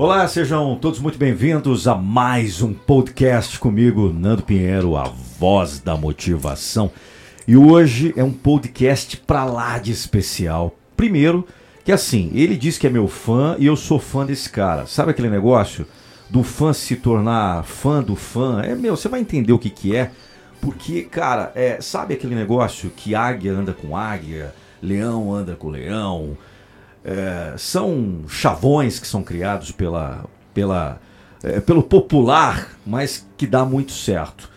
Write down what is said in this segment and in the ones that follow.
Olá, sejam todos muito bem-vindos a mais um podcast comigo, Nando Pinheiro, a voz da motivação. E hoje é um podcast pra lá de especial. Primeiro, que assim, ele diz que é meu fã e eu sou fã desse cara. Sabe aquele negócio do fã se tornar fã do fã? É meu, você vai entender o que que é. Porque, cara, é, sabe aquele negócio que águia anda com águia, leão anda com leão, é, são chavões que são criados pela, pela, é, pelo popular, mas que dá muito certo.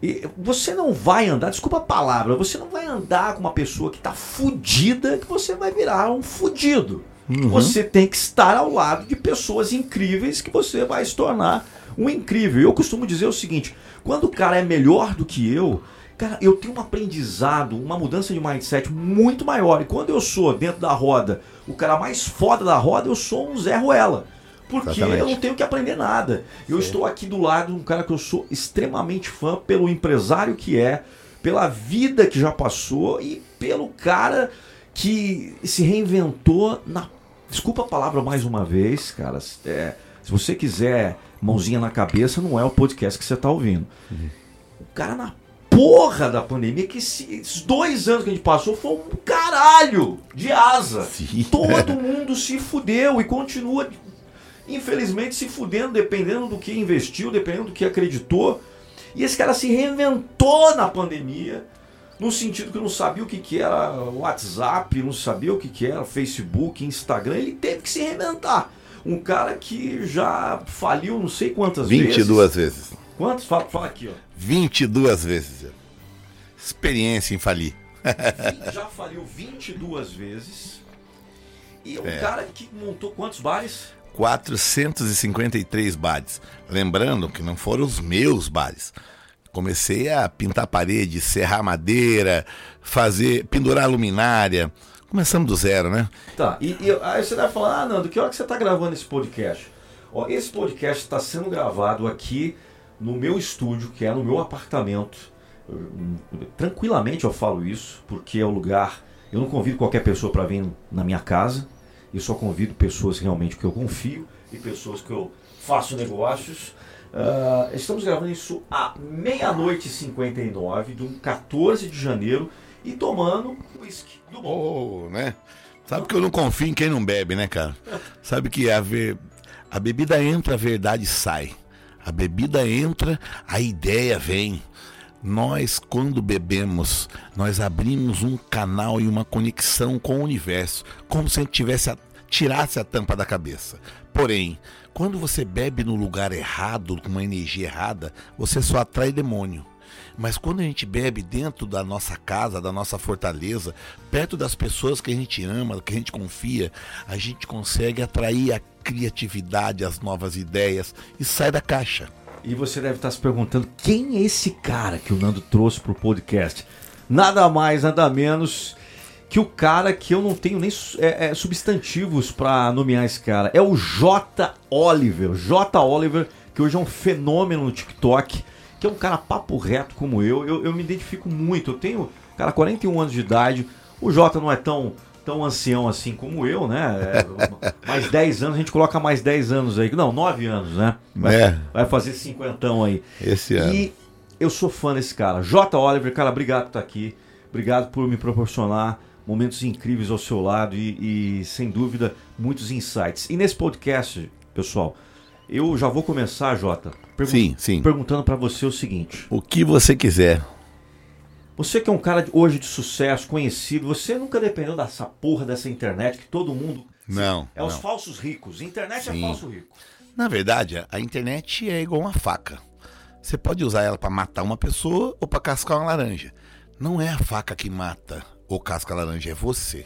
E você não vai andar, desculpa a palavra, você não vai andar com uma pessoa que está fudida que você vai virar um fudido. Uhum. Você tem que estar ao lado de pessoas incríveis que você vai se tornar um incrível. Eu costumo dizer o seguinte: quando o cara é melhor do que eu, Cara, eu tenho um aprendizado, uma mudança de mindset muito maior. E quando eu sou, dentro da roda, o cara mais foda da roda, eu sou um Zé Ruela. Porque Exatamente. eu não tenho que aprender nada. Eu estou aqui do lado de um cara que eu sou extremamente fã pelo empresário que é, pela vida que já passou e pelo cara que se reinventou na. Desculpa a palavra mais uma vez, cara. É, se você quiser mãozinha na cabeça, não é o podcast que você está ouvindo. Uhum. O cara na porra da pandemia que esses dois anos que a gente passou foi um caralho de asa. Sim. Todo mundo se fudeu e continua, infelizmente, se fudendo, dependendo do que investiu, dependendo do que acreditou. E esse cara se reinventou na pandemia, no sentido que não sabia o que, que era WhatsApp, não sabia o que, que era Facebook, Instagram. Ele teve que se reinventar. Um cara que já faliu não sei quantas 22 vezes. 22 vezes. Quantos? Fala, fala aqui, ó. 22 vezes. Experiência em falir. Já faliu 22 vezes. E o é. cara que montou quantos bares? 453 bares. Lembrando que não foram os meus bares. Comecei a pintar parede, serrar madeira, fazer, pendurar luminária. Começamos do zero, né? Tá, e, e aí você vai falar, ah, Nando, que hora que você está gravando esse podcast? Ó, esse podcast está sendo gravado aqui no meu estúdio, que é no meu apartamento. Tranquilamente eu falo isso, porque é o lugar. Eu não convido qualquer pessoa para vir na minha casa. Eu só convido pessoas realmente que eu confio e pessoas que eu faço negócios. Uh, estamos gravando isso à meia-noite e 59 de um 14 de janeiro e tomando whisky do bom. Oh, né? Sabe que eu não confio em quem não bebe, né, cara? Sabe que a, ver... a bebida entra, a verdade sai. A bebida entra, a ideia vem. Nós, quando bebemos, nós abrimos um canal e uma conexão com o universo, como se a gente tivesse a, tirasse a tampa da cabeça. Porém, quando você bebe no lugar errado, com uma energia errada, você só atrai demônio. Mas quando a gente bebe dentro da nossa casa, da nossa fortaleza, perto das pessoas que a gente ama, que a gente confia, a gente consegue atrair a criatividade, as novas ideias e sai da caixa. E você deve estar se perguntando quem é esse cara que o Nando trouxe para o podcast. Nada mais, nada menos que o cara que eu não tenho nem é, é, substantivos para nomear esse cara. É o J. Oliver. J. Oliver, que hoje é um fenômeno no TikTok, que é um cara papo reto como eu. Eu, eu me identifico muito. Eu tenho, cara, 41 anos de idade. O J não é tão tão ancião assim como eu, né? É, mais 10 anos, a gente coloca mais 10 anos aí. Não, 9 anos, né? Vai, é. vai fazer cinquentão aí. Esse ano. E eu sou fã desse cara. J. Oliver, cara, obrigado por estar aqui. Obrigado por me proporcionar momentos incríveis ao seu lado e, e sem dúvida, muitos insights. E nesse podcast, pessoal, eu já vou começar, Jota, pergun sim, sim. perguntando para você o seguinte: O que você quiser. Você que é um cara hoje de sucesso, conhecido, você nunca dependeu dessa porra dessa internet que todo mundo. Não. É não. os falsos ricos. Internet é Sim. é falso rico. Na verdade, a internet é igual uma faca. Você pode usar ela para matar uma pessoa ou para cascar uma laranja. Não é a faca que mata ou casca a laranja, é você.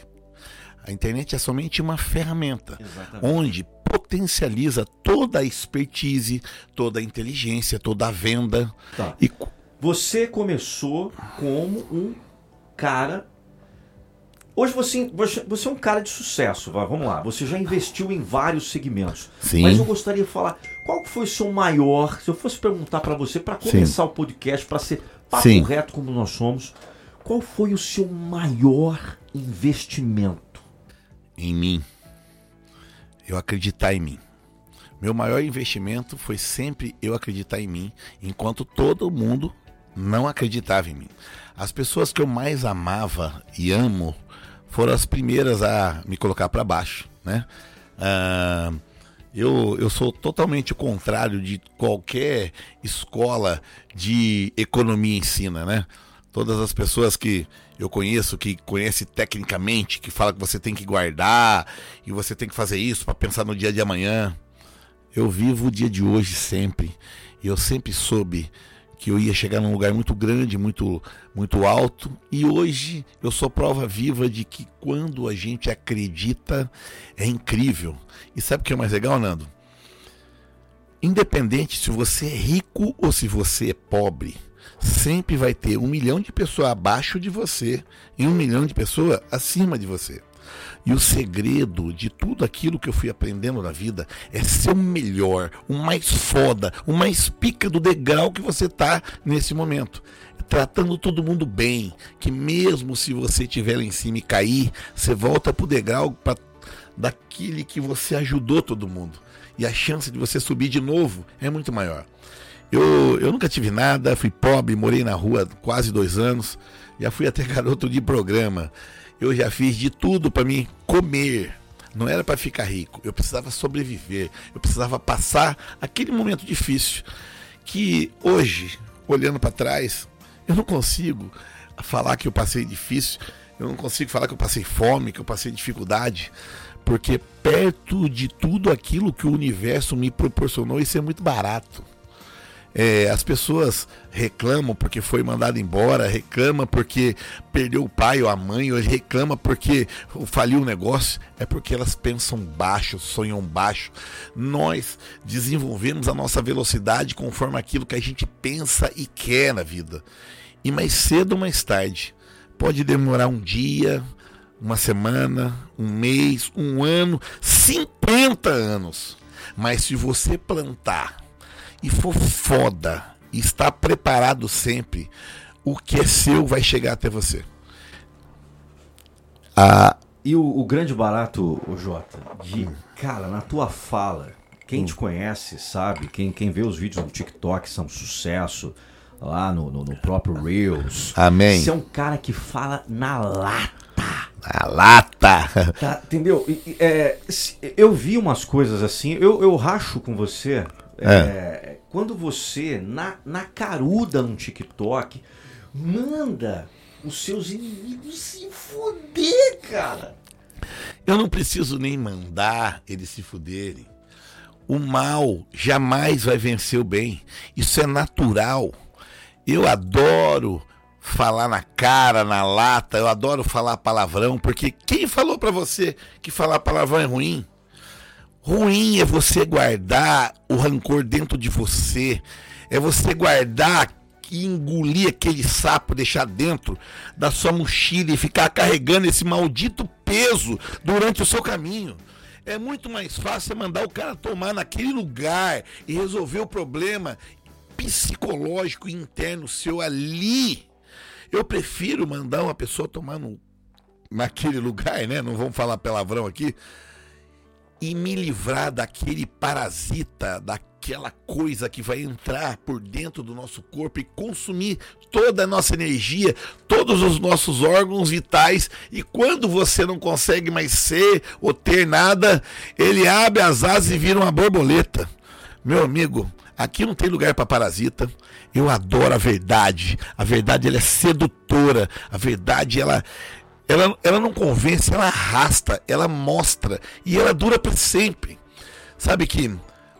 A internet é somente uma ferramenta Exatamente. onde potencializa toda a expertise, toda a inteligência, toda a venda. Tá. E Você começou como um cara. Hoje você, você, é um cara de sucesso, vamos lá. Você já investiu em vários segmentos. Sim. Mas eu gostaria de falar, qual foi o seu maior, se eu fosse perguntar para você, para começar o podcast, para ser papo Sim. reto como nós somos, qual foi o seu maior investimento? em mim, eu acreditar em mim. Meu maior investimento foi sempre eu acreditar em mim, enquanto todo mundo não acreditava em mim. As pessoas que eu mais amava e amo foram as primeiras a me colocar para baixo, né? Ah, eu, eu sou totalmente o contrário de qualquer escola de economia ensina, né? Todas as pessoas que eu conheço, que conhece tecnicamente, que fala que você tem que guardar e você tem que fazer isso para pensar no dia de amanhã. Eu vivo o dia de hoje sempre. E eu sempre soube que eu ia chegar num lugar muito grande, muito muito alto, e hoje eu sou prova viva de que quando a gente acredita é incrível. E sabe o que é mais legal, Nando? Independente se você é rico ou se você é pobre, sempre vai ter um milhão de pessoas abaixo de você e um milhão de pessoas acima de você. E o segredo de tudo aquilo que eu fui aprendendo na vida é ser o melhor, o mais foda, o mais pica do degrau que você tá nesse momento. Tratando todo mundo bem, que mesmo se você estiver lá em cima e cair, você volta pro degrau pra, daquele que você ajudou todo mundo. E a chance de você subir de novo é muito maior. Eu, eu nunca tive nada, fui pobre, morei na rua quase dois anos, já fui até garoto de programa. Eu já fiz de tudo para mim comer. Não era para ficar rico, eu precisava sobreviver, eu precisava passar aquele momento difícil que hoje, olhando para trás, eu não consigo falar que eu passei difícil, eu não consigo falar que eu passei fome, que eu passei dificuldade, porque perto de tudo aquilo que o universo me proporcionou, isso é muito barato. É, as pessoas reclamam porque foi mandado embora, reclama porque perdeu o pai ou a mãe, ou reclama porque faliu o negócio, é porque elas pensam baixo, sonham baixo. Nós desenvolvemos a nossa velocidade conforme aquilo que a gente pensa e quer na vida. E mais cedo ou mais tarde, pode demorar um dia, uma semana, um mês, um ano, 50 anos. Mas se você plantar e for foda e estar preparado sempre, o que é seu vai chegar até você. Ah, E o, o grande barato, o Jota, de, cara, na tua fala, quem te conhece sabe, quem, quem vê os vídeos no TikTok são sucesso, lá no, no, no próprio Reels. Amém. Você é um cara que fala na lata. a lata. Tá, entendeu? É, eu vi umas coisas assim, eu, eu racho com você. É, quando você, na, na caruda no TikTok, manda os seus inimigos se fuder, cara. Eu não preciso nem mandar eles se fuderem. O mal jamais vai vencer o bem. Isso é natural. Eu adoro falar na cara, na lata, eu adoro falar palavrão, porque quem falou pra você que falar palavrão é ruim? Ruim é você guardar o rancor dentro de você. É você guardar e engolir aquele sapo, deixar dentro da sua mochila e ficar carregando esse maldito peso durante o seu caminho. É muito mais fácil mandar o cara tomar naquele lugar e resolver o problema psicológico interno seu ali. Eu prefiro mandar uma pessoa tomar no, naquele lugar, né? Não vamos falar palavrão aqui e me livrar daquele parasita, daquela coisa que vai entrar por dentro do nosso corpo e consumir toda a nossa energia, todos os nossos órgãos vitais. E quando você não consegue mais ser ou ter nada, ele abre as asas e vira uma borboleta. Meu amigo, aqui não tem lugar para parasita. Eu adoro a verdade. A verdade ela é sedutora. A verdade ela ela, ela não convence, ela arrasta, ela mostra e ela dura para sempre. Sabe que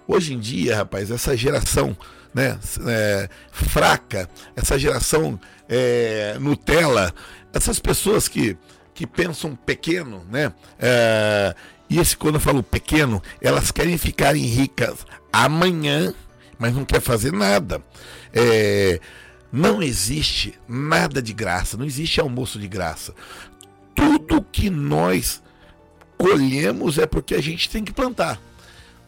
hoje em dia, rapaz, essa geração né, é, fraca, essa geração é, Nutella, essas pessoas que, que pensam pequeno, né? é, E esse, quando eu falo pequeno, elas querem ficarem ricas amanhã, mas não quer fazer nada. É, não existe nada de graça, não existe almoço de graça. Tudo que nós colhemos é porque a gente tem que plantar.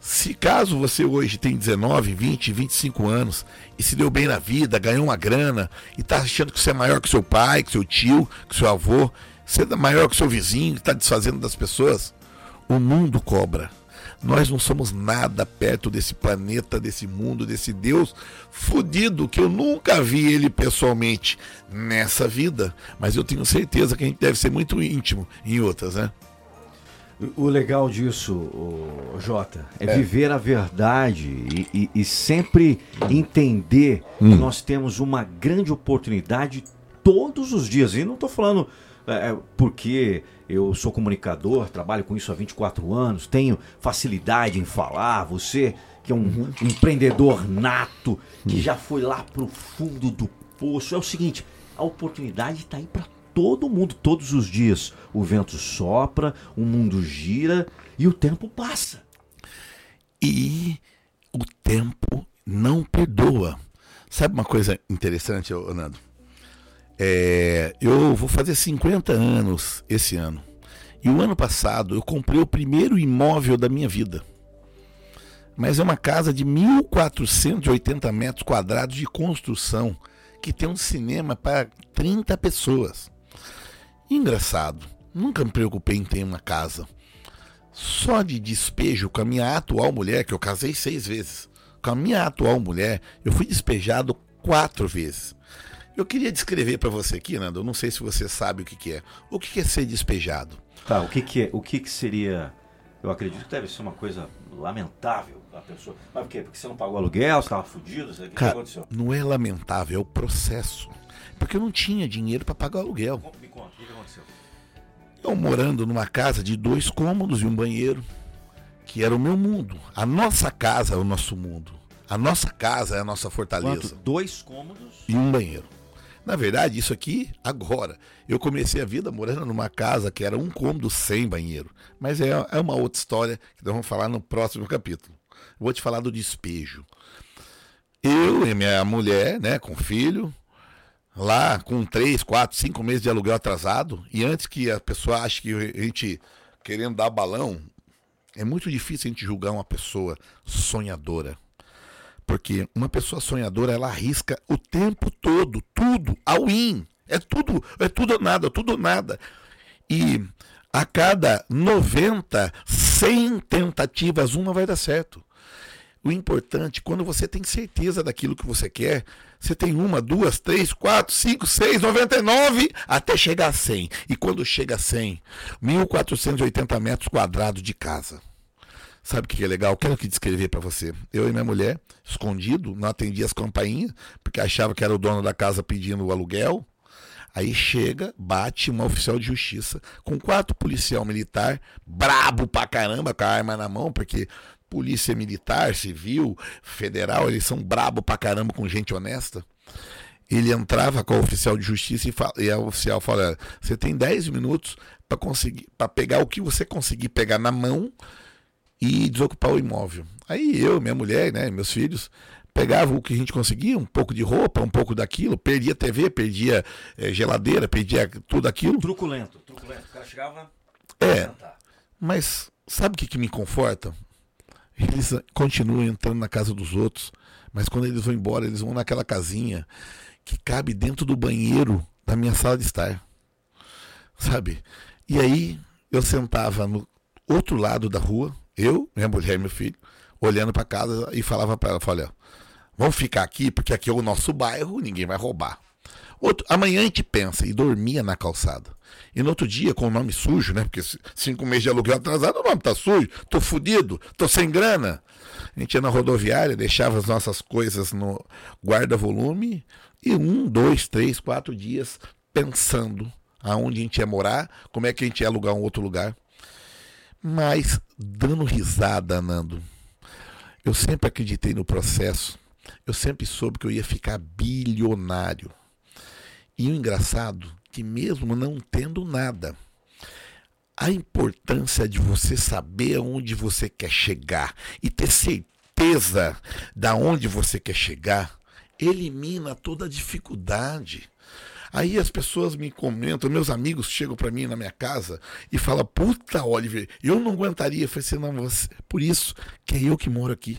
Se caso você hoje tem 19, 20, 25 anos e se deu bem na vida, ganhou uma grana e está achando que você é maior que seu pai, que seu tio, que seu avô, você é maior que seu vizinho, está desfazendo das pessoas, o mundo cobra. Nós não somos nada perto desse planeta, desse mundo, desse Deus fodido que eu nunca vi ele pessoalmente nessa vida, mas eu tenho certeza que a gente deve ser muito íntimo em outras, né? O legal disso, Jota, é, é, viver a verdade e, e, e sempre entender hum. que nós temos uma grande oportunidade todos os dias. E não estou falando é, é, porque eu sou comunicador, trabalho com isso há 24 anos, tenho facilidade em falar, você que é um, uhum. empreendedor nato, que uhum. já foi lá para o fundo do poço. É o seguinte, a oportunidade está aí para todo mundo, todos os dias. O vento sopra, o mundo gira e o tempo passa. E o tempo não perdoa. Sabe uma coisa interessante, Nando? É, eu vou fazer 50 anos esse ano. E o ano passado eu comprei o primeiro imóvel da minha vida. Mas é uma casa de 1.480 metros quadrados de construção que tem um cinema para 30 pessoas. Engraçado, nunca me preocupei em ter uma casa. Só de despejo com a minha atual mulher, que eu casei seis vezes, com a minha atual mulher, eu fui despejado quatro vezes. Eu queria descrever para você aqui, Nando, eu não sei se você sabe o que, que é. O que, que é ser despejado? Tá, o que, que é? O que, que seria. Eu acredito que deve ser uma coisa lamentável a pessoa. Mas por quê? Porque você não pagou aluguel, você estava fudido? O que, Cara, que aconteceu? Não é lamentável, é o processo. Porque eu não tinha dinheiro para pagar o aluguel. Me conta, o que aconteceu? Eu morando numa casa de dois cômodos e um banheiro, que era o meu mundo. A nossa casa é o nosso mundo. A nossa casa é a nossa fortaleza. Quanto? Dois cômodos e um banheiro. Na verdade, isso aqui, agora. Eu comecei a vida morando numa casa que era um cômodo sem banheiro. Mas é, é uma outra história que nós vamos falar no próximo capítulo. vou te falar do despejo. Eu e minha mulher, né, com filho, lá com três, quatro, cinco meses de aluguel atrasado, e antes que a pessoa ache que a gente querendo dar balão, é muito difícil a gente julgar uma pessoa sonhadora. Porque uma pessoa sonhadora, ela arrisca o tempo todo, tudo, ao in. É tudo, é tudo ou nada, tudo ou nada. E a cada 90, 100 tentativas, uma vai dar certo. O importante, quando você tem certeza daquilo que você quer, você tem uma, duas, três, quatro, cinco, seis, noventa e nove, até chegar a 100. E quando chega a 100, 1.480 metros quadrados de casa. Sabe o que é legal? Quero que descrever para você. Eu e minha mulher, escondido, não atendia as campainhas, porque achava que era o dono da casa pedindo o aluguel. Aí chega, bate uma oficial de justiça com quatro policial militar, brabo pra caramba, com a arma na mão, porque polícia militar, civil, federal, eles são brabo pra caramba com gente honesta. Ele entrava com o oficial de justiça e, fala, e a oficial fala: "Você tem 10 minutos para conseguir para pegar o que você conseguir pegar na mão e desocupar o imóvel". Aí eu, minha mulher, né, meus filhos pegava o que a gente conseguia, um pouco de roupa, um pouco daquilo, perdia TV, perdia é, geladeira, perdia tudo aquilo. Truculento, truculento. O cara chegava. É. Mas sabe o que, que me conforta? eles continuam entrando na casa dos outros, mas quando eles vão embora, eles vão naquela casinha que cabe dentro do banheiro da minha sala de estar. Sabe? E aí eu sentava no outro lado da rua, eu, minha mulher e meu filho, olhando para casa e falava para ela, olha, vamos ficar aqui porque aqui é o nosso bairro, ninguém vai roubar. Outro, amanhã a gente pensa e dormia na calçada. E no outro dia, com o nome sujo, né? Porque cinco meses de aluguel atrasado, o nome tá sujo, tô fudido, tô sem grana. A gente ia na rodoviária, deixava as nossas coisas no guarda-volume e um, dois, três, quatro dias pensando aonde a gente ia morar, como é que a gente ia alugar um outro lugar. Mas dando risada, Nando, eu sempre acreditei no processo. Eu sempre soube que eu ia ficar bilionário. E o engraçado que mesmo não tendo nada, a importância de você saber aonde você quer chegar e ter certeza da onde você quer chegar elimina toda a dificuldade. Aí as pessoas me comentam, meus amigos chegam para mim na minha casa e falam: Puta, Oliver, eu não aguentaria. Eu falei assim: Não, você, por isso que é eu que moro aqui.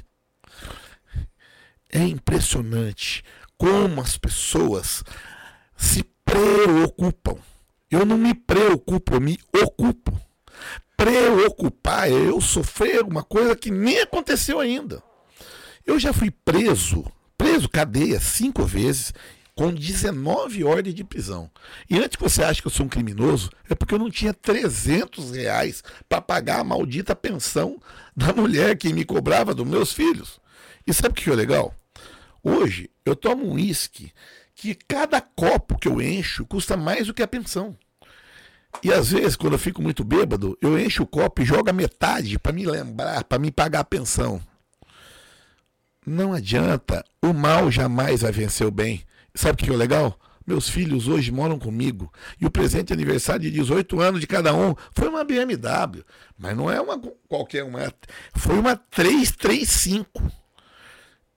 É impressionante como as pessoas se preocupam. Eu não me preocupo, eu me ocupo. Preocupar é eu sofrer uma coisa que nem aconteceu ainda. Eu já fui preso, preso, cadeia, cinco vezes, com 19 ordens de prisão. E antes que você ache que eu sou um criminoso, é porque eu não tinha 300 reais para pagar a maldita pensão da mulher que me cobrava dos meus filhos. E sabe o que é legal? Hoje eu tomo um uísque que cada copo que eu encho custa mais do que a pensão. E às vezes, quando eu fico muito bêbado, eu encho o copo e jogo a metade para me lembrar, para me pagar a pensão. Não adianta, o mal jamais vai vencer o bem. Sabe o que é legal? Meus filhos hoje moram comigo e o presente aniversário de 18 anos de cada um foi uma BMW, mas não é uma qualquer uma, foi uma 335.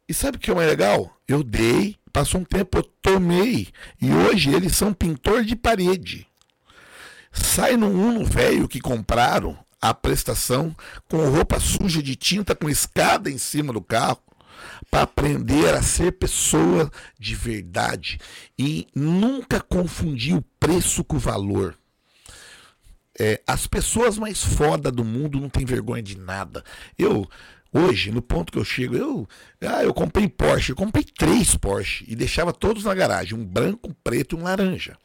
E sabe o que é mais legal? Eu dei Passou um tempo, eu tomei. E hoje eles são pintor de parede. Sai no Uno velho que compraram a prestação com roupa suja de tinta, com escada em cima do carro, para aprender a ser pessoa de verdade e nunca confundir o preço com o valor. É, as pessoas mais foda do mundo não têm vergonha de nada. Eu Hoje, no ponto que eu chego, eu, ah, eu comprei Porsche, eu comprei três Porsche e deixava todos na garagem, um branco, um preto e um laranja.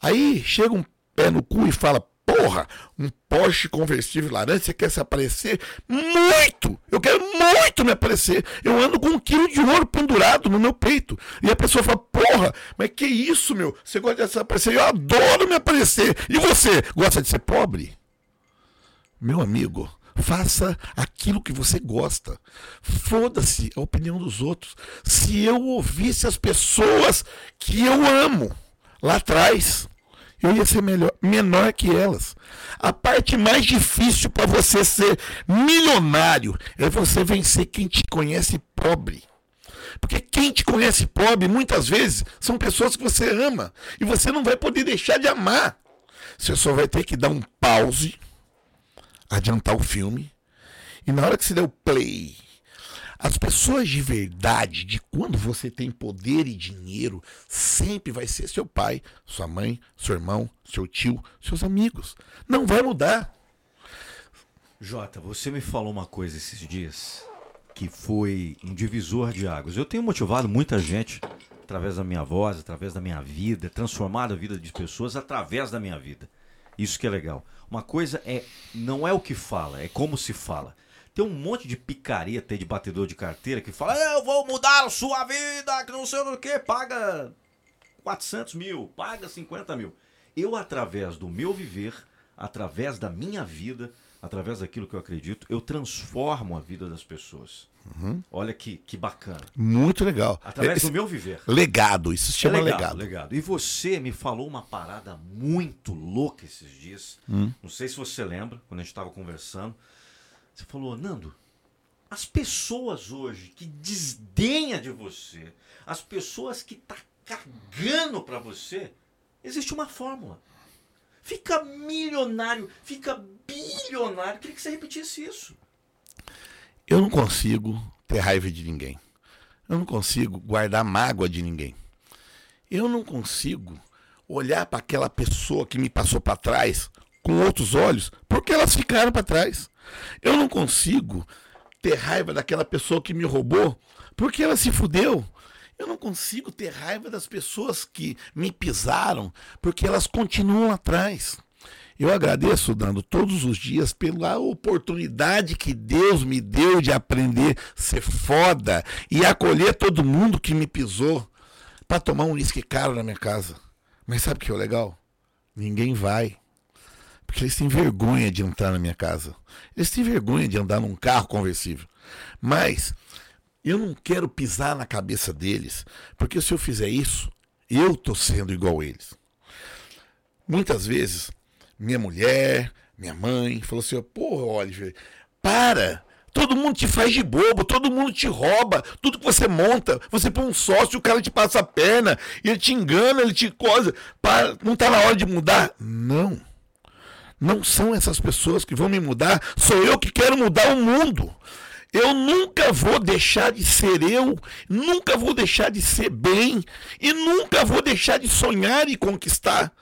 Aí chega um pé no cu e fala: Porra, um Porsche conversível laranja, você quer se aparecer? Muito! Eu quero muito me aparecer. Eu ando com um quilo de ouro pendurado no meu peito. E a pessoa fala: Porra, mas que isso, meu? Você gosta de se aparecer? Eu adoro me aparecer. E você, gosta de ser pobre? Meu amigo, Faça aquilo que você gosta. Foda-se a opinião dos outros. Se eu ouvisse as pessoas que eu amo lá atrás, eu ia ser melhor, menor que elas. A parte mais difícil para você ser milionário é você vencer quem te conhece pobre. Porque quem te conhece pobre, muitas vezes, são pessoas que você ama. E você não vai poder deixar de amar. Você só vai ter que dar um pause adiantar o filme. E na hora que você der o play, as pessoas de verdade, de quando você tem poder e dinheiro, sempre vai ser seu pai, sua mãe, seu irmão, seu tio, seus amigos. Não vai mudar. Jota, você me falou uma coisa esses dias que foi um divisor de águas. Eu tenho motivado muita gente através da minha voz, através da minha vida, transformado a vida de pessoas através da minha vida. Isso que é legal. Uma coisa é não é o que fala, é como se fala. Tem um monte de picareta de batedor de carteira que fala: Eu vou mudar a sua vida, que não sei o que, paga 400 mil, paga 50 mil. Eu, através do meu viver, através da minha vida, através daquilo que eu acredito, eu transformo a vida das pessoas. Uhum. Olha que, que bacana. Muito legal. Através Esse, do meu viver. Legado, isso se chama é legado, legado. legado. E você me falou uma parada muito louca esses dias. Hum. Não sei se você lembra, quando a gente estava conversando. Você falou, Nando, as pessoas hoje que desdenha de você, as pessoas que tá cagando para você, existe uma fórmula. Fica milionário, fica bilionário. Queria que você repetisse isso. Eu não consigo ter raiva de ninguém. Eu não consigo guardar mágoa de ninguém. Eu não consigo olhar para aquela pessoa que me passou para trás com outros olhos, porque elas ficaram para trás. Eu não consigo ter raiva daquela pessoa que me roubou, porque ela se fudeu. Eu não consigo ter raiva das pessoas que me pisaram, porque elas continuam atrás. Eu agradeço, Dando, todos os dias pela oportunidade que Deus me deu de aprender a ser foda e acolher todo mundo que me pisou para tomar um uísque caro na minha casa. Mas sabe o que é legal? Ninguém vai. Porque eles têm vergonha de entrar na minha casa. Eles têm vergonha de andar num carro conversível. Mas eu não quero pisar na cabeça deles, porque se eu fizer isso, eu estou sendo igual a eles. Muitas vezes minha mulher, minha mãe, falou assim: porra, Oliver, para! Todo mundo te faz de bobo, todo mundo te rouba, tudo que você monta, você põe um sócio, o cara te passa a perna, ele te engana, ele te coisa. Para, não tá na hora de mudar? Não. Não são essas pessoas que vão me mudar, sou eu que quero mudar o mundo. Eu nunca vou deixar de ser eu, nunca vou deixar de ser bem e nunca vou deixar de sonhar e conquistar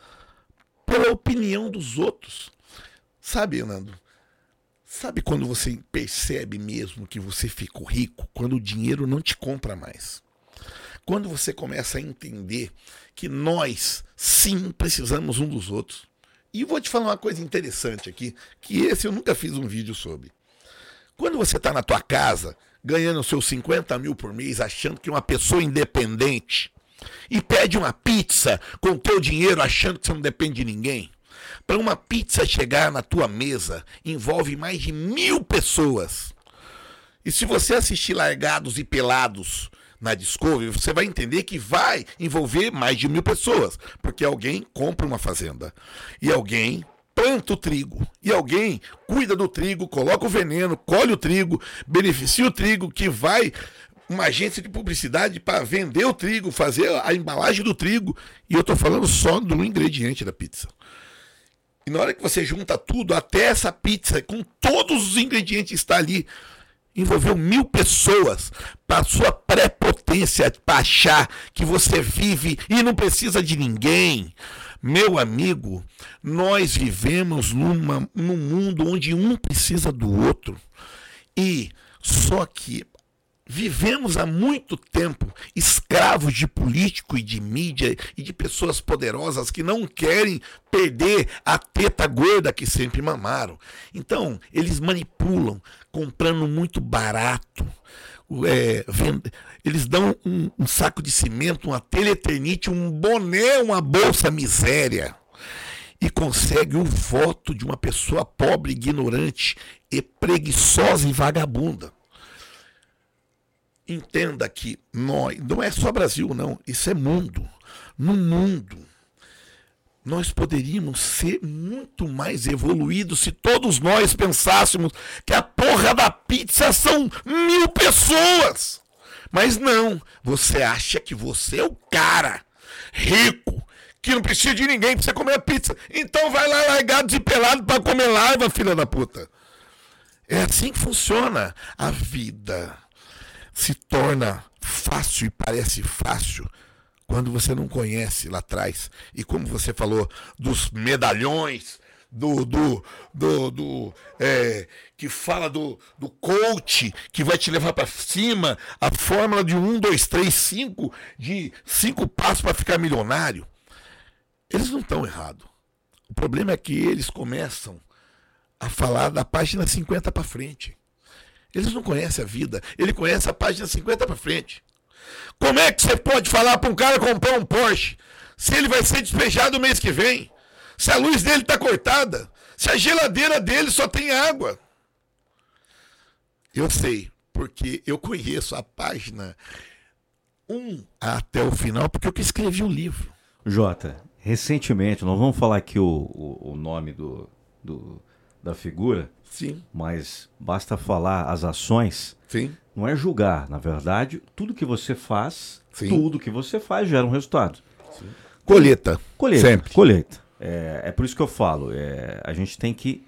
pela opinião dos outros. Sabe, Nando? Sabe quando você percebe mesmo que você ficou rico? Quando o dinheiro não te compra mais. Quando você começa a entender que nós, sim, precisamos um dos outros. E vou te falar uma coisa interessante aqui, que esse eu nunca fiz um vídeo sobre. Quando você está na tua casa, ganhando seus 50 mil por mês, achando que uma pessoa independente, e pede uma pizza com teu dinheiro, achando que você não depende de ninguém, para uma pizza chegar na tua mesa, envolve mais de mil pessoas. E se você assistir Largados e Pelados na Discovery, você vai entender que vai envolver mais de mil pessoas. Porque alguém compra uma fazenda. E alguém planta o trigo. E alguém cuida do trigo, coloca o veneno, colhe o trigo, beneficia o trigo, que vai uma agência de publicidade para vender o trigo, fazer a embalagem do trigo. E eu estou falando só do ingrediente da pizza. E na hora que você junta tudo, até essa pizza, com todos os ingredientes está ali, envolveu mil pessoas para sua prepotência, para achar que você vive e não precisa de ninguém. Meu amigo, nós vivemos numa, num mundo onde um precisa do outro. E só que Vivemos há muito tempo escravos de político e de mídia e de pessoas poderosas que não querem perder a teta gorda que sempre mamaram. Então, eles manipulam, comprando muito barato. É, vend... Eles dão um, um, saco de cimento, uma telha eternite, um boné, uma bolsa miséria. E consegue o voto de uma pessoa pobre, ignorante e preguiçosa e vagabunda entenda que nós, não é só Brasil, não, isso é mundo. No mundo, nós poderíamos ser muito mais evoluídos se todos nós pensássemos que a porra da pizza são mil pessoas. Mas não, você acha que você é o cara rico, que não precisa de ninguém pra você comer pizza. Então vai lá largado e pelado para comer larva, filha da puta. É assim que funciona a vida se torna fácil e parece fácil quando você não conhece lá atrás. E como você falou dos medalhões, do, do, do, do é, que fala do, do coach que vai te levar para cima, a fórmula de 1, 2, 3, 5, de cinco passos para ficar milionário. Eles não estão errados. O problema é que eles começam a falar da página 50 para frente. Eles não conhecem a vida. Ele conhece a página 50 para frente. Como é que você pode falar para um cara comprar um Porsche se ele vai ser despejado mês que vem? Se a luz dele está cortada? Se a geladeira dele só tem água? Eu sei, porque eu conheço a página 1 até o final, porque eu que escrevi o livro. Jota, recentemente, nós vamos falar aqui o, o, o nome do, do, da figura, Sim. Mas basta falar as ações. Sim. Não é julgar. Na verdade, tudo que você faz, Sim. tudo que você faz gera um resultado. Sim. Colheita. Colheita. Sempre. Colheita. É, é por isso que eu falo. É, a gente tem que.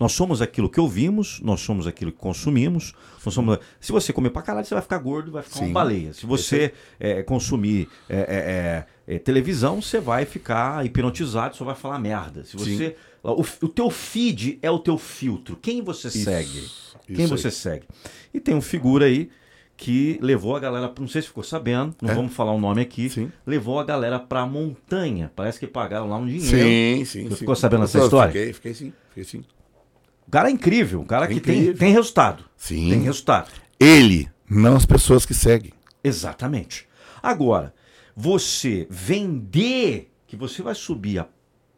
Nós somos aquilo que ouvimos, nós somos aquilo que consumimos. Nós somos, se você comer pra caralho, você vai ficar gordo, vai ficar Sim. uma baleia. Se você é, consumir é, é, é, televisão, você vai ficar hipnotizado, só vai falar merda. Se você. O, o, teu feed é o teu filtro. Quem você Isso, segue? Quem você aí. segue? E tem um figura aí que levou a galera, não sei se ficou sabendo, não É. vamos falar o nome aqui, Sim. levou a galera pra montanha. Parece que pagaram lá um dinheiro. Sim, sim. Você sim. ficou sabendo dessa Eu história? Fiquei, fiquei sim. Fiquei sim. O cara é incrível, um cara É que tem, tem resultado. Sim. Tem resultado. Ele, não as pessoas que seguem. Exatamente. Agora, você vender que você vai subir a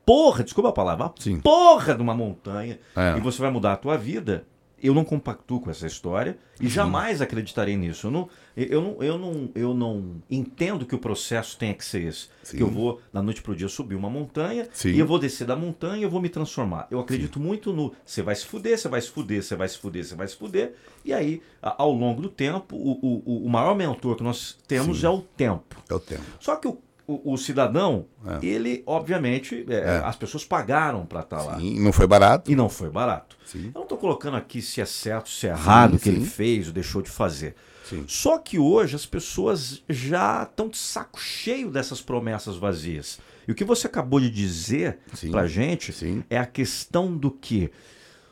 porra, desculpa a palavra, a Sim. porra de uma montanha É. e você vai mudar a tua vida, eu não compactuo com essa história e jamais acreditarei nisso. Eu não, eu, não, eu, não, eu não entendo que o processo tenha que ser esse. Sim. Que eu vou, da noite pro dia, subir uma montanha Sim. e eu vou descer da montanha e eu vou me transformar. Eu acredito muito no você vai se fuder, você vai se fuder, você vai se fuder, você vai se fuder. E aí, ao longo do tempo, o, o, o maior mentor que nós temos é o tempo. É o tempo. Só que o, o, o cidadão, É. ele, obviamente, é, as pessoas pagaram para estar lá. Sim, não foi barato. E não foi barato. Sim. Eu não estou colocando aqui se é certo, se é errado o que sim. ele fez ou deixou de fazer. Sim. Só que hoje as pessoas já estão de saco cheio dessas promessas vazias. E o que você acabou de dizer Sim. pra gente Sim. é a questão do que?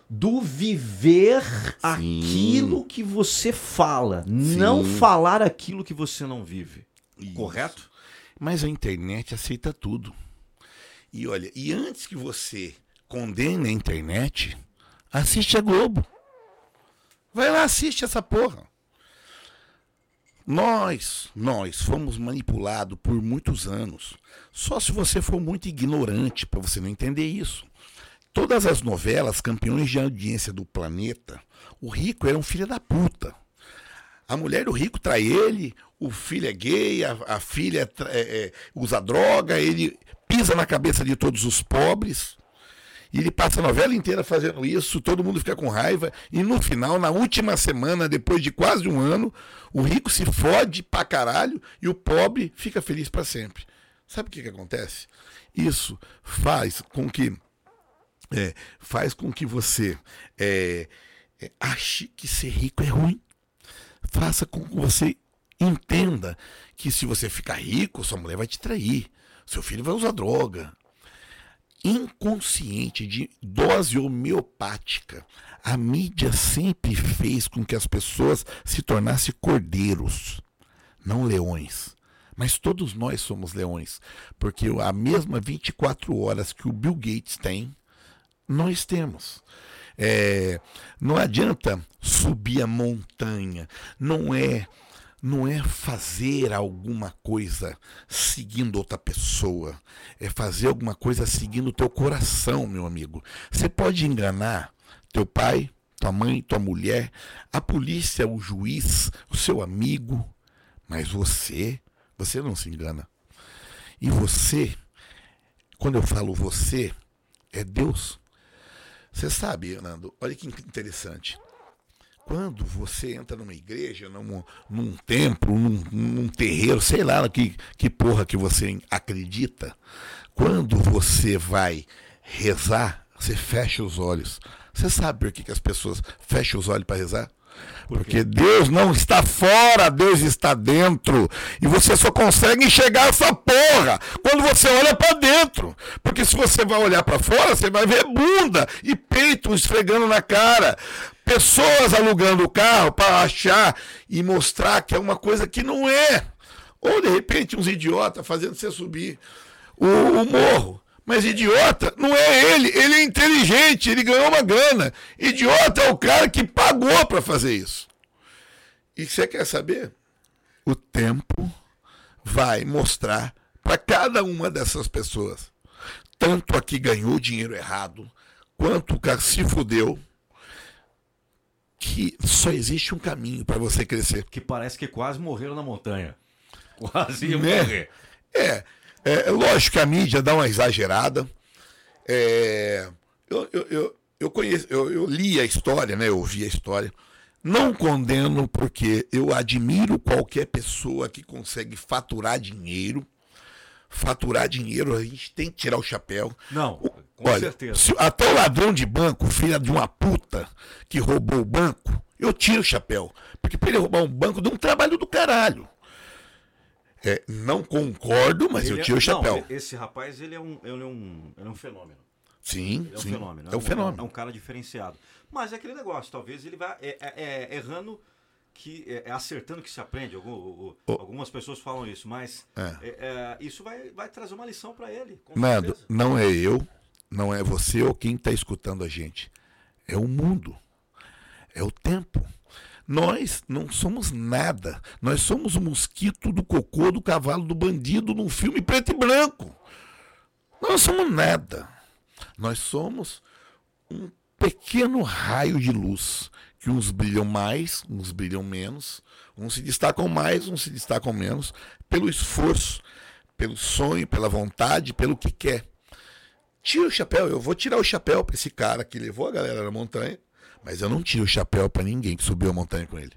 Do viver aquilo que você fala, não falar aquilo que você não vive. Isso. Correto? Mas a internet aceita tudo. E olha, e antes que você condene a internet, assiste a Globo. Vai lá, assiste essa porra. Nós, nós fomos manipulados por muitos anos. Só se você for muito ignorante para você não entender isso. Todas as novelas campeões de audiência do planeta, o rico era um filho da puta. A mulher do rico trai ele, o filho é gay, a, a filha tra- é- é, usa droga, ele pisa na cabeça de todos os pobres. E ele passa a novela inteira fazendo isso, todo mundo fica com raiva. E no final, na última semana, depois de quase um ano, o rico se fode pra caralho e o pobre fica feliz pra sempre. Sabe o que, que acontece? Isso faz com que é, faz com que você é, é, ache que ser rico é ruim. Faça com que você entenda que se você ficar rico, sua mulher vai te trair, seu filho vai usar droga. Inconsciente de dose homeopática, a mídia sempre fez com que as pessoas se tornassem cordeiros, não leões. Mas todos nós somos leões, porque a mesma 24 horas que o Bill Gates tem, nós temos. É, não adianta subir a montanha, não é não é fazer alguma coisa seguindo outra pessoa, é fazer alguma coisa seguindo o teu coração, meu amigo. Você pode enganar teu pai, tua mãe, tua mulher, a polícia, o juiz, o seu amigo, mas você, você não se engana. E você, quando eu falo você, é Deus. Você sabe, Nando, olha que interessante. Quando você entra numa igreja, num, num templo, num, num terreiro, sei lá que, que porra que você acredita, quando você vai rezar, você fecha os olhos. Você sabe por que, que as pessoas fecham os olhos para rezar? Porque Deus não está fora, Deus está dentro. E você só consegue enxergar essa porra quando você olha para dentro. Porque se você vai olhar para fora, você vai ver bunda e peito esfregando na cara. Pessoas alugando o carro para achar e mostrar que é uma coisa que não é. Ou de repente uns idiotas fazendo você subir o, o morro. Mas idiota não é ele, ele é inteligente, ele ganhou uma grana. Idiota é o cara que pagou para fazer isso. E você quer saber? O tempo vai mostrar para cada uma dessas pessoas, tanto a que ganhou dinheiro errado, quanto o que se fudeu, que só existe um caminho para você crescer. Que parece que quase morreram na montanha. Quase iam Né? morrer. É, é, lógico que a mídia dá uma exagerada. É, eu, eu, eu, eu conheço, eu, eu li a história, né? Eu ouvi a história. Não condeno porque eu admiro qualquer pessoa que consegue faturar dinheiro. Faturar dinheiro, a gente tem que tirar o chapéu. Não, O- com Olha, certeza. se até o ladrão de banco, filha de uma puta, que roubou o banco, eu tiro o chapéu. Porque pra ele roubar um banco dá um trabalho do caralho. É, não concordo, mas Ele eu é- tiro o chapéu. Não, esse rapaz, ele é um, ele é um, ele é um fenômeno. Sim, Ele é um sim. fenômeno. É um fenômeno. É um cara diferenciado. Mas é aquele negócio, talvez ele vá é, é- é errando, que, é, é acertando que se aprende. Algum- Algumas pessoas falam isso, mas É. é, é, isso vai, vai trazer uma lição para ele. Certeza. não é eu, não é você ou quem está escutando a gente. É o mundo. É o tempo. Nós não somos nada. Nós somos o mosquito do cocô do cavalo do bandido num filme preto e branco. Nós somos nada. Nós somos um pequeno raio de luz, que uns brilham mais, uns brilham menos, uns se destacam mais, uns se destacam menos, pelo esforço, pelo sonho, pela vontade, pelo que quer. Tira o chapéu, eu vou tirar o chapéu para esse cara que levou a galera na montanha, mas eu não tiro o chapéu para ninguém que subiu a montanha com ele.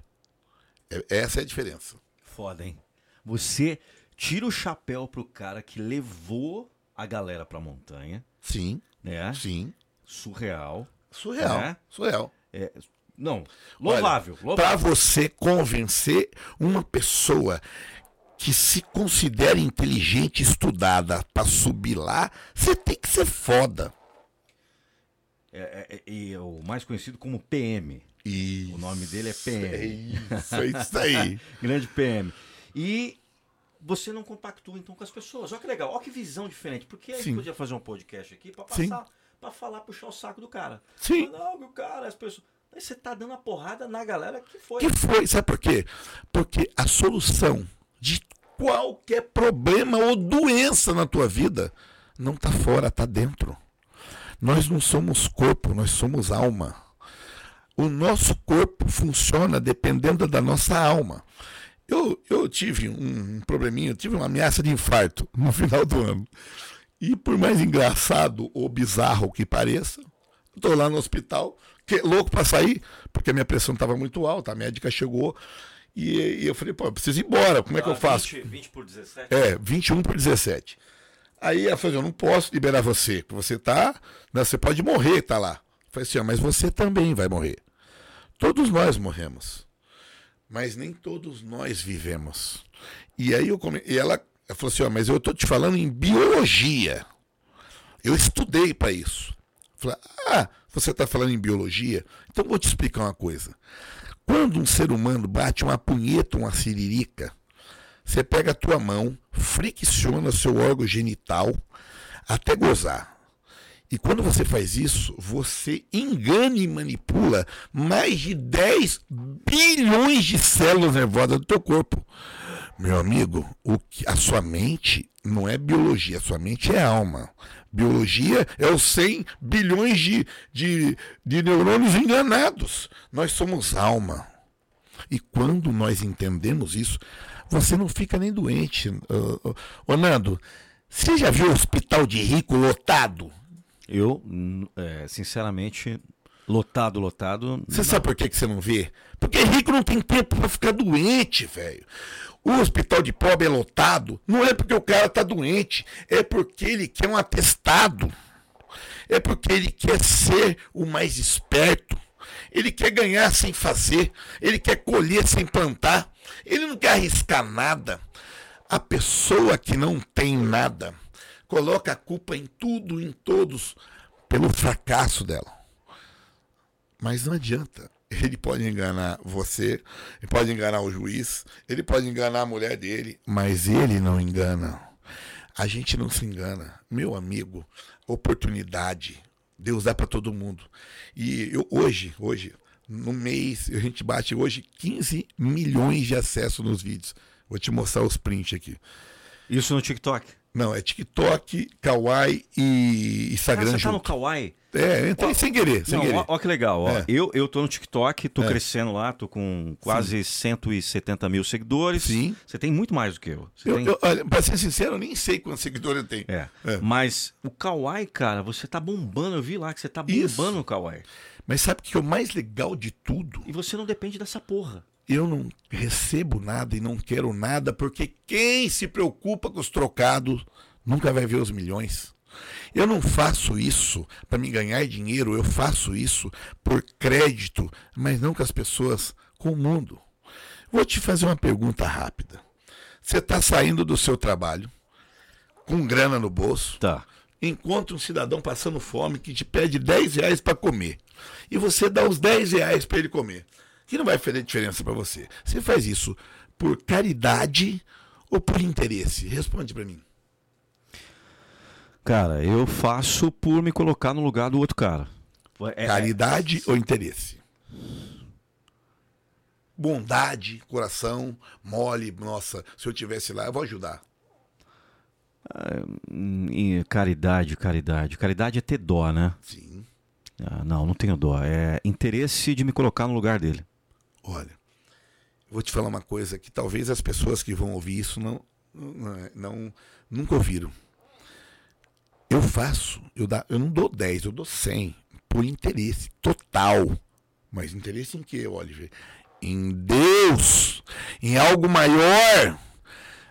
É- essa é a diferença. Foda, hein? Você tira o chapéu pro cara que levou a galera pra montanha, Sim, né? sim. Surreal. Surreal. É? Surreal. É, não, louvável. louvável. Para você convencer uma pessoa que se considera inteligente, estudada, para subir lá, você tem que ser foda. É, é, é, e é o mais conhecido como PM. Isso. O nome dele é PM. É isso, é isso aí. Grande PM. E você não compactua então com as pessoas. Olha que legal, olha que visão diferente. Porque a gente Sim. podia fazer um podcast aqui pra Sim. passar, pra falar, puxar o saco do cara. Sim. Não, o cara, as pessoas. Aí você tá dando a porrada na galera que foi. que foi? Sabe por quê? Porque a solução de qualquer problema ou doença na tua vida não está fora, está dentro. Nós não somos corpo, nós somos alma. O nosso corpo funciona dependendo da nossa alma. Eu, eu tive um probleminha, eu tive uma ameaça de infarto no final do ano. E por mais engraçado ou bizarro que pareça, Estou lá no hospital, que, louco para sair, porque a minha pressão estava muito alta. A médica chegou e, e eu falei, pô, eu preciso ir embora, como é que eu faço? 20, 20 por 17? É, 21 por 17. Aí ela falou, eu não posso liberar você, porque você tá, né, você pode morrer, tá lá. Eu falei assim, ó, mas você também vai morrer. Todos nós morremos, mas nem todos nós vivemos. E aí eu come... e ela, ela falou assim, ó, mas eu tô te falando em biologia. Eu estudei para isso. Eu Falei, ah, você está falando em biologia? Então vou te explicar uma coisa. Quando um ser humano bate uma punheta, uma siririca, você pega a tua mão, fricciona seu órgão genital até gozar. E quando você faz isso, você engana e manipula mais de 10 bilhões de células nervosas do teu corpo. Meu amigo, o que, a sua mente não é biologia, a sua mente é alma. Biologia é os 100 bilhões de, de, de neurônios enganados. Nós somos alma. E quando nós entendemos isso, você não fica nem doente. Ô, Nando, você já viu hospital de rico lotado? Eu, é, sinceramente, lotado, lotado. Você sabe por que, que você não vê? Porque rico não tem tempo para ficar doente, velho. O hospital de pobre é lotado, não é porque o cara tá doente, é porque ele quer um atestado. É porque ele quer ser o mais esperto. Ele quer ganhar sem fazer, ele quer colher sem plantar, ele não quer arriscar nada. A pessoa que não tem nada coloca a culpa em tudo, em todos, pelo fracasso dela. Mas não adianta. Ele pode enganar você, ele pode enganar o juiz, ele pode enganar a mulher dele, mas ele não engana. A gente não se engana. Meu amigo, oportunidade. Deus dá para todo mundo. E eu, hoje, hoje, no mês, a gente bate hoje 15 milhões de acessos nos vídeos. Vou te mostrar os prints aqui. Isso no TikTok. Não, é TikTok, Kawaii e Instagram você tá no junto. Kawaii? É, entrei sem querer, sem Não, querer. ó, ó que legal, ó. É. Eu, eu tô no TikTok, tô É. crescendo lá, tô com quase 170 mil seguidores. Sim. Você tem muito mais do que eu. Você Eu, tem... eu, olha, pra ser sincero, eu nem sei quantos seguidores eu tenho. É. É. Mas o Kawaii, cara, você tá bombando. Eu vi lá que você tá Isso. bombando no Kawaii. Mas sabe o que é o mais legal de tudo? E você não depende dessa porra. Eu não recebo nada e não quero nada, porque quem se preocupa com os trocados nunca vai ver os milhões. Eu não faço isso para me ganhar dinheiro, eu faço isso por crédito, mas não com as pessoas, com o mundo. Vou te fazer uma pergunta rápida. Você está saindo do seu trabalho, com grana no bolso, Tá. encontra um cidadão passando fome que te pede 10 reais para comer. E você dá os 10 reais para ele comer. Que não vai fazer diferença para você. Você faz isso por caridade ou por interesse? Responde para mim. Cara, eu faço por me colocar no lugar do outro cara. É- é- Caridade ou interesse? Bondade, coração, mole, nossa, se eu tivesse lá, eu vou ajudar. e caridade, caridade. Caridade é ter dó, né? Sim. Ah, não, não tenho dó. É interesse de me colocar no lugar dele. Olha, vou te falar uma coisa que talvez as pessoas que vão ouvir isso não, não, não nunca ouviram. Eu faço, eu, dá, eu não dou 10, eu dou 100 por interesse total. Mas interesse em quê, Oliver? Em Deus, em algo maior.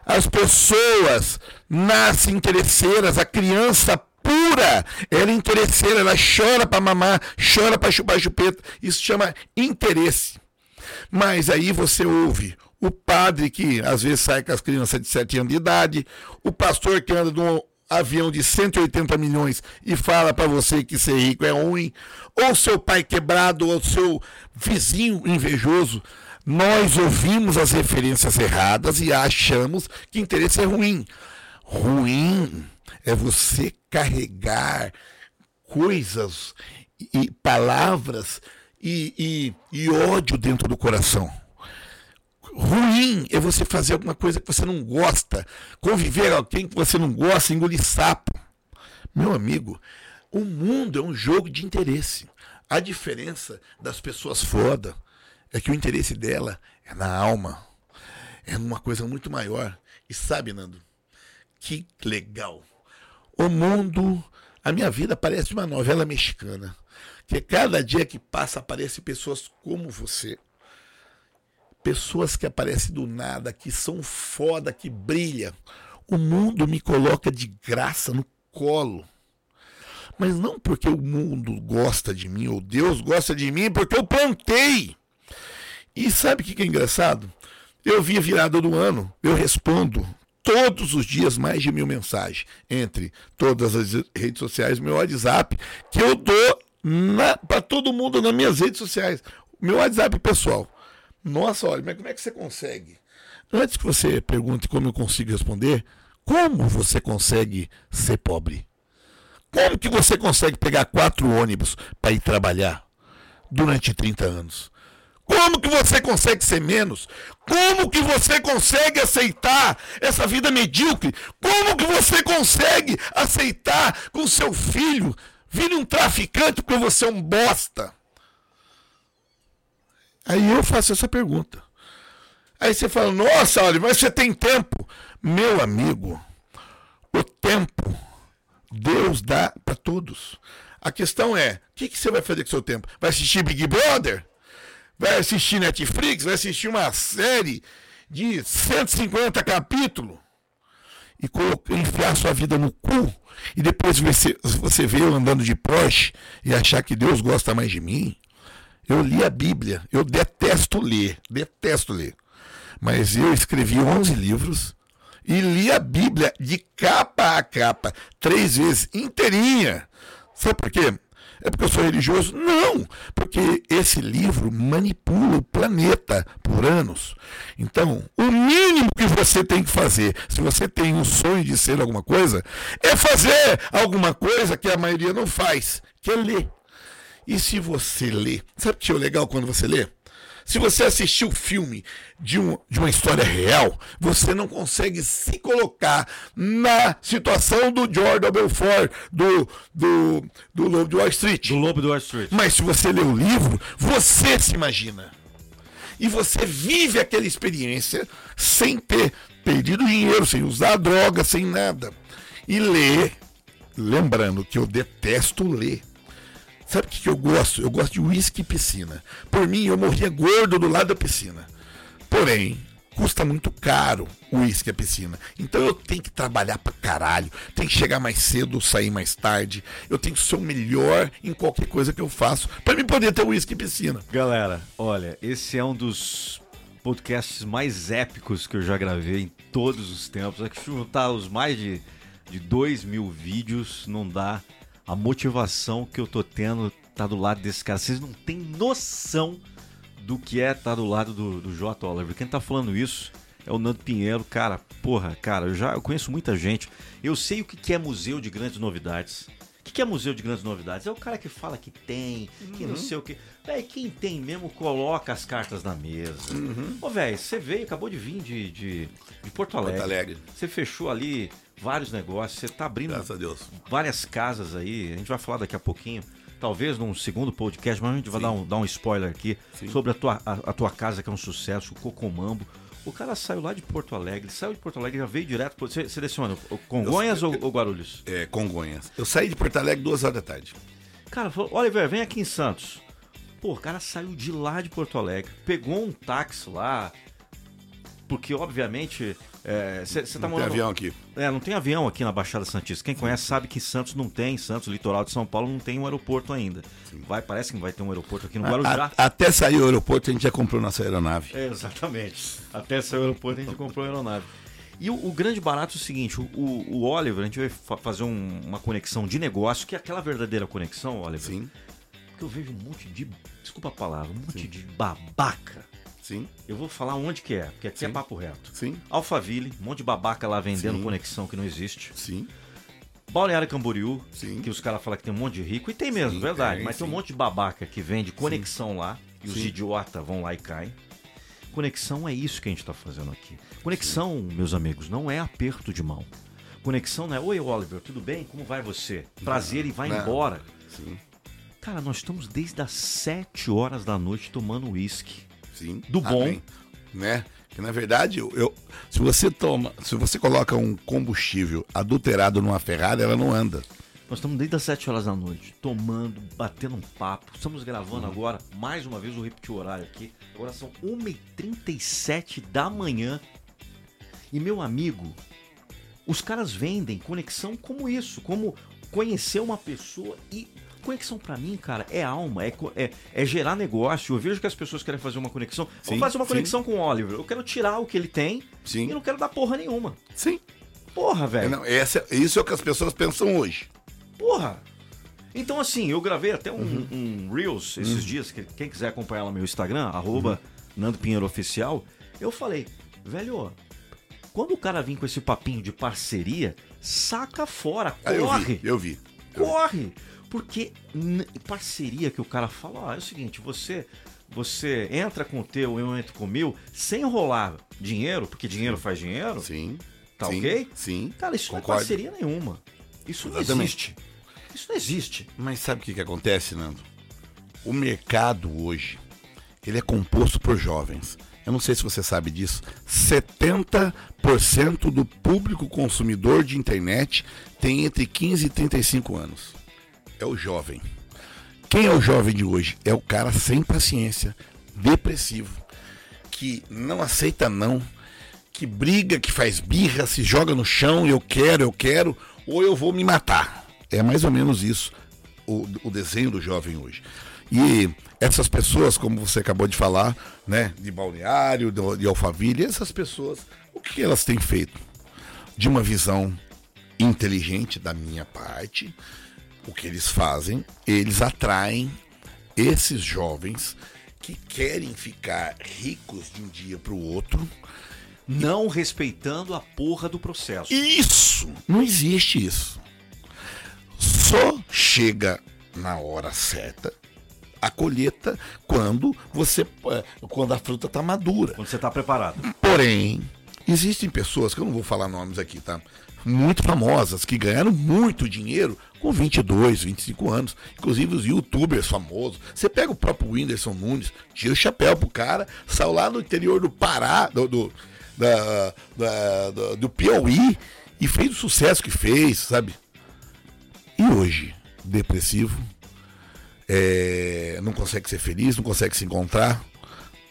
As pessoas nascem interesseiras, a criança pura, ela é interesseira, ela chora para mamar, chora para chupar chupeta. Isso chama interesse. Mas aí você ouve o padre que às vezes sai com as crianças de 7 anos de idade, o pastor que anda num avião de 180 milhões e fala para você que ser rico é ruim, ou seu pai quebrado, ou seu vizinho invejoso. Nós ouvimos as referências erradas e achamos que interesse é ruim. Ruim é você carregar coisas e palavras e, e, e ódio dentro do coração. Ruim é você fazer alguma coisa que você não gosta, conviver com alguém que você não gosta, engolir sapo. Meu amigo, o mundo é um jogo de interesse. A diferença das pessoas foda é que o interesse dela é na alma, é numa coisa muito maior. E sabe, Nando, que legal. O mundo, a minha vida parece uma novela mexicana. Que cada dia que passa aparecem pessoas como você. Pessoas que aparecem do nada, que são foda, que brilha. O mundo me coloca de graça no colo. Mas não porque o mundo gosta de mim, ou Deus gosta de mim, porque eu plantei. E sabe o que é engraçado? Eu vi a virada do ano, eu respondo todos os dias mais de mil mensagens entre todas as redes sociais, meu WhatsApp, que eu dou para todo mundo nas minhas redes sociais. Meu WhatsApp pessoal. Nossa, olha, mas como é que você consegue? Antes que você pergunte como eu consigo responder, como você consegue ser pobre? Como que você consegue pegar quatro ônibus para ir trabalhar durante 30 anos? Como que você consegue ser menos? Como que você consegue aceitar essa vida medíocre? Como que você consegue aceitar com seu filho Vire um traficante porque você é um bosta. Aí eu faço essa pergunta. Aí você fala, nossa, olha, mas você tem tempo. Meu amigo, o tempo Deus dá para todos. A questão é, o que, que você vai fazer com o seu tempo? Vai assistir Big Brother? Vai assistir Netflix? Vai assistir uma série de 150 capítulos? E enfiar sua vida no cu? e depois você, você vê eu andando de Porsche e achar que Deus gosta mais de mim. Eu li a Bíblia, eu detesto ler, detesto ler. Mas eu escrevi 11 livros e li a Bíblia de capa a capa, três vezes, inteirinha. Sabe por quê? É porque eu sou religioso? Não, porque esse livro manipula o planeta por anos. Então, o mínimo que você tem que fazer, se você tem um sonho de ser alguma coisa, é fazer alguma coisa que a maioria não faz, que é ler. E se você lê, sabe o que é legal quando você lê? Se você assistiu o filme de, um, de uma história real, você não consegue se colocar na situação do Jordan Belfort, do, do, do Lobo de Wall Street. Do Lobo de Wall Street. Mas se você lê o livro, você se imagina. E você vive aquela experiência sem ter perdido dinheiro, sem usar droga, sem nada. E lê, lembrando que eu detesto ler. Sabe o que, eu gosto? Eu gosto de uísque e piscina. Por mim, eu morria gordo do lado da piscina. Porém, custa muito caro o uísque e a piscina. Então eu tenho que trabalhar pra caralho. Tenho que chegar mais cedo, sair mais tarde. Eu tenho que ser o melhor em qualquer coisa que eu faço. para mim poder ter uísque e piscina. Galera, olha, esse é um dos podcasts mais épicos que eu já gravei em todos os tempos. É que juntar os mais de, de 2 mil vídeos não dá a motivação que eu tô tendo tá do lado desse cara. Vocês não têm noção do que é estar tá do lado do, do J. Oliver. Quem tá falando isso é o Nando Pinheiro. Cara, porra, cara, eu já eu conheço muita gente. Eu sei o que é museu de grandes novidades. O que é museu de grandes novidades? É o cara que fala que tem, que uhum. não sei o que. Véi, quem tem mesmo coloca as cartas na mesa. Uhum. Ô, velho, você veio, acabou de vir de, de, de Porto Alegre. Porto Alegre. Você fechou ali vários negócios, você está abrindo várias casas aí, a gente vai falar daqui a pouquinho talvez num segundo podcast, mas a gente vai dar um, dar um spoiler aqui Sim. sobre a tua, a, a tua casa, que é um sucesso, o Cocomambo. O cara saiu lá de Porto Alegre, saiu de Porto Alegre, já veio direto. Você seleciona Congonhas ou, ou Guarulhos? É, Congonhas. Eu saí de Porto Alegre duas horas da tarde. Cara, falou, Oliver, vem aqui em Santos. Pô, o cara saiu de lá de Porto Alegre, pegou um táxi lá, porque obviamente você tá Não tem morando. avião aqui. É, não tem avião aqui na Baixada Santista. Quem conhece sabe que Santos não tem, Santos, litoral de São Paulo, não tem um aeroporto ainda. Vai, parece que vai ter um aeroporto aqui no Guarujá. A- até sair o aeroporto, a gente já comprou nossa aeronave. É, exatamente. Até sair o aeroporto a gente comprou a aeronave. E o, o grande barato é o seguinte: o, o- Oliver, a gente vai fa- fazer um- uma conexão de negócio, que é aquela verdadeira conexão, Oliver. Sim, Porque eu vejo um monte de. Desculpa a palavra, um monte de babaca. Sim, Eu vou falar onde que é, porque aqui é Sim. papo reto. sim, Alphaville, um monte de babaca lá vendendo Sim. conexão que não existe. sim. Balneário Camboriú, Sim. que os caras falam que tem um monte de rico, e tem mesmo, Sim, verdade. tem, mas tem um monte de babaca que vende conexão lá, e os idiotas vão lá e caem. Conexão é isso que a gente está fazendo aqui. Conexão, meus amigos, não é aperto de mão. Conexão não é, oi Oliver, tudo bem? Como vai você? Prazer e vai não. embora. Sim, Cara, nós estamos desde as 7 horas da noite tomando uísque. Sim. Do bom. Amém. Né? Que na verdade, eu, eu- se você toma, se você coloca um combustível adulterado numa Ferrari, ela não anda. Nós estamos desde as 7 horas da noite, tomando, batendo um papo. Estamos gravando agora, mais uma vez, vou repetir o horário aqui. Agora são 1h37 da manhã. E meu amigo, os caras vendem conexão como isso, como conhecer uma pessoa e. Conexão pra mim, cara, é alma, é, é, é gerar negócio. Eu vejo que as pessoas querem fazer uma conexão. Sim, fazer uma sim. conexão com o Oliver. Eu quero tirar o que ele tem Sim. e não quero dar porra nenhuma. Sim. Porra, É, velho. não, essa, isso é o que as pessoas pensam hoje. Porra! Então, assim, eu gravei até um, Uhum. um Reels esses dias, que quem quiser acompanhar lá no meu Instagram, arroba Uhum. Nando Pinheiro Oficial, eu falei, velho, quando o cara vir com esse papinho de parceria, saca fora, Ah, eu corre, vi, eu vi. corre! Porque parceria que o cara fala, ó, é o seguinte, você você entra com o teu, eu entro com o meu, sem enrolar dinheiro, porque dinheiro faz dinheiro, Sim. Tá sim, ok? Sim. cara, isso não é Concordo. parceria nenhuma. Isso não Exatamente. existe. Isso não existe. Mas sabe o que, que acontece, Nando? O mercado hoje, ele é composto por jovens. Eu não sei se você sabe disso. 70% do público consumidor de internet tem entre 15 e 35 anos. É o jovem. Quem é o jovem de hoje? É o cara sem paciência, depressivo, que não aceita não, que briga, que faz birra, se joga no chão, eu quero, eu quero, ou eu vou me matar. É mais ou menos isso o, o desenho do jovem hoje. E essas pessoas, como você acabou de falar, né, de balneário, do- de Alphaville, essas pessoas, o que elas têm feito? De uma visão inteligente da minha parte, o que eles fazem, eles atraem esses jovens que querem ficar ricos de um dia para o outro. não respeitando a porra do processo. Isso! Não existe isso. Só chega na hora certa a colheita quando você eh, quando a fruta está madura. Quando você tá preparado. Porém, existem pessoas que eu não vou falar nomes aqui, tá? Muito famosas que ganharam muito dinheiro com 22, 25 anos, inclusive os youtubers famosos. Você pega o próprio Whindersson Nunes, tira o chapéu pro cara, saiu lá no interior do Pará, do, do, da, da- do, do Piauí e fez o sucesso que fez, sabe? E hoje, depressivo, é, não consegue ser feliz, não consegue se encontrar.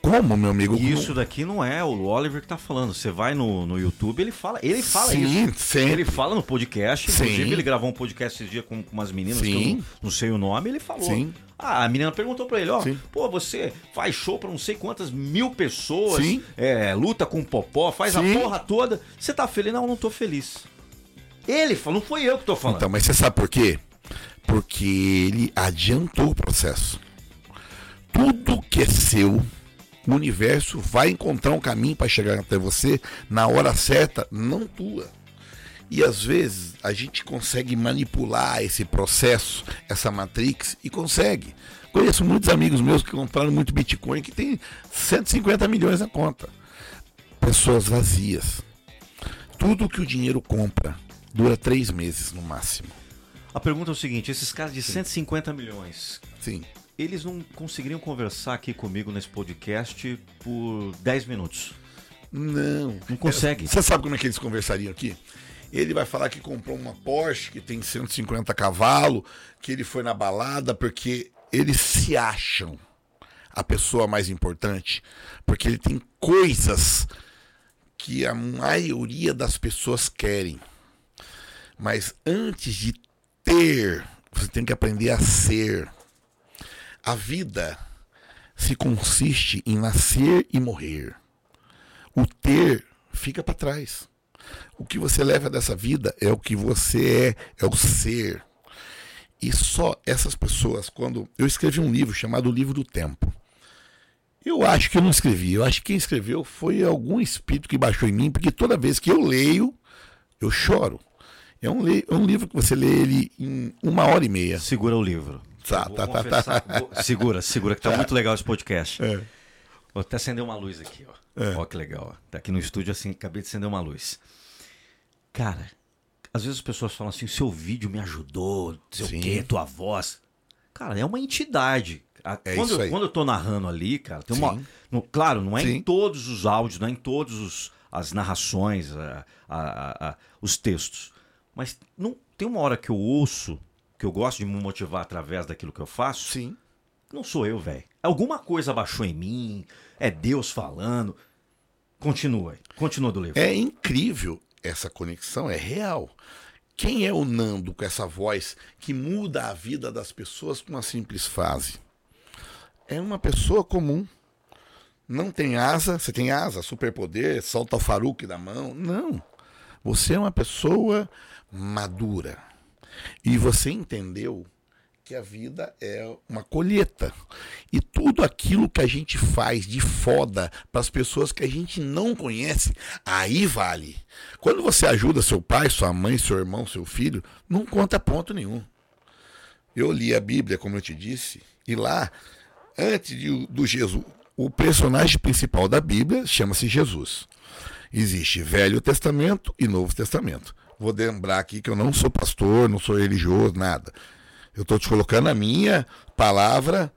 Como, meu amigo? E isso daqui não é o Oliver que tá falando. Você vai no, no YouTube, ele fala, ele fala Sim, isso. sempre. Ele fala no podcast, Sim. inclusive ele gravou um podcast esse dia com, com umas meninas que eu Sim. não, não sei o nome, ele falou. Sim. Ah, a menina perguntou pra ele, ó, Sim. pô, você faz show pra não sei quantas mil pessoas, Sim. é, luta com popó, faz Sim. a porra toda. Você tá feliz? Não, não tô feliz. Ele falou, não foi eu que tô falando. Então, mas você sabe por quê? Porque ele adiantou o processo. Tudo que é seu, o universo vai encontrar um caminho para chegar até você na hora certa, não tua. E às vezes a gente consegue manipular esse processo, essa matrix, e consegue. Conheço muitos amigos meus que compraram muito Bitcoin que tem 150 milhões na conta. Pessoas vazias. Tudo que o dinheiro compra dura três meses no máximo. A pergunta é o seguinte: esses caras de 150 milhões, Sim. Eles não conseguiriam conversar aqui comigo nesse podcast por 10 minutos? Não. Não consegue. Você sabe como é que eles conversariam aqui? Ele vai falar que comprou uma Porsche que tem 150 cavalos, que ele foi na balada, porque eles se acham a pessoa mais importante, porque ele tem coisas que a maioria das pessoas querem. Mas antes de ter, você tem que aprender a ser. A vida se consiste em nascer e morrer. O ter fica para trás. O que você leva dessa vida é o que você é, é o ser. E só essas pessoas, quando eu escrevi um livro chamado O Livro do Tempo. Eu acho que eu não escrevi, eu acho que quem escreveu foi algum espírito que baixou em mim, porque toda vez que eu leio, eu choro. É um, é um livro que você lê ele em uma hora e meia. Segura o livro. Tá, tá, tá, confessar- tá. vou- Segura, segura, que tá muito legal esse podcast. É. Vou até acender uma luz aqui, ó. É. Ó, que legal. Ó. Tá aqui no estúdio, assim, acabei de acender uma luz. Cara, às vezes as pessoas falam assim: seu vídeo me ajudou, não sei Sim. o quê, tua voz. Cara, é uma entidade. A- É quando, isso aí. quando eu tô narrando ali, cara, tem uma. No- claro, não é em Sim. todos os áudios, não é em todos os, as narrações, a- a- os textos. Mas não tem uma hora que eu ouço, que eu gosto de me motivar através daquilo que eu faço. Sim. Não sou eu, velho. Alguma coisa baixou em mim, é Deus falando. Continua, continua do livro. É incrível essa conexão, é real. Quem é o Nando com essa voz que muda a vida das pessoas com uma simples frase? É uma pessoa comum. Não tem asa, você tem asa, superpoder, solta o faruque da mão. Não. Você é uma pessoa madura. E você entendeu que a vida é uma colheita. E tudo aquilo que a gente faz de foda para as pessoas que a gente não conhece, aí vale. Quando você ajuda seu pai, sua mãe, seu irmão, seu filho, não conta ponto nenhum. Eu li a Bíblia, como eu te disse, e lá, antes de- do Jesus, o personagem principal da Bíblia chama-se Jesus. Existe Velho Testamento e Novo Testamento. Vou lembrar aqui que eu não sou pastor, não sou religioso, nada. Eu estou te colocando a minha palavra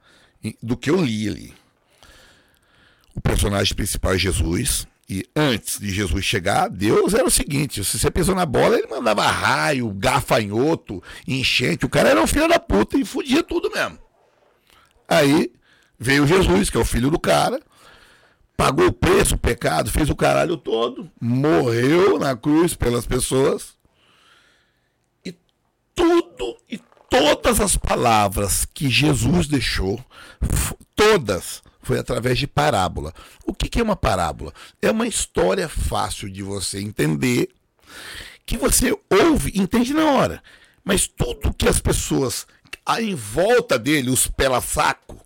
do que eu li ali. O personagem principal é Jesus. E antes de Jesus chegar, Deus era o seguinte: se você pisou na bola, ele mandava raio, gafanhoto, enchente. O cara era um filho da puta e fudia tudo mesmo. Aí veio Jesus, que é o filho do cara, pagou o preço, o pecado, fez o caralho todo, morreu na cruz pelas pessoas. E tudo e todas as palavras que Jesus deixou, todas, foi através de parábola. O que, que é uma parábola? É uma história fácil de você entender, que você ouve entende na hora. Mas tudo que as pessoas em volta dele, os pela-saco,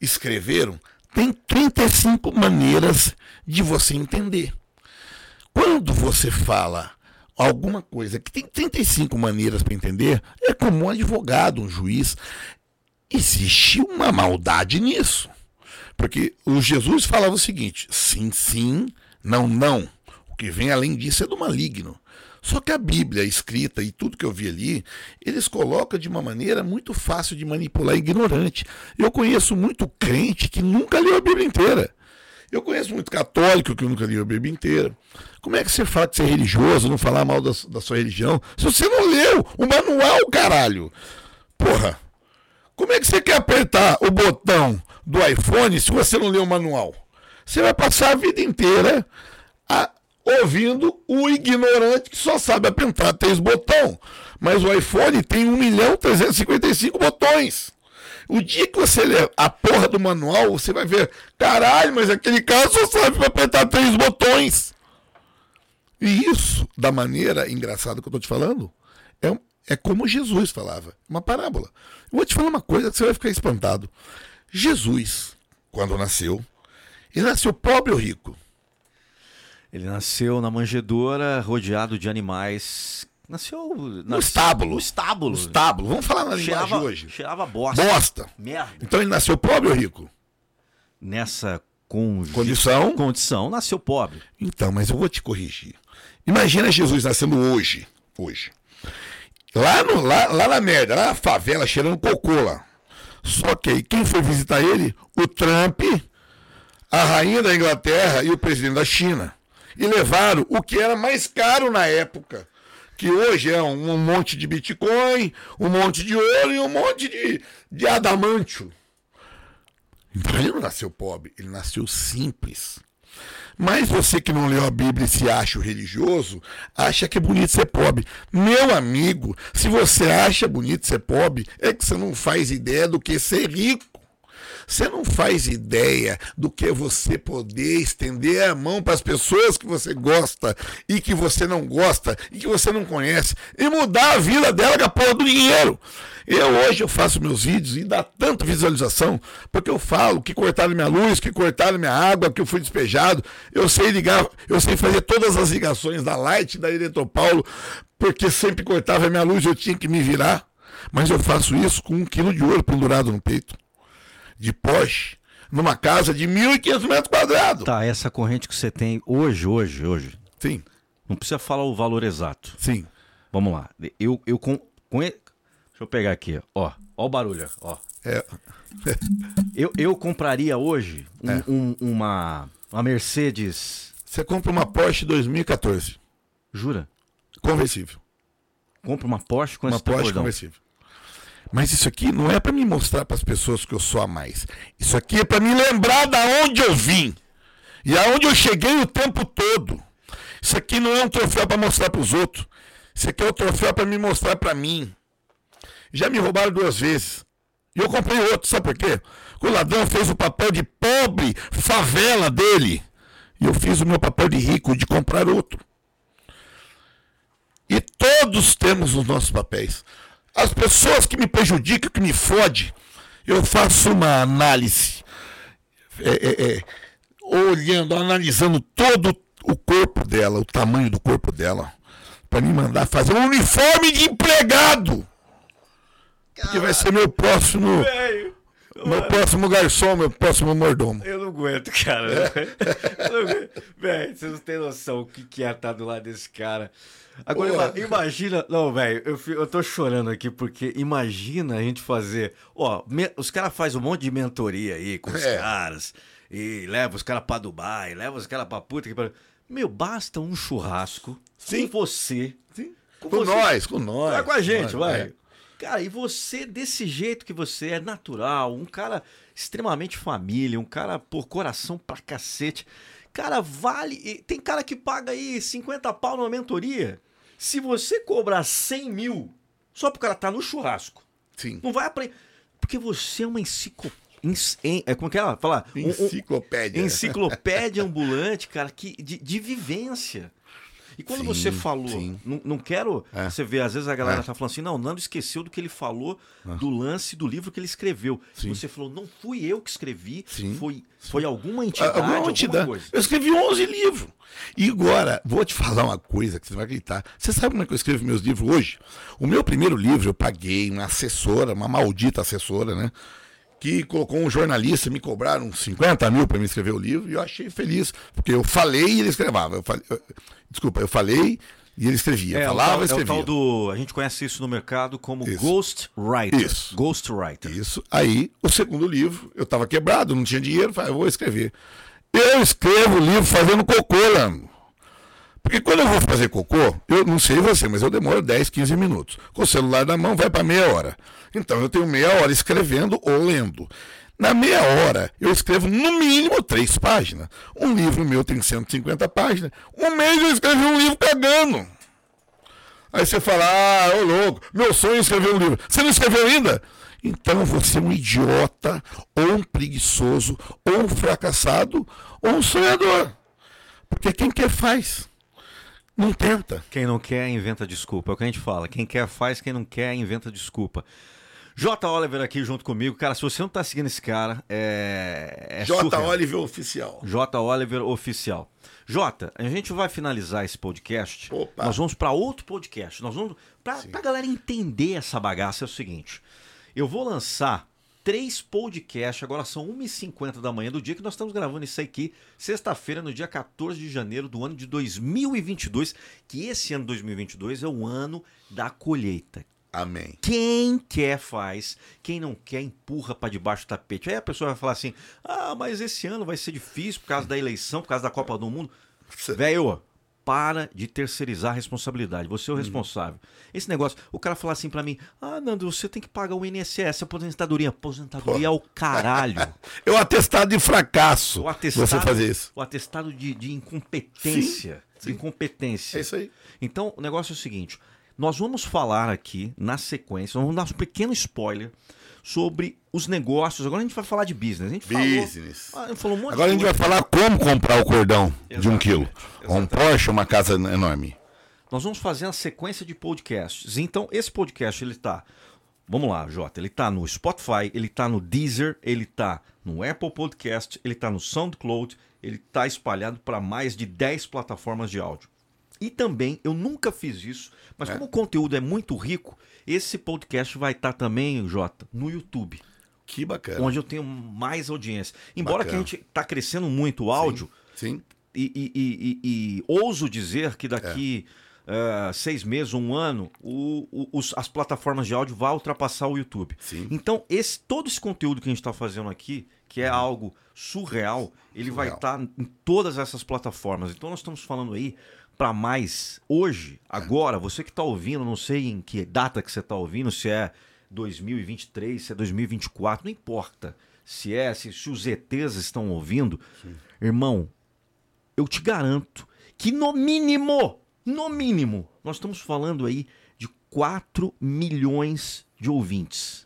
escreveram, tem 35 maneiras de você entender. Quando você fala alguma coisa que tem 35 maneiras para entender, é como um advogado, um juiz. Existe uma maldade nisso. Porque o Jesus falava o seguinte: sim, sim, não, não. O que vem além disso é do maligno. Só que a Bíblia escrita e tudo que eu vi ali, eles colocam de uma maneira muito fácil de manipular ignorante. Eu conheço muito crente que nunca leu a Bíblia inteira. Eu conheço muito católico que nunca leu a Bíblia inteira. Como é que você fala de ser religioso, não falar mal da, da sua religião, se você não leu o manual, caralho? Porra, como é que você quer apertar o botão do iPhone se você não leu o manual? Você vai passar a vida inteira a- ouvindo o ignorante que só sabe apertar três botões. Mas o iPhone tem 1 milhão 355 botões. O dia que você ler a porra do manual, você vai ver, caralho, mas aquele cara só sabe apertar três botões. E isso, da maneira engraçada que eu tô te falando, é, é como Jesus falava, uma parábola. Eu vou te falar uma coisa que você vai ficar espantado. Jesus, quando nasceu, ele nasceu pobre ou rico? Ele nasceu na manjedoura, rodeado de animais. Nasceu. No estábulo. No estábulo. No estábulo. Vamos falar na linguagem Cheirava, hoje. cheirava bosta. Bosta. Merda. Então ele nasceu pobre ou rico? Nessa congi- Condição? condição, nasceu pobre. Então, mas eu vou te corrigir. Imagina Jesus nascendo hoje. Hoje. Lá, no, lá, lá na merda, lá na favela, cheirando cocô lá. Só que aí, quem foi visitar ele? O Trump, a rainha da Inglaterra e o presidente da China. E levaram o que era mais caro na época. Que hoje é um, monte de Bitcoin, um monte de ouro e um monte de, de adamantio. Então ele não nasceu pobre, ele nasceu simples. Mas você que não leu a Bíblia e se acha religioso, acha que é bonito ser pobre. Meu amigo, se você acha bonito ser pobre, é que você não faz ideia do que é ser rico. Você não faz ideia do que é você poder estender a mão para as pessoas que você gosta e que você não gosta e que você não conhece e mudar a vida dela com a porra do dinheiro. Eu hoje eu faço meus vídeos e dá tanta visualização, porque eu falo que cortaram minha luz, que cortaram minha água, que eu fui despejado. Eu sei ligar, eu sei fazer todas as ligações da Light, da Eletropaulo, porque sempre cortava minha luz, eu tinha que me virar. Mas eu faço isso com um quilo de ouro pendurado no peito de Porsche numa casa de 1.500 metros quadrados. Tá, essa corrente que você tem hoje, hoje, hoje. Sim. Não precisa falar o valor exato. Sim. Vamos lá. Eu, eu com, com Deixa eu pegar aqui, ó. Ó o barulho, ó. É. eu, eu compraria hoje um, é. um, uma, uma Mercedes. Você compra uma Porsche 2014. Jura? Conversível. Compra uma Porsche com uma esse Porsche conversível. Mas isso aqui não é para me mostrar para as pessoas que eu sou a mais. Isso aqui é para me lembrar da onde eu vim e aonde eu cheguei o tempo todo. Isso aqui não é um troféu para mostrar para os outros. Isso aqui é um troféu para me mostrar para mim. Já me roubaram duas vezes. E eu comprei outro, sabe por quê? O ladrão fez o papel de pobre, favela dele. E eu fiz o meu papel de rico, de comprar outro. E todos temos os nossos papéis. As pessoas que me prejudicam, que me fodem, eu faço uma análise, é, é, é, olhando, analisando todo o corpo dela, o tamanho do corpo dela, para me mandar fazer um uniforme de empregado. Que vai ser meu próximo. Véio. Meu próximo garçom, meu próximo mordomo. Eu não aguento, cara. Aguento. Véi, vocês não têm noção o que, que é estar do lado desse cara. Agora, Pô. imagina. Não, velho, eu, eu tô chorando aqui porque imagina a gente fazer. Ó, me, os caras fazem um monte de mentoria aí com os é. caras. E leva os caras pra Dubai, leva os caras pra puta que. Meu, basta um churrasco Sim. com você. Sim. Com, com você. nós, com nós. Vai com a gente, vai. É. Cara, e você, desse jeito que você é, natural, um cara extremamente família, um cara por coração pra cacete. Cara, vale. Tem cara que paga aí 50 pau numa mentoria. Se você cobrar 100 mil só porque ela tá no churrasco, Sim. não vai aprender. Porque você é uma enciclopédia. É como que ela fala? Enciclopédia. Um, um, enciclopédia ambulante, cara, que, de, de vivência. E quando sim, você falou, não, não, quero. É. Você vê, às vezes a galera é. tá falando assim, não, Nando esqueceu do que ele falou é. do lance do livro que ele escreveu. Sim. Você falou, não fui eu que escrevi, sim. foi, foi alguma entidade. Alguma entidade. Alguma eu escrevi 11 livros. E agora, vou te falar uma coisa que você vai acreditar. Você sabe como é que eu escrevo meus livros hoje? O meu primeiro livro eu paguei uma assessora, uma maldita assessora, né? Que colocou um jornalista, me cobraram 50 mil para me escrever o livro, e eu achei feliz, porque eu falei e ele escrevava. Eu falei, eu, desculpa, eu falei e ele escrevia. É, falava e escrevia. É o tal do, a gente conhece isso no mercado como isso. Ghost Writer. Isso. Ghost Writer. Isso. Aí, o segundo livro, eu estava quebrado, não tinha dinheiro, falei, eu vou escrever. Eu escrevo o livro fazendo cocô, Lando. Porque quando eu vou fazer cocô, eu não sei você, mas eu demoro 10, 15 minutos. Com o celular na mão vai para meia hora. Então eu tenho meia hora escrevendo ou lendo. Na meia hora, eu escrevo no mínimo três páginas. Um livro meu tem 150 páginas. Um mês eu escrevi um livro cagando. Aí você fala, ah, ô louco, meu sonho é escrever um livro. Você não escreveu ainda? Então você é um idiota, ou um preguiçoso, ou um fracassado, ou um sonhador. Porque quem quer faz. Não tenta. Quem não quer, inventa desculpa. É o que a gente fala. Quem quer, faz. Quem não quer, inventa desculpa. J. Oliver aqui junto comigo. Cara, se você não tá seguindo esse cara, é. é J. Surreal. Oliver Oficial. J. Oliver Oficial. Jota, a gente vai finalizar esse podcast. Opa. Nós vamos para outro podcast. Nós vamos. Pra, pra galera entender essa bagaça, é o seguinte: eu vou lançar três podcasts. Agora são 1h50 da manhã do dia que nós estamos gravando isso aqui, sexta-feira, no dia 14 de janeiro do ano de 2022. Que esse ano 2022 é o ano da colheita. Amém. Quem quer faz, quem não quer empurra para debaixo do tapete. Aí a pessoa vai falar assim: ah, mas esse ano vai ser difícil por causa da eleição, por causa da Copa do Mundo. Velho, para de terceirizar a responsabilidade. Você é o responsável. Esse negócio, o cara falar assim para mim: ah, Nando, você tem que pagar o INSS, aposentadoria. Aposentadoria é o caralho. É o atestado de fracasso. O atestado, você fazer isso. O atestado de, de incompetência. Sim, sim. De incompetência. É isso aí. Então, o negócio é o seguinte: nós vamos falar aqui, na sequência, vamos dar um pequeno spoiler sobre os negócios. Agora a gente vai falar de business. A gente Business. falou, ah, falou um Agora a gente vai falar como comprar o cordão de um Exatamente, quilo. Um Porsche, uma casa enorme. Nós vamos fazer uma sequência de podcasts. Então, esse podcast, ele tá. Vamos lá, Jota. Ele tá no Spotify, ele tá no Deezer, ele tá no Apple Podcast, ele tá no SoundCloud, ele tá espalhado para mais de 10 plataformas de áudio. E também, eu nunca fiz isso, mas como o conteúdo é muito rico, esse podcast vai estar também, Jota, no YouTube, Que bacana. onde eu tenho mais audiência. Embora Bacana. que a gente tá crescendo muito o áudio, Sim. e, e- e- e- e ouso dizer que daqui eh, seis meses, um ano, o- o- os- as plataformas de áudio vão ultrapassar o YouTube. Sim. Então, esse, todo esse conteúdo que a gente está fazendo aqui, que é algo surreal, ele vai Uhum. Surreal. estar em todas essas plataformas. Então, nós estamos falando aí para mais hoje, agora, você que está ouvindo, não sei em que data que você está ouvindo, se é 2023, se é 2024, não importa. Se é, se, se os ETs estão ouvindo, irmão, eu te garanto que no mínimo, no mínimo, nós estamos falando aí de 4 milhões de ouvintes.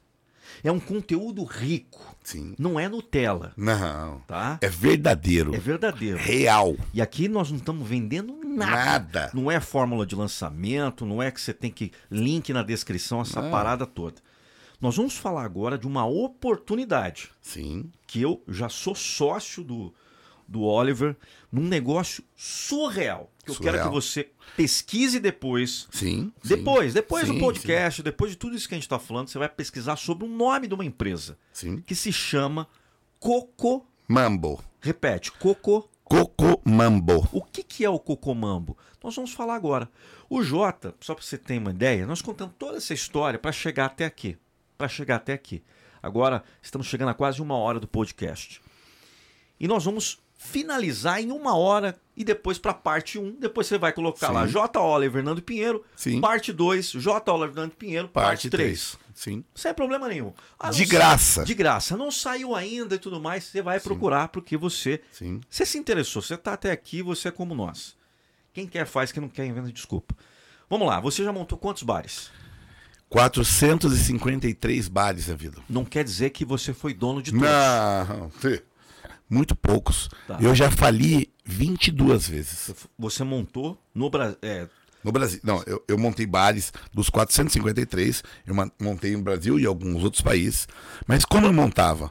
É um conteúdo rico, Sim. não é Nutella, Não. tá? É verdadeiro. É verdadeiro. Real. E aqui nós não estamos vendendo nada. Nada. Não é fórmula de lançamento, não é que você tem que link na descrição, essa Não. parada toda. Nós vamos falar agora de uma oportunidade Sim. que eu já sou sócio do, do Oliver num negócio surreal. Que eu Surreal. quero que você pesquise depois. Sim. sim. Depois, depois Sim, do podcast, depois de tudo isso que a gente está falando, você vai pesquisar sobre o nome de uma empresa Sim. sim. que se chama Coco. Mambo. Repete, Coco. Coco Mambo. O que, que é o Cocomambo? Nós vamos falar agora. O Jota, só para você ter uma ideia, nós contamos toda essa história para chegar até aqui. Para chegar até aqui. Agora estamos chegando a quase uma hora do podcast. E nós vamos finalizar em uma hora e depois para parte 1. Depois você vai colocar Sim. lá J. Oliver Nando Pinheiro. Sim. Parte 2, J. Oliver Nando Pinheiro. Parte, Parte 3. 3. Sim. Sem problema nenhum. Ah, De graça. sa- De graça. Não saiu ainda e tudo mais, você vai procurar porque você Sim. você se interessou, você está até aqui, você é como nós. Quem quer faz, quem não quer inventa desculpa. Vamos lá, você já montou quantos bares? 453 bares na vida. Não quer dizer que você foi dono de todos. Não. Muito poucos. Tá. Eu já fali 22 vezes. Você montou no Brasil. É, No Brasil. Não, eu, eu montei bares dos 453. Eu montei no Brasil e alguns outros países. Mas como eu montava?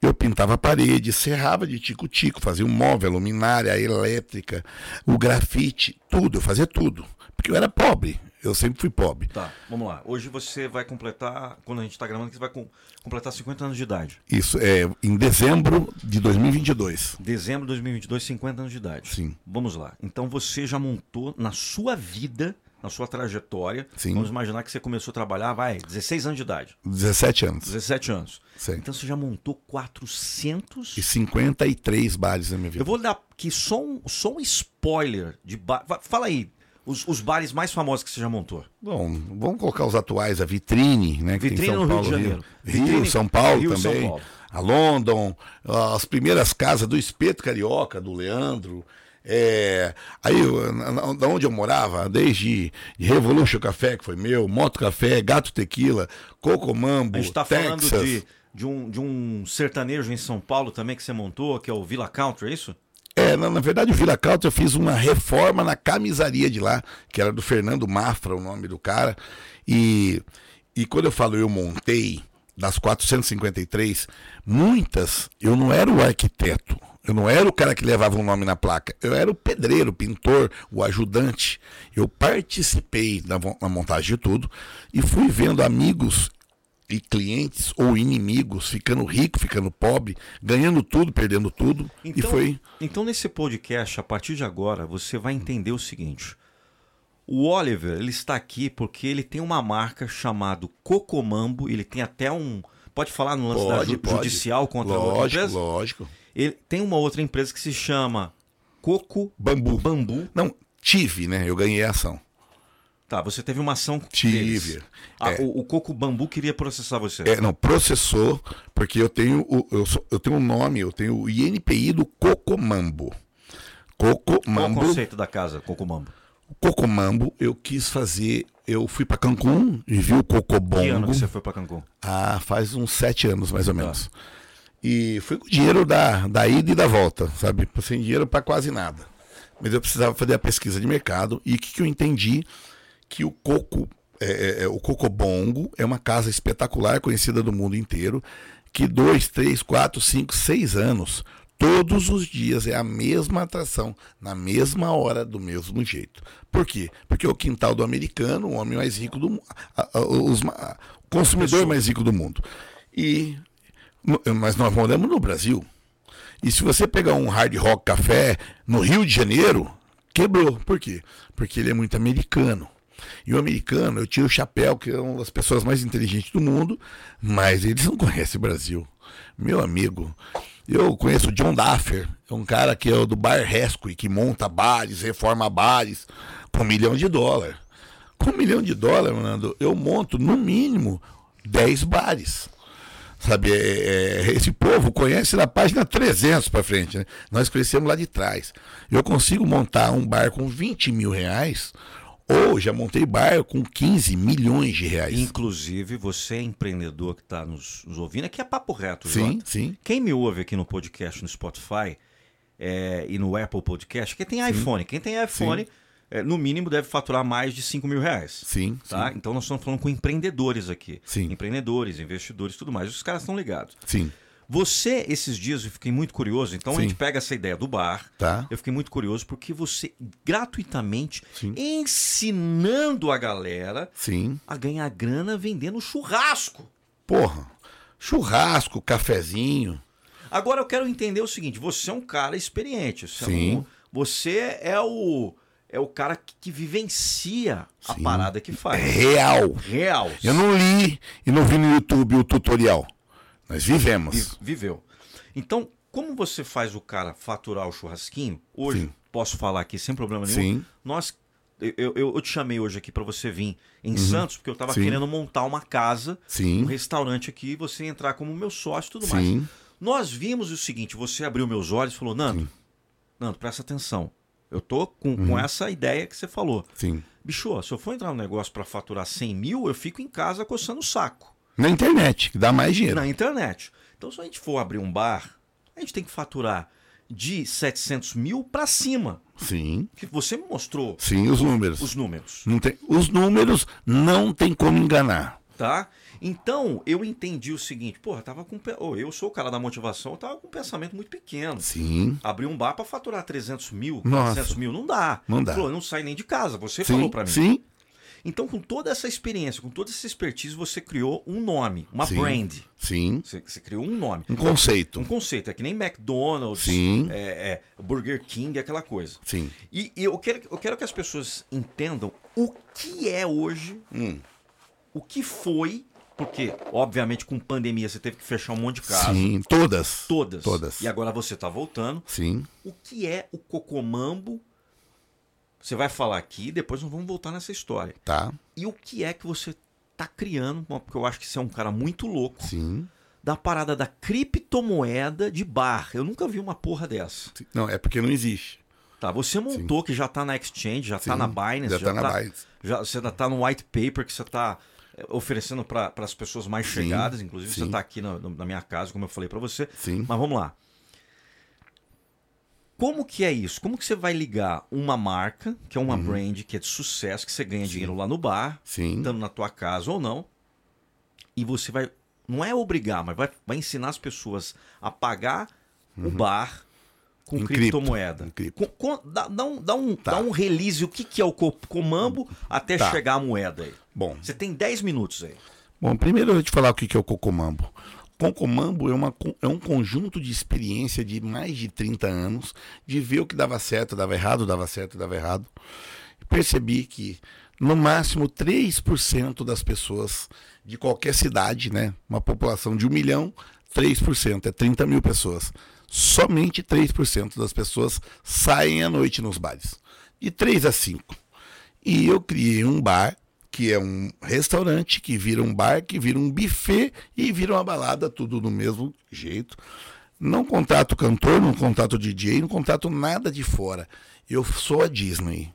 Eu pintava a parede, serrava de tico-tico, fazia o móvel, a luminária, a elétrica, o grafite, tudo. Eu fazia tudo. Porque eu era pobre. Eu sempre fui pobre. tá, vamos lá. Hoje você vai completar, quando a gente está gravando, você vai com- completar 50 anos de idade. Isso é em dezembro de 2022. Dezembro de 2022, 50 anos de idade. Sim. Vamos lá. Então você já montou na sua vida, na sua trajetória. Sim. Vamos imaginar que você começou a trabalhar, vai, 16 anos de idade. 17 anos. 17 anos. Sim. Então você já montou 400 E 53 bares na minha vida. Eu vou dar aqui só um, só um spoiler de bar. Fala aí, os, os bares mais famosos que você já montou. Bom, vamos colocar os atuais, a Vitrine, né? que tem Vitrine São no Rio Paulo, de Janeiro. Rio, Vitrine- São Paulo Rio, São também. Paulo. A London, as primeiras casas do Espeto Carioca, do Leandro. É, aí, eu- na- na- da onde eu morava, desde Revolution Café, que foi meu, Moto Café, Gato Tequila, Coco Mambo, A gente tá falando Texas. de, de, um, de um sertanejo em São Paulo também que você montou, que é o Villa Country, é isso? É, na, na verdade, o Vila Country eu fiz uma reforma na camisaria de lá, que era do Fernando Mafra, o nome do cara. E, e quando eu falo eu montei, das 453, muitas eu não era o arquiteto. Eu não era o cara que levava o nome na placa. Eu era o pedreiro, o pintor, o ajudante. Eu participei da, montagem de tudo e fui vendo amigos e clientes ou inimigos, ficando rico, ficando pobre, ganhando tudo, perdendo tudo. e foi. Então, nesse podcast, a partir de agora, você vai entender o seguinte. O Oliver, ele está aqui porque ele tem uma marca chamada Cocomambo, ele tem até um... Pode falar no lance Pode, da ju- pode. judicial contra a outra Lógico, empresa? lógico. Ele tem uma outra empresa que se chama Coco Bambu. Bambu. Não, tive, né? Eu ganhei a ação. Tá, você teve uma ação Tive. deles. Ah, É. o, o Coco Bambu queria processar você. É, não, processou, porque eu tenho o, eu, sou- eu tenho um nome, eu tenho o INPI do Cocomambo. Qual o Cocomambo. conceito da casa, Coco Mambo? O Cocomambo, eu quis fazer. Eu fui para Cancún e vi o Que ano Cocobongo. que você foi pra Cancún? Ah, faz uns sete anos, mais ou Tá. menos. E fui com o dinheiro da, da ida e da volta, sabe? Sem dinheiro para quase nada. Mas eu precisava fazer a pesquisa de mercado e o que, que eu entendi? Que o coco, é, é, é, o Cocobongo é uma casa espetacular, conhecida do mundo inteiro, que dois, três, quatro, cinco, seis anos, todos os dias é a mesma atração, na mesma hora, do mesmo jeito. Por quê? Porque o quintal do americano, o homem mais rico do mundo, o consumidor mais rico do mundo. E mas nós moramos no Brasil. E se você pegar um hard rock café no Rio de Janeiro, quebrou. Por quê? Porque ele é muito americano. E o americano, eu tiro o chapéu, que é uma das pessoas mais inteligentes do mundo, mas eles não conhecem o Brasil. Meu amigo, eu conheço o John Daffer, é um cara que é do Bar Rescue, que monta bares, reforma bares, com um milhão de dólar. Com um milhão de dólar, Nando, eu monto no mínimo 10 bares. Sabe, é- é- esse povo conhece da página 300 para frente, né? Nós crescemos lá de trás. Eu consigo montar um bar com 20 mil reais, ou já montei bar com 15 milhões de reais. Inclusive, você é empreendedor que está nos, nos ouvindo, aqui é papo reto, Sim, Jota. sim. Quem me ouve aqui no podcast, no Spotify é, e no Apple Podcast, quem tem iPhone, quem tem iPhone, é, no mínimo deve faturar mais de 5 mil reais. Sim, Tá? Então nós estamos falando com empreendedores aqui. Sim. Empreendedores, investidores tudo mais. Os caras estão ligados. sim. Você, esses dias, eu fiquei muito curioso. Então a Sim. gente pega essa ideia do bar. Tá. Eu fiquei muito curioso porque você, gratuitamente, Sim. ensinando a galera Sim. a ganhar grana vendendo churrasco. Porra. Churrasco, cafezinho. Agora eu quero entender o seguinte: você é um cara experiente. Você, Sim. É, um- você é o é o cara que, que vivencia a Sim. parada que faz. Real. Real. Eu não li e não vi no YouTube o tutorial. Nós vivemos. Vi- viveu. Então, como você faz o cara faturar o churrasquinho? Hoje, Sim. posso falar aqui sem problema nenhum. Sim. Nós, eu, eu, eu te chamei hoje aqui para você vir em Santos, porque eu estava Uhum. Sim. querendo montar uma casa, Sim. um restaurante aqui, e você entrar como meu sócio e tudo mais. Sim. Nós vimos o seguinte: você abriu meus olhos e falou, Nando, Nando, presta atenção. Eu tô com, Uhum. com essa ideia que você falou. Sim. Bicho, se eu for entrar no negócio para faturar 100 mil, eu fico em casa coçando o saco. Na internet, que dá mais dinheiro. Na internet. Então, se a gente for abrir um bar, a gente tem que faturar de 700 mil para cima. Sim. Que você me mostrou Sim, os números. os números, Não tem, os números não tem como enganar. tá? Então, eu entendi o seguinte, porra, tava com, ô, eu sou o cara da motivação, eu tava com um pensamento muito pequeno. Sim. Abrir um bar para faturar 300 mil, Nossa. 400 mil, não dá. Não dá. Falou, não sai nem de casa, você Sim. falou para mim. Sim. Então, com toda essa experiência, com toda essa expertise, você criou um nome, uma Sim. brand. Sim. Você, você criou um nome. Um conceito. Um conceito, é que nem McDonald's, Sim. é, é, Burger King, aquela coisa. Sim. E, e eu, quero, eu quero que as pessoas entendam o que é hoje, Hum. o que foi, porque, obviamente, com pandemia você teve que fechar um monte de casas. Sim. Todas. Todas. Todas. E agora você está voltando. Sim. O que é o cocomambo? Você vai falar aqui, depois nós vamos voltar nessa história. Tá. E o que é que você tá criando? Porque eu acho que você é um cara muito louco. Sim. Da parada da criptomoeda de bar. Eu nunca vi uma porra dessa. Sim. Não, é porque não existe. Tá, você montou que já tá na Exchange, já tá Sim, na Binance, já tá na tá, Binance. já você já tá no white paper que você tá é, oferecendo para as pessoas mais Sim, chegadas, inclusive você sim. tá aqui na, na minha casa, como eu falei para você. Sim. Mas vamos lá. Como que é isso? Como que você vai ligar uma marca, que é uma Uhum. brand, que é de sucesso, que você ganha dinheiro lá no bar, Sim. estando na tua casa ou não, e você vai, não é obrigar, mas vai, vai ensinar as pessoas a pagar o bar com Em cripto, criptomoeda. em cripto. Com- com- dá, dá um, dá, um, Tá. dá um release, o que, que é o co- comambo até Tá. chegar a moeda aí. Bom, Você tem 10 minutos aí. Bom, primeiro eu vou te falar o que que é o Cocomambo. Concomambo é, uma, é um conjunto de experiência de mais de 30 anos, de ver o que dava certo, dava errado, dava certo, dava errado. Percebi que, no máximo, 3% das pessoas de qualquer cidade, né? Uma população de um milhão, 3%, é 30 mil pessoas. Somente 3% das pessoas saem à noite nos bares. De 3 a 5. E eu criei um bar, que é um restaurante, que vira um bar, que vira um buffet e vira uma balada, tudo do mesmo jeito. Não contrato cantor, não contrato DJ, não contrato nada de fora. Eu sou a Disney.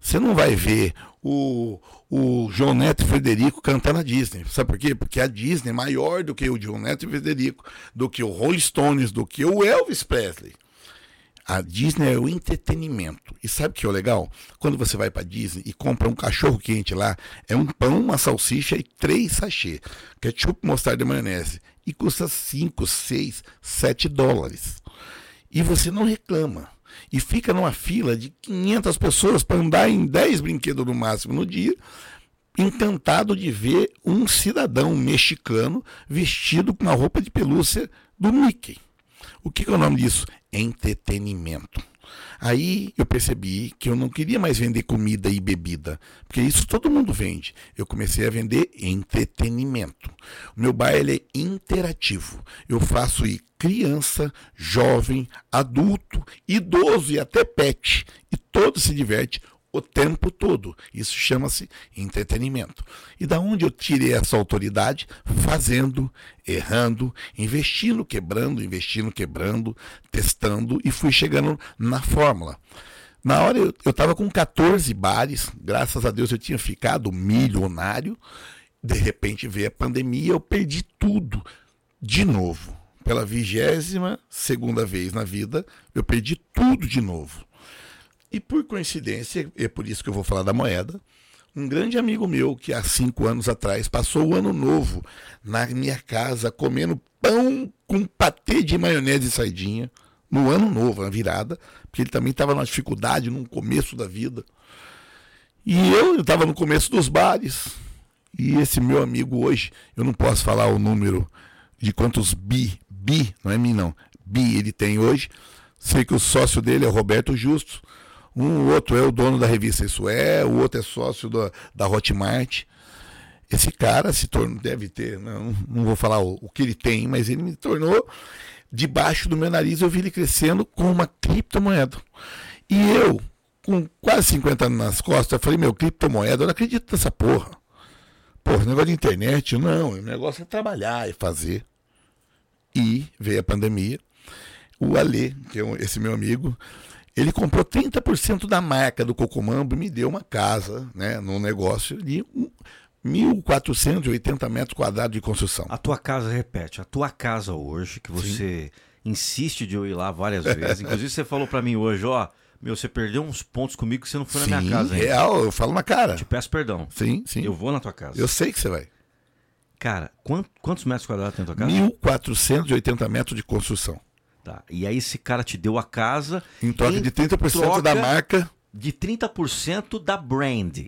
Você não vai ver o, o João Neto e Frederico cantar na Disney. Sabe por quê? Porque a Disney é maior do que o João Neto e Frederico, do que o Rolling Stones, do que o Elvis Presley. A Disney é o entretenimento. E sabe o que é o legal? Quando você vai pra Disney e compra um cachorro quente lá, é um pão, uma salsicha e três sachê. Ketchup, mostarda e maionese. E custa 5, 6, 7 dólares. E você não reclama. E fica numa fila de 500 pessoas para andar em 10 brinquedos no máximo no dia, encantado de ver um cidadão mexicano vestido com uma roupa de pelúcia do Mickey. O que, que é o nome disso? Entretenimento. Aí eu percebi que eu não queria mais vender comida e bebida, porque isso todo mundo vende. Eu comecei a vender entretenimento. O meu bar ele é interativo. Eu faço ir criança, jovem, adulto, idoso e até pet. E todo se diverte o tempo todo. Isso chama-se entretenimento. E da onde eu tirei essa autoridade? Fazendo, errando, investindo, quebrando, investindo, quebrando, testando e fui chegando na fórmula. Na hora eu estava com 14 bares, graças a Deus eu tinha ficado milionário. De repente veio a pandemia, eu perdi tudo de novo. Pela vigésima segunda vez na vida, eu perdi tudo de novo. E por coincidência, é por isso que eu vou falar da moeda, um grande amigo meu que há cinco anos atrás passou o ano novo na minha casa comendo pão com patê de maionese e sardinha no ano novo, na virada, porque ele também estava numa dificuldade no começo da vida. E eu estava no começo dos bares. E esse meu amigo hoje, eu não posso falar o número de quantos bi, bi, não é mim não, bi ele tem hoje. Sei que o sócio dele é o Roberto Justo. Um outro é o dono da revista Isso É, o outro é sócio da, da Hotmart. Esse cara se tornou, deve ter, não, não vou falar o, o que ele tem, mas ele me tornou debaixo do meu nariz, eu vi ele crescendo com uma criptomoeda. E eu, com quase 50 anos nas costas, eu falei, meu, criptomoeda, eu não acredito nessa porra. Porra, negócio de internet, não, o negócio é trabalhar e fazer. E veio a pandemia. O Ale, que é esse meu amigo, ele comprou 30% da marca do Cocomambo e me deu uma casa, né, num negócio de um- 1.480 metros quadrados de construção. A tua casa, repete, a tua casa hoje, que você insiste de eu ir lá várias vezes. Inclusive, você falou pra mim hoje, ó, meu, você perdeu uns pontos comigo que você não foi na Sim, minha casa ainda. real, eu falo na cara. Te peço perdão. Sim, sim. Eu vou na tua casa. Eu sei que você vai. Cara, quant- quantos metros quadrados tem a tua casa? 1.480 metros de construção. Tá. E aí esse cara te deu a casa Em troca em de 30% da troca marca, de 30% da brand.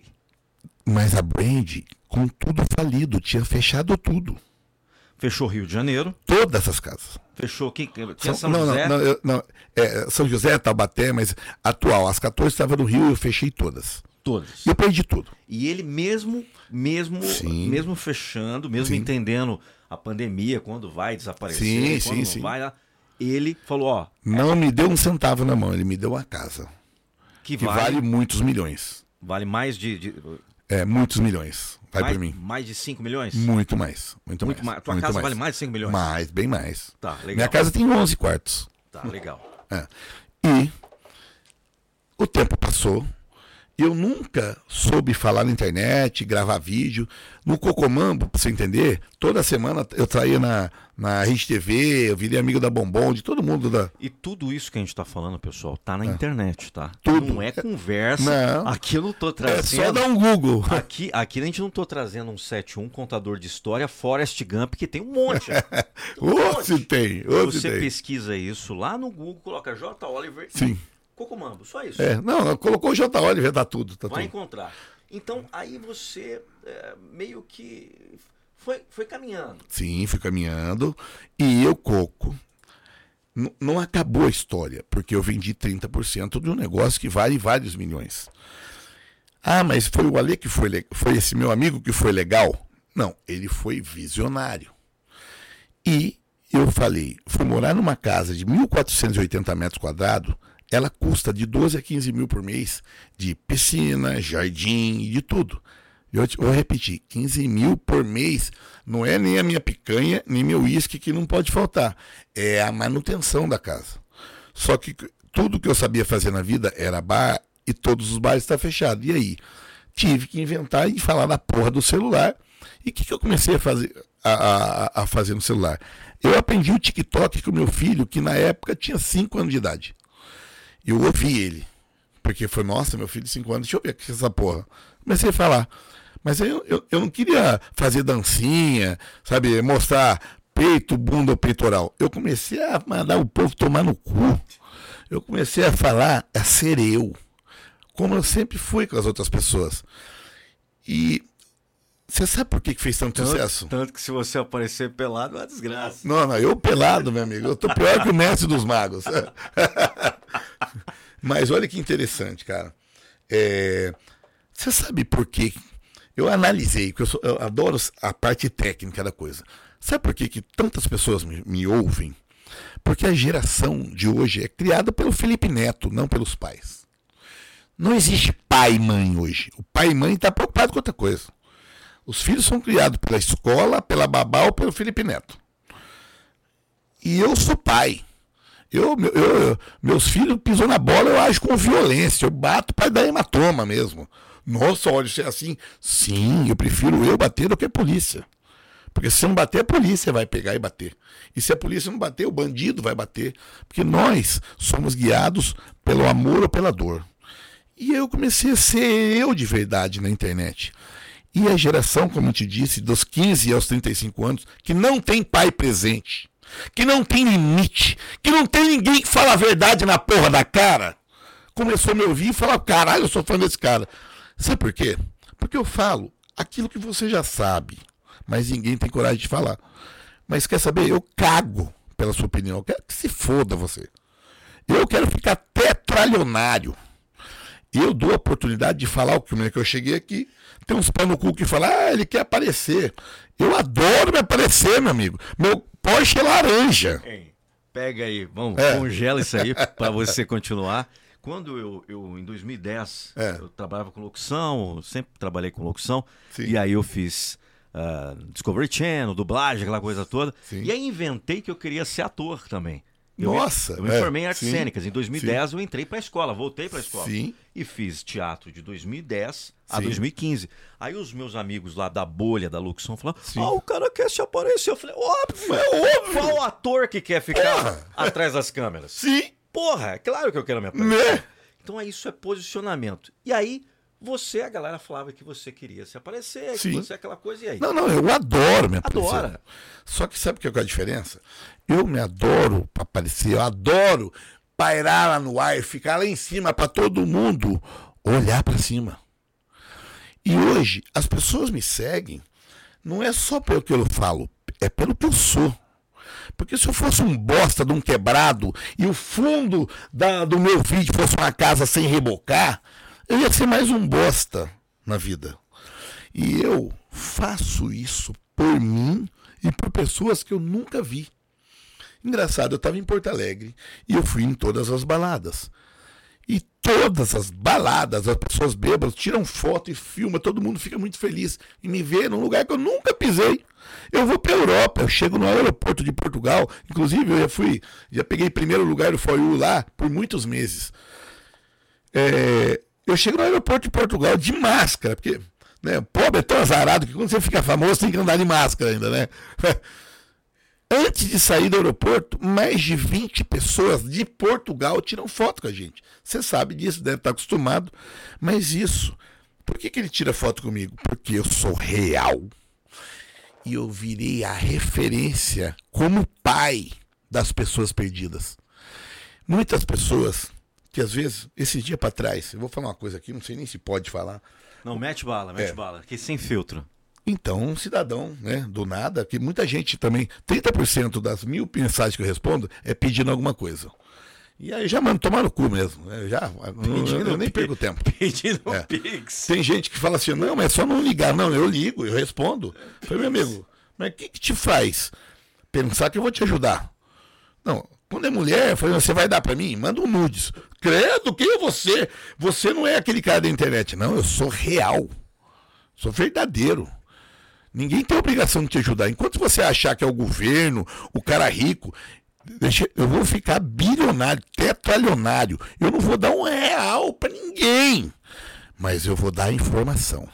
mas a Brand, com tudo falido, tinha fechado tudo. Fechou Rio de Janeiro, Todas essas casas. fechou quem? Tinha São não, José. não, não, não, é, São José, Taubaté, mas atual. As 14 estavam no Rio, eu fechei todas. Todas. E eu perdi tudo. E ele mesmo, mesmo, Sim. mesmo fechando, mesmo Sim. entendendo a pandemia, quando vai desaparecer, Sim, quando sim, não vai lá, ele falou, ó, Não me deu um centavo na mão, ele me deu uma casa. que, Que vale, vale vale, muitos milhões. mais de, de- É, muitos milhões. Vai mais, por mim. mais de 5 milhões? Muito mais. Muito, Muito mais. mais. Tua muito casa vale mais de 5 milhões? Mais, bem mais. Tá, legal. Minha casa tem 11 quartos. Tá, legal. É. E o tempo passou. Eu nunca soube falar na internet, gravar vídeo. No Cocomambo, pra você entender, toda semana eu traía na, na Rede TV, eu virei amigo da Bombom, de todo mundo da. E tudo isso que a gente tá falando, pessoal, tá na internet, tá? É. Tudo. Não é conversa. Não. Aqui eu não tô É trazendo. só dar um Google. Aqui, aqui a gente não tô trazendo um 71 contador de história, Forrest Gump, que tem um monte. Se tem, se Você tem. pesquisa isso lá no Google, coloca J. Oliver Sim. Cocomambo, só isso. É, não, colocou o J. Oliver, dá tudo. Tá Vai tudo. encontrar. Então, aí você é, meio que foi, foi caminhando. Sim, fui caminhando. E eu, Coco, não acabou a história, porque eu vendi 30% de um negócio que vale vários milhões. Ah, mas foi o Ale que foi, foi esse meu amigo que foi legal? Não, ele foi visionário. E eu falei, fui morar numa casa de 1.480 metros quadrados, ela custa de 12 a 15 mil por mês, de piscina, jardim e de tudo. Eu vou repetir, 15 mil por mês não é nem a minha picanha, nem meu uísque que não pode faltar. É a manutenção da casa. Só que tudo que eu sabia fazer na vida era bar e todos os bares estão fechados. E aí? Tive que inventar e falar da porra do celular. E o que, que eu comecei a fazer, a, a- a fazer no celular? Eu aprendi o TikTok com meu filho, que na época tinha 5 anos de idade. Eu ouvi ele. Porque foi, nossa, meu filho de 5 anos, deixa eu ver aqui essa porra. Comecei a falar. Mas eu, eu, eu não queria fazer dancinha, sabe, mostrar peito, bunda ou peitoral. Eu comecei a mandar o povo tomar no cu. Eu comecei a falar a ser eu. Como eu sempre fui com as outras pessoas. E você sabe por que, que fez tanto sucesso? Tanto que se você aparecer pelado é uma desgraça. Não, não, eu pelado, meu amigo. Eu tô pior que o mestre dos magos. Mas olha que interessante, cara. É, Você sabe por quê? Eu analisei, porque eu, sou- eu adoro a parte técnica da coisa. Sabe por quê que tantas pessoas me, me ouvem? Porque a geração de hoje é criada pelo Felipe Neto, não pelos pais. Não existe pai e mãe hoje. O pai e mãe está preocupado com outra coisa. Os filhos são criados pela escola, pela babá ou pelo Felipe Neto. E eu sou pai. Eu, eu- eu- meus filhos pisam na bola, eu ajo com violência. Eu bato para dar hematoma mesmo. Nossa, olha, isso é assim. Sim, eu prefiro eu bater do que a polícia. Porque se não bater, a polícia vai pegar e bater. E se a polícia não bater, o bandido vai bater. Porque nós somos guiados pelo amor ou pela dor. E eu comecei a ser eu de verdade na internet. E a geração, como eu te disse, dos 15 aos 35 anos, que não tem pai presente, que não tem limite, que não tem ninguém que fala a verdade na porra da cara, começou a me ouvir e falar: caralho, eu sou fã desse cara. Sabe por quê? Porque eu falo aquilo que você já sabe, mas ninguém tem coragem de falar. Mas quer saber? Eu cago pela sua opinião. Eu quero que se foda você. Eu quero ficar tetralionário. Eu dou a oportunidade de falar o que é que eu cheguei aqui. Tem uns pé no cu que falam, ah, ele quer aparecer. Eu adoro me aparecer, meu amigo. Meu Porsche é laranja. Hein, Pega aí, vamos, É. congela isso aí para você continuar. Quando eu, eu em 2010, É. eu trabalhava com locução, sempre trabalhei com locução, Sim. e aí eu fiz ah, Discovery Channel, dublagem, aquela coisa toda. Sim. E aí inventei que eu queria ser ator tambem. Eu me- Nossa, Eu me é, formei em artes sim, cênicas. Em 2010 eu entrei para a escola, voltei para a escola. Sim. E fiz teatro de 2010 a Sim. 2015. Aí os meus amigos lá da bolha da locução falaram: Sim. Ah, o cara quer se aparecer. Eu falei: Óbvio, É óbvio. Qual ator que quer ficar Porra. atrás das câmeras? Sim, Porra, é claro que eu quero me aparecer. né? Então é isso é posicionamento. E aí, você, a galera falava que você queria se aparecer, que Sim. você é aquela coisa, e aí? Não, não, eu adoro me aparecer. Adora. Só que sabe o que é a diferença? Eu me adoro aparecer, eu adoro pairar lá no ar, ficar lá em cima pra todo mundo olhar pra cima. E hoje as pessoas me seguem não é só pelo que eu falo, é pelo que eu sou. Porque se eu fosse um bosta de um quebrado e o fundo da- do meu vídeo fosse uma casa sem rebocar, eu ia ser mais um bosta na vida. E eu faço isso por mim e por pessoas que eu nunca vi. Engraçado, eu estava em Porto Alegre e eu fui em todas as baladas. E todas as baladas, as pessoas bêbadas tiram foto e filmam, todo mundo fica muito feliz em me ver num lugar que eu nunca pisei. Eu vou para Europa, eu chego no aeroporto de Portugal, inclusive eu já fui, já peguei primeiro lugar do For You lá por muitos meses. É, eu chego no aeroporto de Portugal de máscara, porque né, pobre é tão azarado que quando você fica famoso tem que andar de máscara ainda, né? Antes de sair do aeroporto, mais de 20 pessoas de Portugal tiram foto com a gente. Você sabe disso, deve estar acostumado. Mas isso, por que, que ele tira foto comigo? Porque eu sou real. E eu virei a referência como pai das pessoas perdidas. Muitas pessoas que às vezes, esse dia para trás, eu vou falar uma coisa aqui, não sei nem se pode falar. Não, mete bala, mete É. bala. Que sem filtro. Então, um cidadão, né, do nada, que muita gente também, 30% das mil mensagens que eu respondo é pedindo alguma coisa. E aí já mando tomar no cu mesmo. né, Já, eu, eu nem perco tempo. Pedindo É. Pix. Tem gente que fala assim, não, mas é só não ligar. Não, eu ligo, eu respondo. Falei, meu amigo, mas o que, que te faz pensar que eu vou te ajudar? Não, quando é mulher, eu falei, você vai dar pra mim? Manda um nudes. Credo, quem é você? Você não é aquele cara da internet. Não, eu sou real. Sou verdadeiro. Ninguém tem obrigação de te ajudar. Enquanto você achar que é o governo, o cara rico, deixa- eu vou ficar bilionário, tetralionário. Eu não vou dar um real pra ninguém. Mas eu vou dar informação.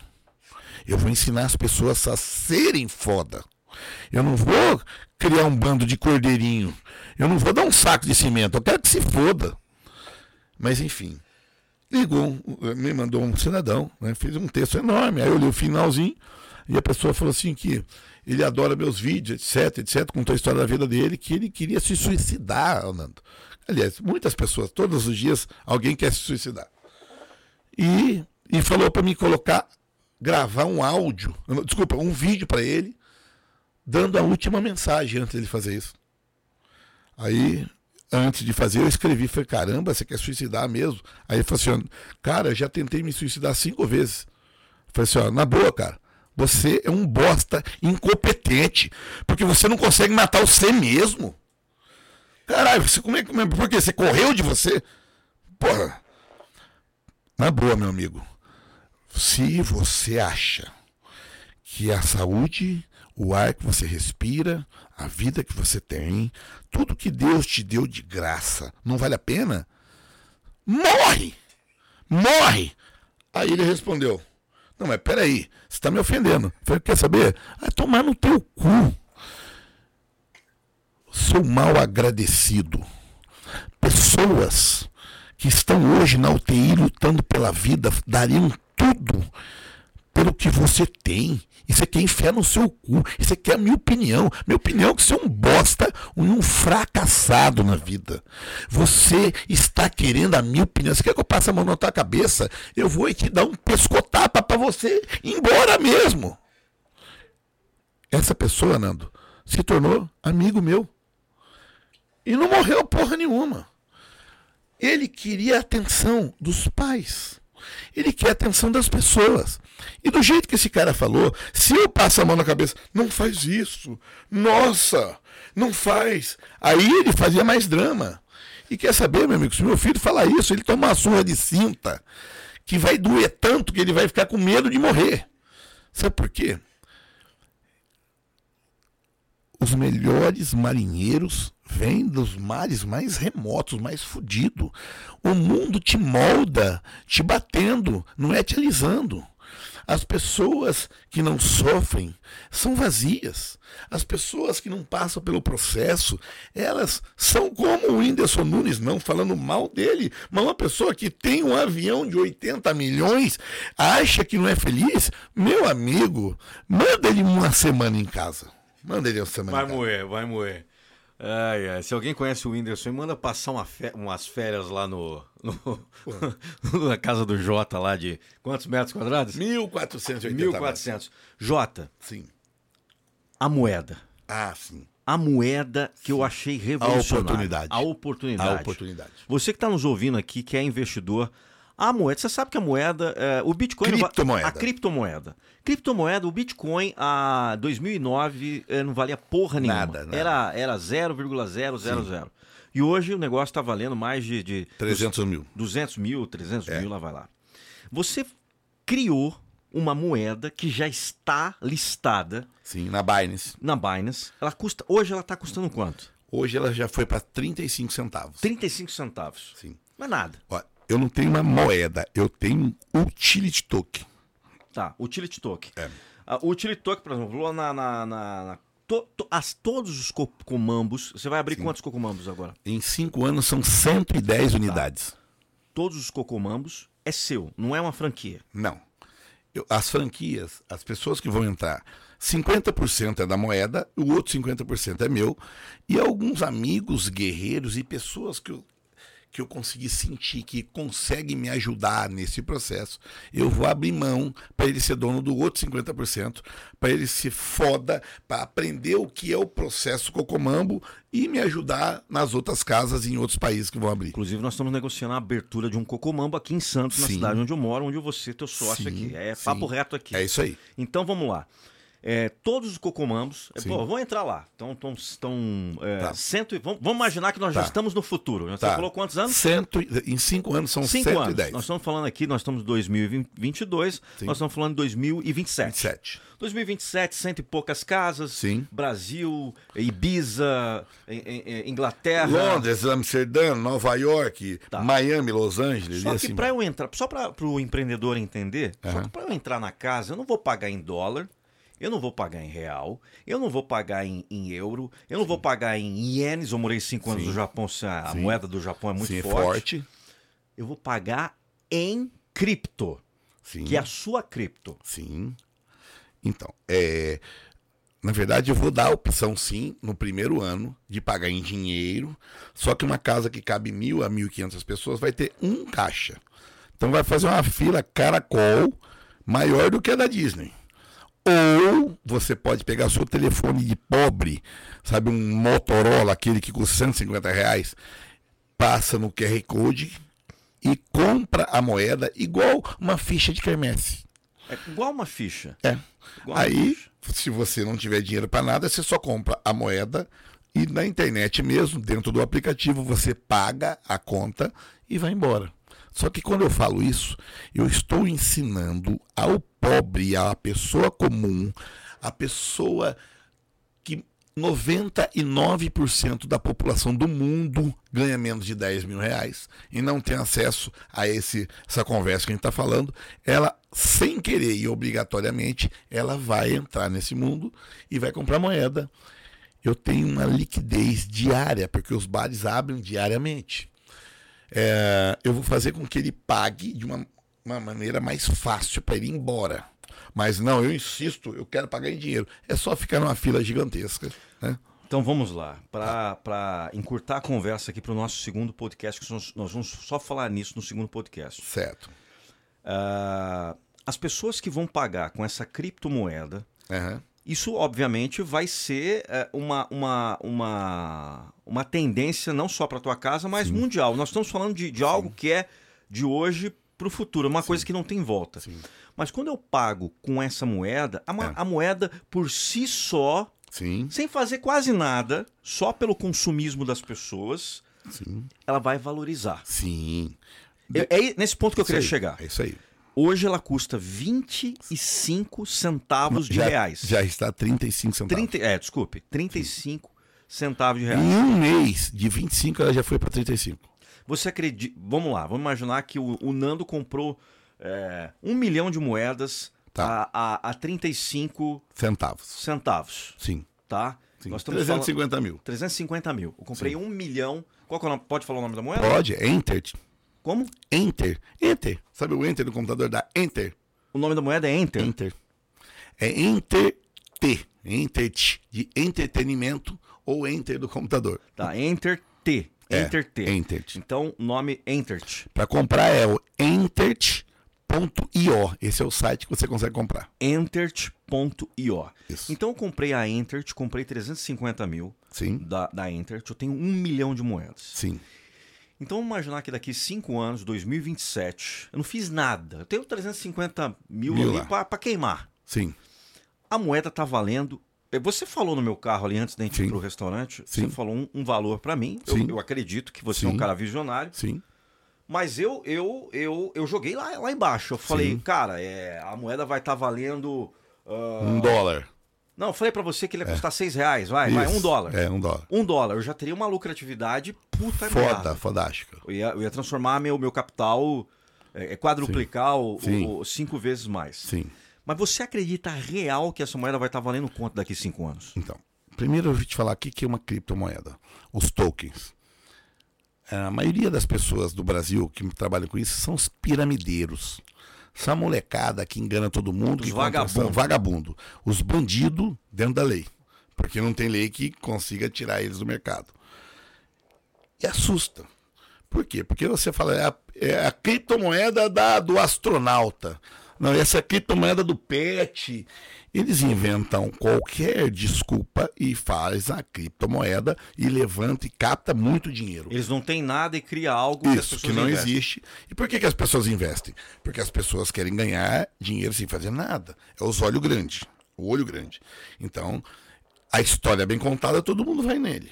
Eu vou ensinar as pessoas a serem foda. Eu não vou criar um bando de cordeirinho. Eu não vou dar um saco de cimento. Eu quero que se foda. Mas enfim. Ligou, me mandou um cidadão, né, fez um texto enorme. Aí eu li o finalzinho e a pessoa falou assim que ele adora meus vídeos, etc, etc. Contou a história da vida dele, que ele queria se suicidar, Nando. Aliás, muitas pessoas, todos os dias, alguém quer se suicidar e, e falou para mim colocar, gravar um áudio, desculpa, um vídeo para ele, dando a última mensagem antes dele fazer isso. Aí, antes de fazer, eu escrevi, falei, caramba, você quer suicidar mesmo? Aí ele falou assim, cara, já tentei me suicidar cinco vezes. Eu falei assim, ó, na boa, cara, você é um bosta incompetente, porque você não consegue matar você mesmo. Caralho, você, como é, que- por quê? Você correu de você? Porra, na boa, meu amigo. Se você acha que a saúde, o ar que você respira, a vida que você tem, tudo que Deus te deu de graça, não vale a pena? Morre! Morre! Aí ele respondeu: Não, mas peraí, você está me ofendendo. Eu falei: Quer saber? Ah, tomar no teu cu. Sou mal agradecido. Pessoas que estão hoje na UTI lutando pela vida dariam tudo pelo que você tem. Isso aqui é enfiar no seu cu. Isso aqui é a minha opinião. Minha opinião é que você é um bosta um fracassado na vida. Você está querendo a minha opinião. Você quer que eu passe a mão na tua cabeça? Eu vou te dar um pescotapa para você ir embora mesmo. Essa pessoa, Nando, se tornou amigo meu. E não morreu porra nenhuma. Ele queria a atenção dos pais. Ele quer a atenção das pessoas. E do jeito que esse cara falou, se eu passo a mão na cabeça, não faz isso. Nossa, não faz. Aí ele fazia mais drama. E quer saber, meu amigo, se meu filho falar isso, ele toma uma surra de cinta que vai doer tanto que ele vai ficar com medo de morrer. Sabe por quê? Os melhores marinheiros vêm dos mares mais remotos, mais fudidos. O mundo te molda, te batendo, não é te alisando. As pessoas que não sofrem são vazias. As pessoas que não passam pelo processo, elas são como o Whindersson Nunes, não falando mal dele, mas uma pessoa que tem um avião de 80 milhões, acha que não é feliz, meu amigo, manda ele uma semana em casa. Manda ele uma semana Vai em casa. moer, vai moer. Ai, ai. Se alguém conhece o Whindersson, manda passar uma fe- umas férias lá no, no- na casa do Jota lá de quantos metros quadrados? 1480 1400. Jota, Sim. a moeda. Ah, sim. A moeda que eu achei revolucionária. oportunidade. A oportunidade. A oportunidade. Você que está nos ouvindo aqui, que é investidor, a moeda, você sabe que a moeda, é, o Bitcoin... Criptomoeda. A criptomoeda. Criptomoeda, o Bitcoin, a 2009, eh, não valia porra nenhuma. Nada, nada. Era, era 0,000. E hoje o negócio está valendo mais de... de 300 mil. 200 mil, 300 É. mil, lá vai lá. Você criou uma moeda que já está listada Sim, na Binance. na Binance. Ela custa, hoje ela está custando quanto? Hoje ela já foi para 35 centavos. 35 centavos. Sim. Não é nada. Ó, eu não tenho uma moeda, eu tenho um utility token. Tá, utility token. É. O utility token, por exemplo, na... na, na- na- to- to- as, todos os cocumambos... Você vai abrir quantos cocumambos agora? Em cinco anos são 110 unidades. Todos os cocumambos é seu, não é uma franquia. Não. Eu- as franquias, as pessoas que vão entrar, 50% é da moeda, o outro 50% é meu. E alguns amigos guerreiros e pessoas que eu, que eu conseguir sentir que consegue me ajudar nesse processo, eu vou abrir mão para ele ser dono do outro 50%, para ele se foda, para aprender o que é o processo Cocomambo e me ajudar nas outras casas e em outros países que vão abrir. Inclusive, nós estamos negociando a abertura de um Cocomambo aqui em Santos, na Sim. cidade onde eu moro, onde você, teu sócio Sim, aqui. É sim. papo reto aqui. É isso aí. Então vamos lá. É, todos os cocomambos, é, pô, vão entrar lá. Então, estão. estão é, Tá. cento vamos, vamos imaginar que nós já Tá. estamos no futuro. Você Tá. falou quantos anos? Cento, em cinco anos são Cinco 110. anos. Nós estamos falando aqui, nós estamos em 2022, Sim. nós estamos falando de 2027. 27. 2027, cento e poucas casas. Sim. Brasil, Ibiza, em- em- em- Inglaterra. Londres, Amsterdã, Nova York, Tá. Miami, Los Angeles. Só e que assim para eu entrar, só para o empreendedor entender, só Aham. que para eu entrar na casa, eu não vou pagar em dólar, eu não vou pagar em real, eu não vou pagar em, em euro, eu não vou pagar em ienes. Eu morei cinco anos Sim. no Japão, a, Sim. moeda do Japão é muito Sim, é forte. forte. Eu vou pagar em cripto, Sim. que é a sua cripto. Sim. Então, é, na verdade, eu vou dar a opção, sim, no primeiro ano, de pagar em dinheiro. Só que uma casa que cabe mil a mil e quinhentas pessoas vai ter um caixa. Então vai fazer uma fila caracol maior do que a da Disney. Ou você pode pegar seu telefone de pobre, sabe, um Motorola, aquele que custa 150 reais, passa no QR Code e compra a moeda igual uma ficha de quermesse. É igual uma ficha. É. Igual Aí, ficha. se você não tiver dinheiro para nada, você só compra a moeda e na internet mesmo, dentro do aplicativo, você paga a conta e vai embora. Só que quando eu falo isso, eu estou ensinando ao pobre, à pessoa comum, a pessoa que 99% da população do mundo ganha menos de 10 mil reais e não tem acesso a esse, essa conversa que a gente está falando, ela, sem querer e obrigatoriamente, ela vai entrar nesse mundo e vai comprar moeda. Eu tenho uma liquidez diária, porque os bares abrem diariamente. É, eu vou fazer com que ele pague de uma, uma maneira mais fácil para ele ir embora. Mas não, eu insisto, eu quero pagar em dinheiro. É só ficar numa fila gigantesca. Né? Então vamos lá, para encurtar a conversa aqui para o nosso segundo podcast, que nós, nós vamos só falar nisso no segundo podcast. Certo. Ah, as pessoas que vão pagar com essa criptomoeda, Aham. Isso obviamente vai ser eh, uma, uma, uma, uma tendência não só para tua casa, mas mundial. Nós estamos falando de, de algo que é de hoje para o futuro, uma coisa que não tem volta. Sim. Mas quando eu pago com essa moeda, a, É. a moeda por si só, Sim, sem fazer quase nada, só pelo consumismo das pessoas, sim, ela vai valorizar. sim. É, é nesse ponto que eu queria aí, chegar. É isso aí. Hoje ela custa 25 centavos de já, reais. Já está 35 centavos. 30, é, desculpe, 35 centavos de Em reais. um mês, de 25, ela já foi para 35. Você acredita. Vamos lá, vamos imaginar que o, o Nando comprou é, um milhão de moedas Tá. a, a, a 35 Centavos. centavos. Sim. Tá? sim. Nós estamos falando- 350 mil. 350 mil. Eu comprei um milhão. Qual que é o nome? Pode falar o nome da moeda? Pode, é Enter. Como? Enter. Enter. Sabe o Enter do computador? Da Enter. O nome da moeda é Enter. Enter. É Enter T. Enter T. De entretenimento ou Enter do computador. Tá, Enter T. É, Enter T. Enter. Então, nome Entert. Para comprar é o entert.io. Esse é o site que você consegue comprar. Entert.io. Isso. Então eu comprei a Entert, comprei 350 mil Sim. da, da Entert, eu tenho um milhão de moedas. Sim. Então vamos imaginar que daqui 5 anos, 2027, eu não fiz nada. Eu tenho 350 mil, Mil ali pra queimar. Sim. A moeda tá valendo. eh, Você falou no meu carro ali antes da gente ir Sim. pro restaurante, Sim. você falou um, um valor pra mim. Eu, Sim. eu acredito que você é um Sim. cara visionário. Sim. Mas eu eu eu, eu joguei lá, lá embaixo. Eu falei, Sim. cara, é, a moeda vai estar valendo. ah, Um dólar. Não, eu falei pra você que ele ia custar 6 reais, vai, vai, Isso. um dólar. É, um dólar. Um dólar, eu já teria uma lucratividade puta Foda, merda. fodástica. Eu ia, eu ia transformar meu, meu capital, é, é quadruplicar o, Sim. o- o cinco vezes mais. Sim. Mas você acredita real que essa moeda vai estar valendo quanto daqui cinco anos? Então, primeiro eu vou te falar o que que é uma criptomoeda. Os tokens. A maioria das pessoas do Brasil que trabalham com isso são os piramideiros. Essa molecada que engana todo mundo. Os que contrata- vagabundo. Vagabundo. Os bandidos dentro da lei. Porque não tem lei que consiga tirar eles do mercado. E assusta. Por quê? Porque você fala, é a, é a criptomoeda da, do astronauta. Não, essa é a criptomoeda do pet. Eles inventam qualquer desculpa e faz a criptomoeda e levanta e capta muito dinheiro. Eles não têm nada e cria algo que Isso, pessoas que não investem. existe. E por que, que as pessoas investem? Porque as pessoas querem ganhar dinheiro sem fazer nada. É os olhos grandes, o olho grande. Então, a história bem contada, todo mundo vai nele.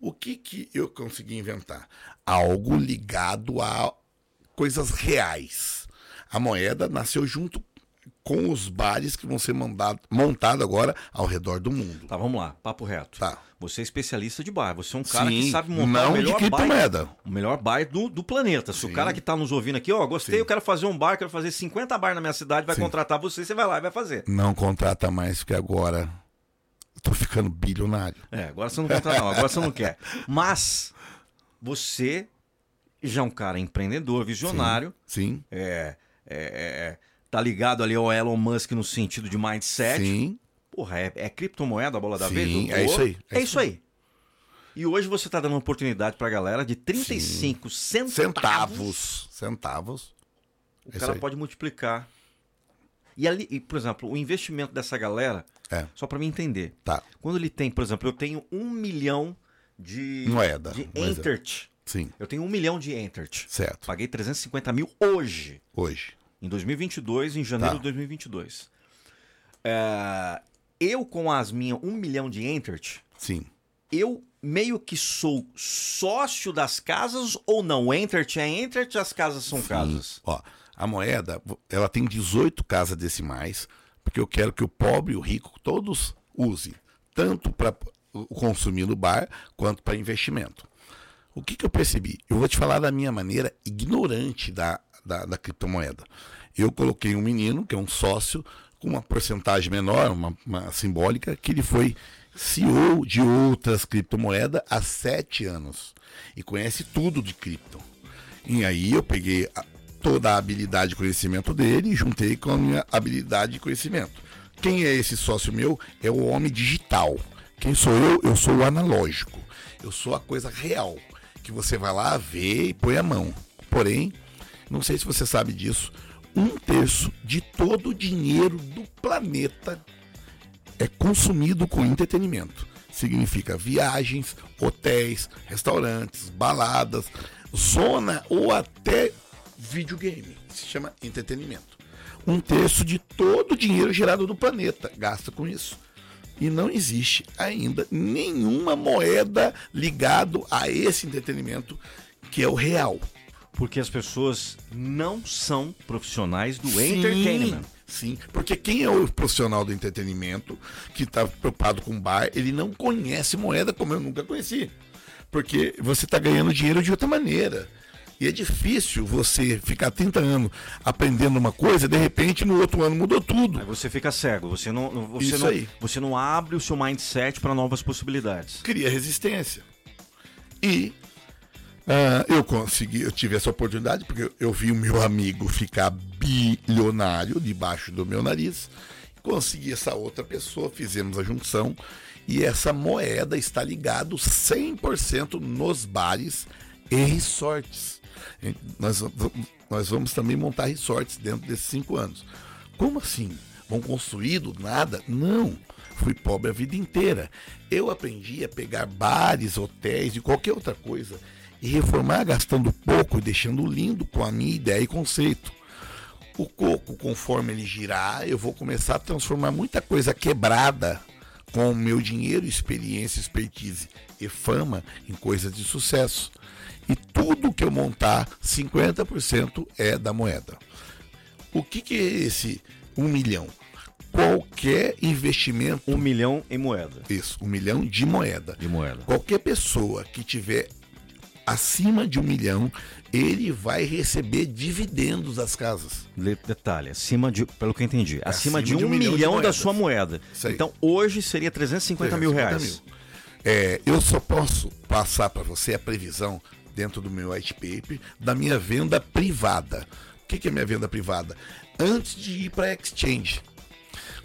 O que, que eu consegui inventar? Algo ligado a coisas reais. A moeda nasceu junto com os bares que vão ser mandado, montados agora ao redor do mundo. Tá, vamos lá, papo reto. Tá. Você é especialista de bar, você é um cara que Sim, sabe montar não o de melhor bar, criptomoeda. o melhor bar do, do planeta. Se o cara que tá nos ouvindo aqui, ó, gostei, Sim. eu quero fazer um bar, quero fazer 50 bar na minha cidade, vai Sim. contratar você, você vai lá e vai fazer. Não contrata mais, porque agora tô ficando bilionário. É, agora você não contrata não, agora você não quer. Mas você já é um cara empreendedor, visionário, Sim. é, é, é, tá ligado ali ao Elon Musk no sentido de mindset. Sim. Porra, é, é criptomoeda a bola da Sim, vez? é isso aí, É, é isso isso aí. E hoje você tá dando uma oportunidade pra galera de 35 centavos. Centavos. Centavos. O É cara aí. pode multiplicar. E ali, e, por exemplo, o investimento dessa galera, É. só pra mim entender. Tá. Quando ele tem, por exemplo, eu tenho um milhão de. Moeda, De. Entert. Sim. Eu tenho um milhão de Entert. Certo. Paguei 350 mil hoje. Hoje. Em 2022, em janeiro Tá. de 2022. É, eu, com as minhas um milhão de Entert, Sim. eu meio que sou sócio das casas ou não? Entert é Entert, as casas são casas. Ó, a moeda, ela tem 18 casas decimais, porque eu quero que o pobre e o rico todos usem, tanto para consumir no bar quanto para investimento. O que, que eu percebi? Eu vou te falar da minha maneira ignorante da, da, da criptomoeda. Eu coloquei um menino, que é um sócio, com uma porcentagem menor, uma, uma simbólica, que ele foi CEO de outras criptomoedas há sete anos e conhece tudo de cripto. E aí eu peguei a- toda a habilidade e conhecimento dele e juntei com a minha habilidade e conhecimento. Quem é esse sócio meu? É o homem digital. Quem sou eu? Eu sou o analógico. Eu sou a coisa real, que você vai lá ver e põe a mão. Porém, não sei se você sabe disso, um terço de todo o dinheiro do planeta é consumido com entretenimento. Significa viagens, hotéis, restaurantes, baladas, zona ou até videogame. Se chama entretenimento. Um terço de todo o dinheiro gerado do planeta gasta com isso. E não existe ainda nenhuma moeda ligado a esse entretenimento que é o real. Porque as pessoas não são profissionais do Sim, entertainment. Sim, porque quem é o profissional do entretenimento que está preocupado com bar, ele não conhece moeda como eu nunca conheci. Porque você está ganhando dinheiro de outra maneira. E é difícil você ficar 30 anos aprendendo uma coisa, de repente no outro ano mudou tudo. Aí você fica cego, você não, você Isso não, aí. você não abre o seu mindset para novas possibilidades. Cria resistência. E ah, eu consegui, eu tive essa oportunidade porque eu vi o meu amigo ficar bilionário debaixo do meu nariz. Consegui essa outra pessoa, fizemos a junção e essa moeda está ligado 100% nos bares e resorts. Nós, nós vamos também montar resorts dentro desses cinco anos. Como assim? Vão construir do nada? Não. Fui pobre a vida inteira. Eu aprendi a pegar bares, hotéis e qualquer outra coisa e reformar gastando pouco e deixando lindo com a minha ideia e conceito. O coco, conforme ele girar, eu vou começar a transformar muita coisa quebrada com o meu dinheiro, experiência, expertise e fama em coisas de sucesso. E tudo que eu montar, 50% é da moeda. O que, que é esse um milhão? Qualquer investimento, Um milhão em moeda. isso, um milhão de moeda. De moeda. Qualquer pessoa que tiver acima de um milhão, ele vai receber dividendos das casas. Detalhe, acima de, pelo que eu entendi, acima, Acima de um, de um milhão, milhão da sua moeda. Então hoje seria 350 mil 350 reais. mil. É, eu só posso passar para você a previsão dentro do meu white paper da minha venda privada. O que, que é minha venda privada? Antes de ir para exchange.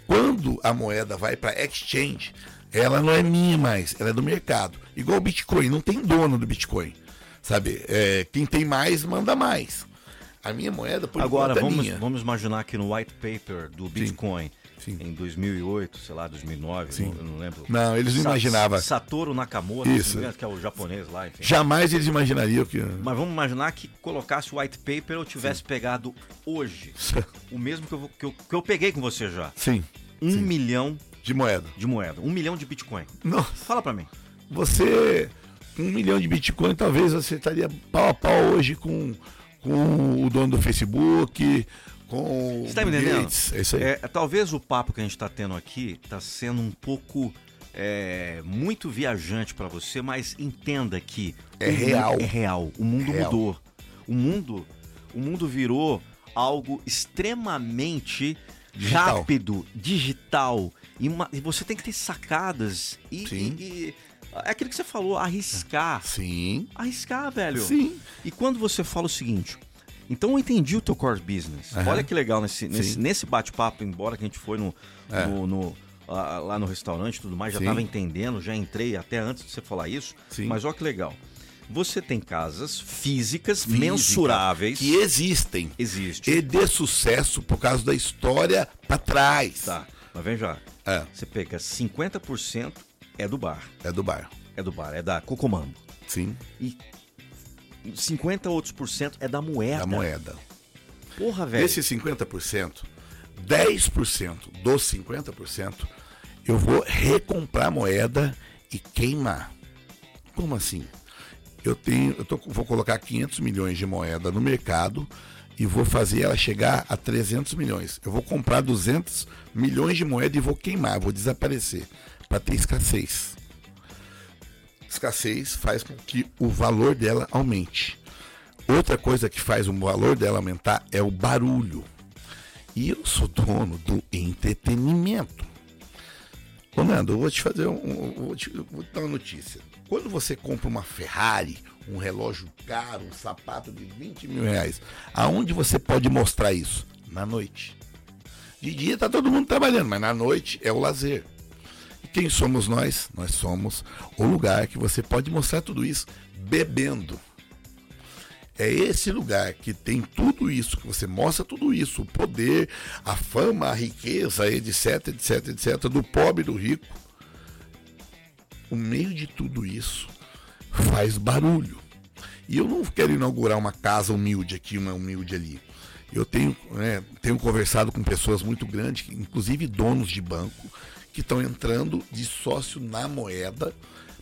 Quando a moeda vai para exchange, ela não é minha mais, ela é do mercado. Igual o Bitcoin, não tem dono do Bitcoin. Sabe? É, quem tem mais, manda mais. A minha moeda, por Agora, enquanto, é vamos, minha. vamos imaginar que no white paper do Bitcoin, Sim. em 2008, sei lá, 2009, Sim. não, não lembro. Não, eles não imaginavam. Satoru Nakamoto, Isso. que é o japonês lá, enfim. Jamais eles imaginariam que. Mas vamos imaginar que colocasse o white paper eu tivesse pegado hoje. O mesmo que eu, que eu, que eu peguei com você já. Sim, Um Sim. milhão de moeda. de moeda. Um milhão de Bitcoin. Nossa, Fala pra mim. você. Um milhão de Bitcoin, talvez você estaria pau a pau hoje com, com o dono do Facebook, com Você tá me entendendo? Gates. É isso aí. É, talvez o papo que a gente tá tendo aqui tá sendo um pouco é, muito viajante pra você, mas entenda que É real. É real. O mundo Real. mudou. O mundo, o mundo virou algo extremamente Digital. rápido, digital. E, uma- e você tem que ter sacadas e, e- e- é aquilo que você falou, arriscar. Sim, Arriscar, velho. sim. E quando você fala o seguinte, então eu entendi o teu core business. Aham. Olha que legal nesse, nesse, nesse bate-papo, embora que a gente foi no, É. no- no- lá, no restaurante e tudo mais, já estava entendendo, já entrei até antes de você falar isso. Sim. Mas olha que legal. Você tem casas físicas Física, mensuráveis. Que existem. Existe. E de sucesso por causa da história pra trás. Tá, mas vem já. É, Você pega 50% é do bar. é do bar. É do bar, é da Cocomambo. Sim, E 50 outros por cento é da moeda. da moeda. Porra, velho. Desses 50%, 10% dos 50%, eu vou recomprar moeda e queimar. Como assim? Eu tenho, eu tô, vou colocar 500 milhões de moeda no mercado e vou fazer ela chegar a 300 milhões. Eu vou comprar 200 milhões de moeda e vou queimar, vou desaparecer para ter escassez. Escassez faz com que o valor dela aumente. Outra coisa que faz o valor dela aumentar é o barulho. E eu sou dono do entretenimento. Ô Nando, eu vou te fazer um. vou, te, vou te dar uma notícia. Quando você compra uma Ferrari, um relógio caro, um sapato de 20 mil reais, aonde você pode mostrar isso? Na noite. De dia tá todo mundo trabalhando, mas na noite é o lazer. Quem somos nós? Nós somos o lugar que você pode mostrar tudo isso bebendo. É esse lugar que tem tudo isso, que você mostra tudo isso, o poder, a fama, a riqueza, etc, etc, etc, do pobre e do rico. O meio de tudo isso faz barulho. E eu não quero inaugurar uma casa humilde aqui, uma humilde ali. Eu tenho, né, tenho conversado com pessoas muito grandes, inclusive donos de banco, que estão entrando de sócio na moeda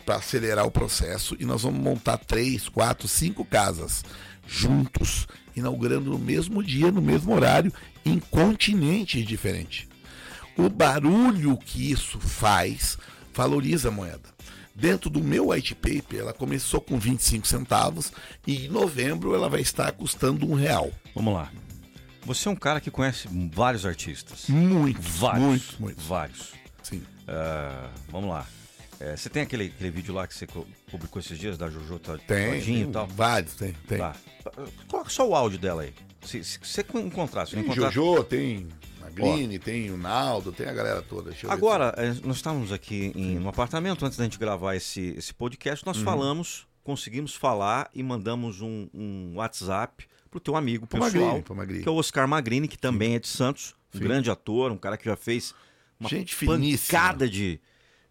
para acelerar o processo e nós vamos montar três, quatro, cinco casas juntos, inaugurando no mesmo dia, no mesmo horário, em continentes diferentes. O barulho que isso faz valoriza a moeda. Dentro do meu white paper, ela começou com 25 centavos e em novembro ela vai estar custando um real. Vamos lá. Você é um cara que conhece vários artistas. Muito, Vários. muito, muito. Vários. Sim. Ah, vamos lá. É, você tem aquele, aquele vídeo lá que você co- publicou esses dias da Jojo Tem, Todinho e tal? vários, tem, tem. Tá. Coloca só o áudio dela aí. Se, se você encontrar, se Tem encontrar. Jojo, tem Green, tem o Naldo, tem a galera toda. Eu ver Agora, eh, nós estávamos aqui em um apartamento antes da gente gravar esse, esse podcast. Uhum. Nós falamos, conseguimos falar e mandamos um, um WhatsApp pro teu amigo Pro pessoal, Magrini, Magrini. que é o Oscar Magrini, que também é de Santos, um Sim. grande ator, um cara que já fez uma Gente finíssima. pancada de,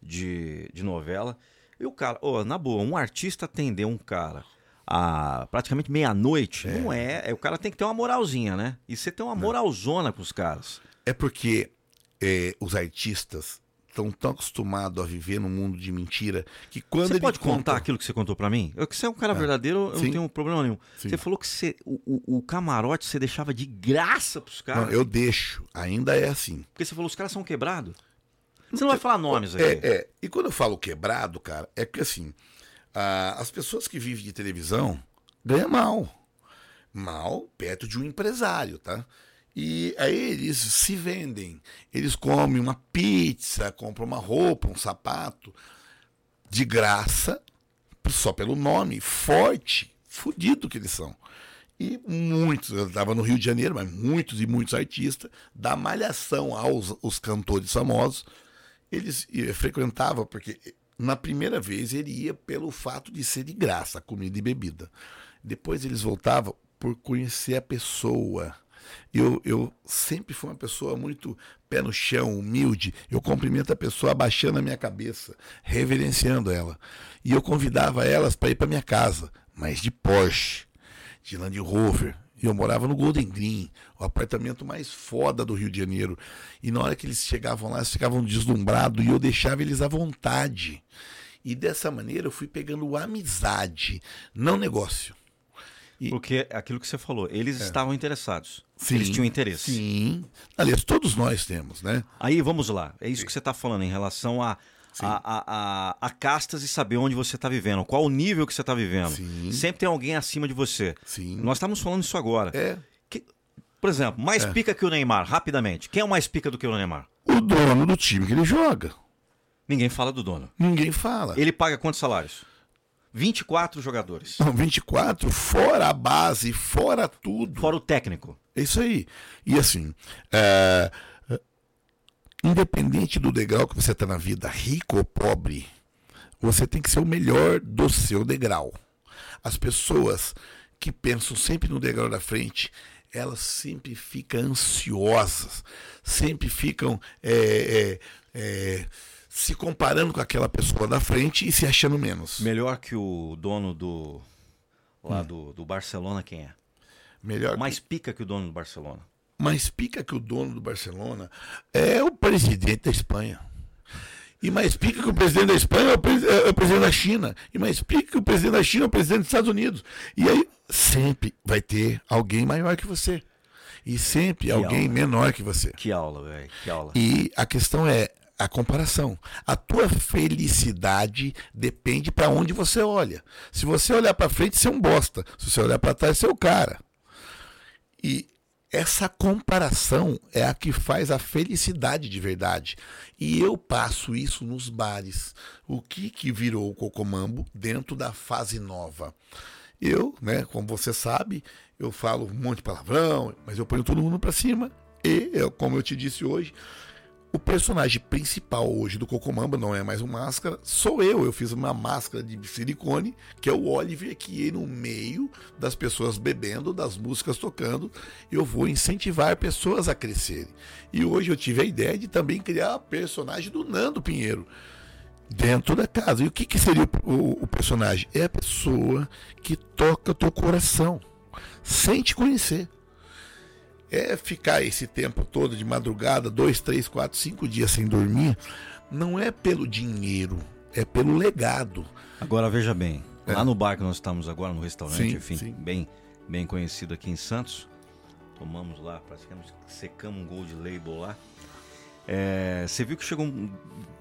de, de novela. E o cara, ô, na boa, um artista atender um cara a praticamente meia-noite, não é, é. O cara tem que ter uma moralzinha, né? E você tem uma moralzona com os caras. É porque é, os artistas estão tão acostumados a viver num mundo de mentira que quando Você ele pode conta- contar aquilo que você contou pra mim? Eu que você é um cara verdadeiro, eu Sim. não tenho problema nenhum. Sim. Você falou que você, o, o- camarote você deixava de graça pros caras. Não, eu deixo, ainda é assim. Porque você falou, os caras são quebrados. Você não vai falar nomes. É, é. E quando eu falo quebrado, cara, é que assim, ah, as pessoas que vivem de televisão ganham mal. Mal perto de um empresário, tá? E aí eles se vendem. Eles comem uma pizza, compram uma roupa, um sapato, de graça, só pelo nome, forte, fudido que eles são. E muitos, eu estava no Rio de Janeiro, mas muitos e muitos artistas, da malhação aos os cantores famosos, eles frequentavam, porque na primeira vez ele ia pelo fato de ser de graça, comida e bebida. Depois eles voltavam por conhecer a pessoa. Eu, eu sempre fui uma pessoa muito pé no chão, humilde. Eu cumprimento a pessoa abaixando a minha cabeça, reverenciando ela. E eu convidava elas para ir para minha casa, mas de Porsche, de Land Rover. E eu morava no Golden Green, o apartamento mais foda do Rio de Janeiro. E na hora que eles chegavam lá, eles ficavam deslumbrados e eu deixava eles à vontade. E dessa maneira eu fui pegando amizade, não negócio. E... Porque aquilo que você falou, eles é. estavam interessados. Sim, eles tinham interesse. Sim. Aliás, todos nós temos, né? Aí vamos lá. É isso sim. que você está falando em relação a, a, a, a, a, castas e saber onde você está vivendo, qual o nível que você está vivendo. Sim. Sempre tem alguém acima de você. Sim. Nós estamos falando isso agora. É. Que, por exemplo, mais é. pica que o Neymar, rapidamente. Quem é o mais pica do que o Neymar? O dono do time que ele joga. Ninguém fala do dono. Ninguém fala. Ele paga quantos salários? 24 jogadores. Não, 24, fora a base, fora tudo. Fora o técnico. É isso aí. E assim, é, independente do degrau que você está na vida, rico ou pobre, você tem que ser o melhor do seu degrau. As pessoas que pensam sempre no degrau da frente, elas sempre ficam ansiosas, sempre ficam. É, é, é se comparando com aquela pessoa da frente e se achando menos. Melhor que o dono do lá hum. do, do Barcelona, quem é? Melhor Mais que... pica que o dono do Barcelona. Mais pica que o dono do Barcelona é o presidente da Espanha. E mais pica que o presidente da Espanha é o, é o presidente da China. E mais pica que o presidente da China é o presidente dos Estados Unidos. E aí sempre vai ter alguém maior que você. E sempre que alguém aula. menor que você. Que aula, velho. Que aula. E a questão é, a comparação. A tua felicidade depende para onde você olha. Se você olhar para frente, você é um bosta. Se você olhar para trás, você é o cara. E essa comparação é a que faz a felicidade de verdade. E eu passo isso nos bares. O que que virou o Cocomambo dentro da fase nova? Eu, né, como você sabe, eu falo um monte de palavrão, mas eu ponho todo mundo para cima. E, eu, como eu te disse hoje, o personagem principal hoje do Cocomamba não é mais um máscara, sou eu. Eu fiz uma máscara de silicone, que é o Oliver, que no meio das pessoas bebendo, das músicas tocando, eu vou incentivar pessoas a crescerem. E hoje eu tive a ideia de também criar a personagem do Nando Pinheiro dentro da casa. E o que, que seria o, o, o personagem? É a pessoa que toca teu coração, sem te conhecer é ficar esse tempo todo de madrugada, dois, três, quatro, cinco dias sem dormir, não é pelo dinheiro, é pelo legado. Agora veja bem, é. lá no bar que nós estamos agora, no restaurante, sim, enfim, sim. bem bem conhecido aqui em Santos, tomamos lá, praticamente secamos um Gold Label lá. É, você viu que chegou um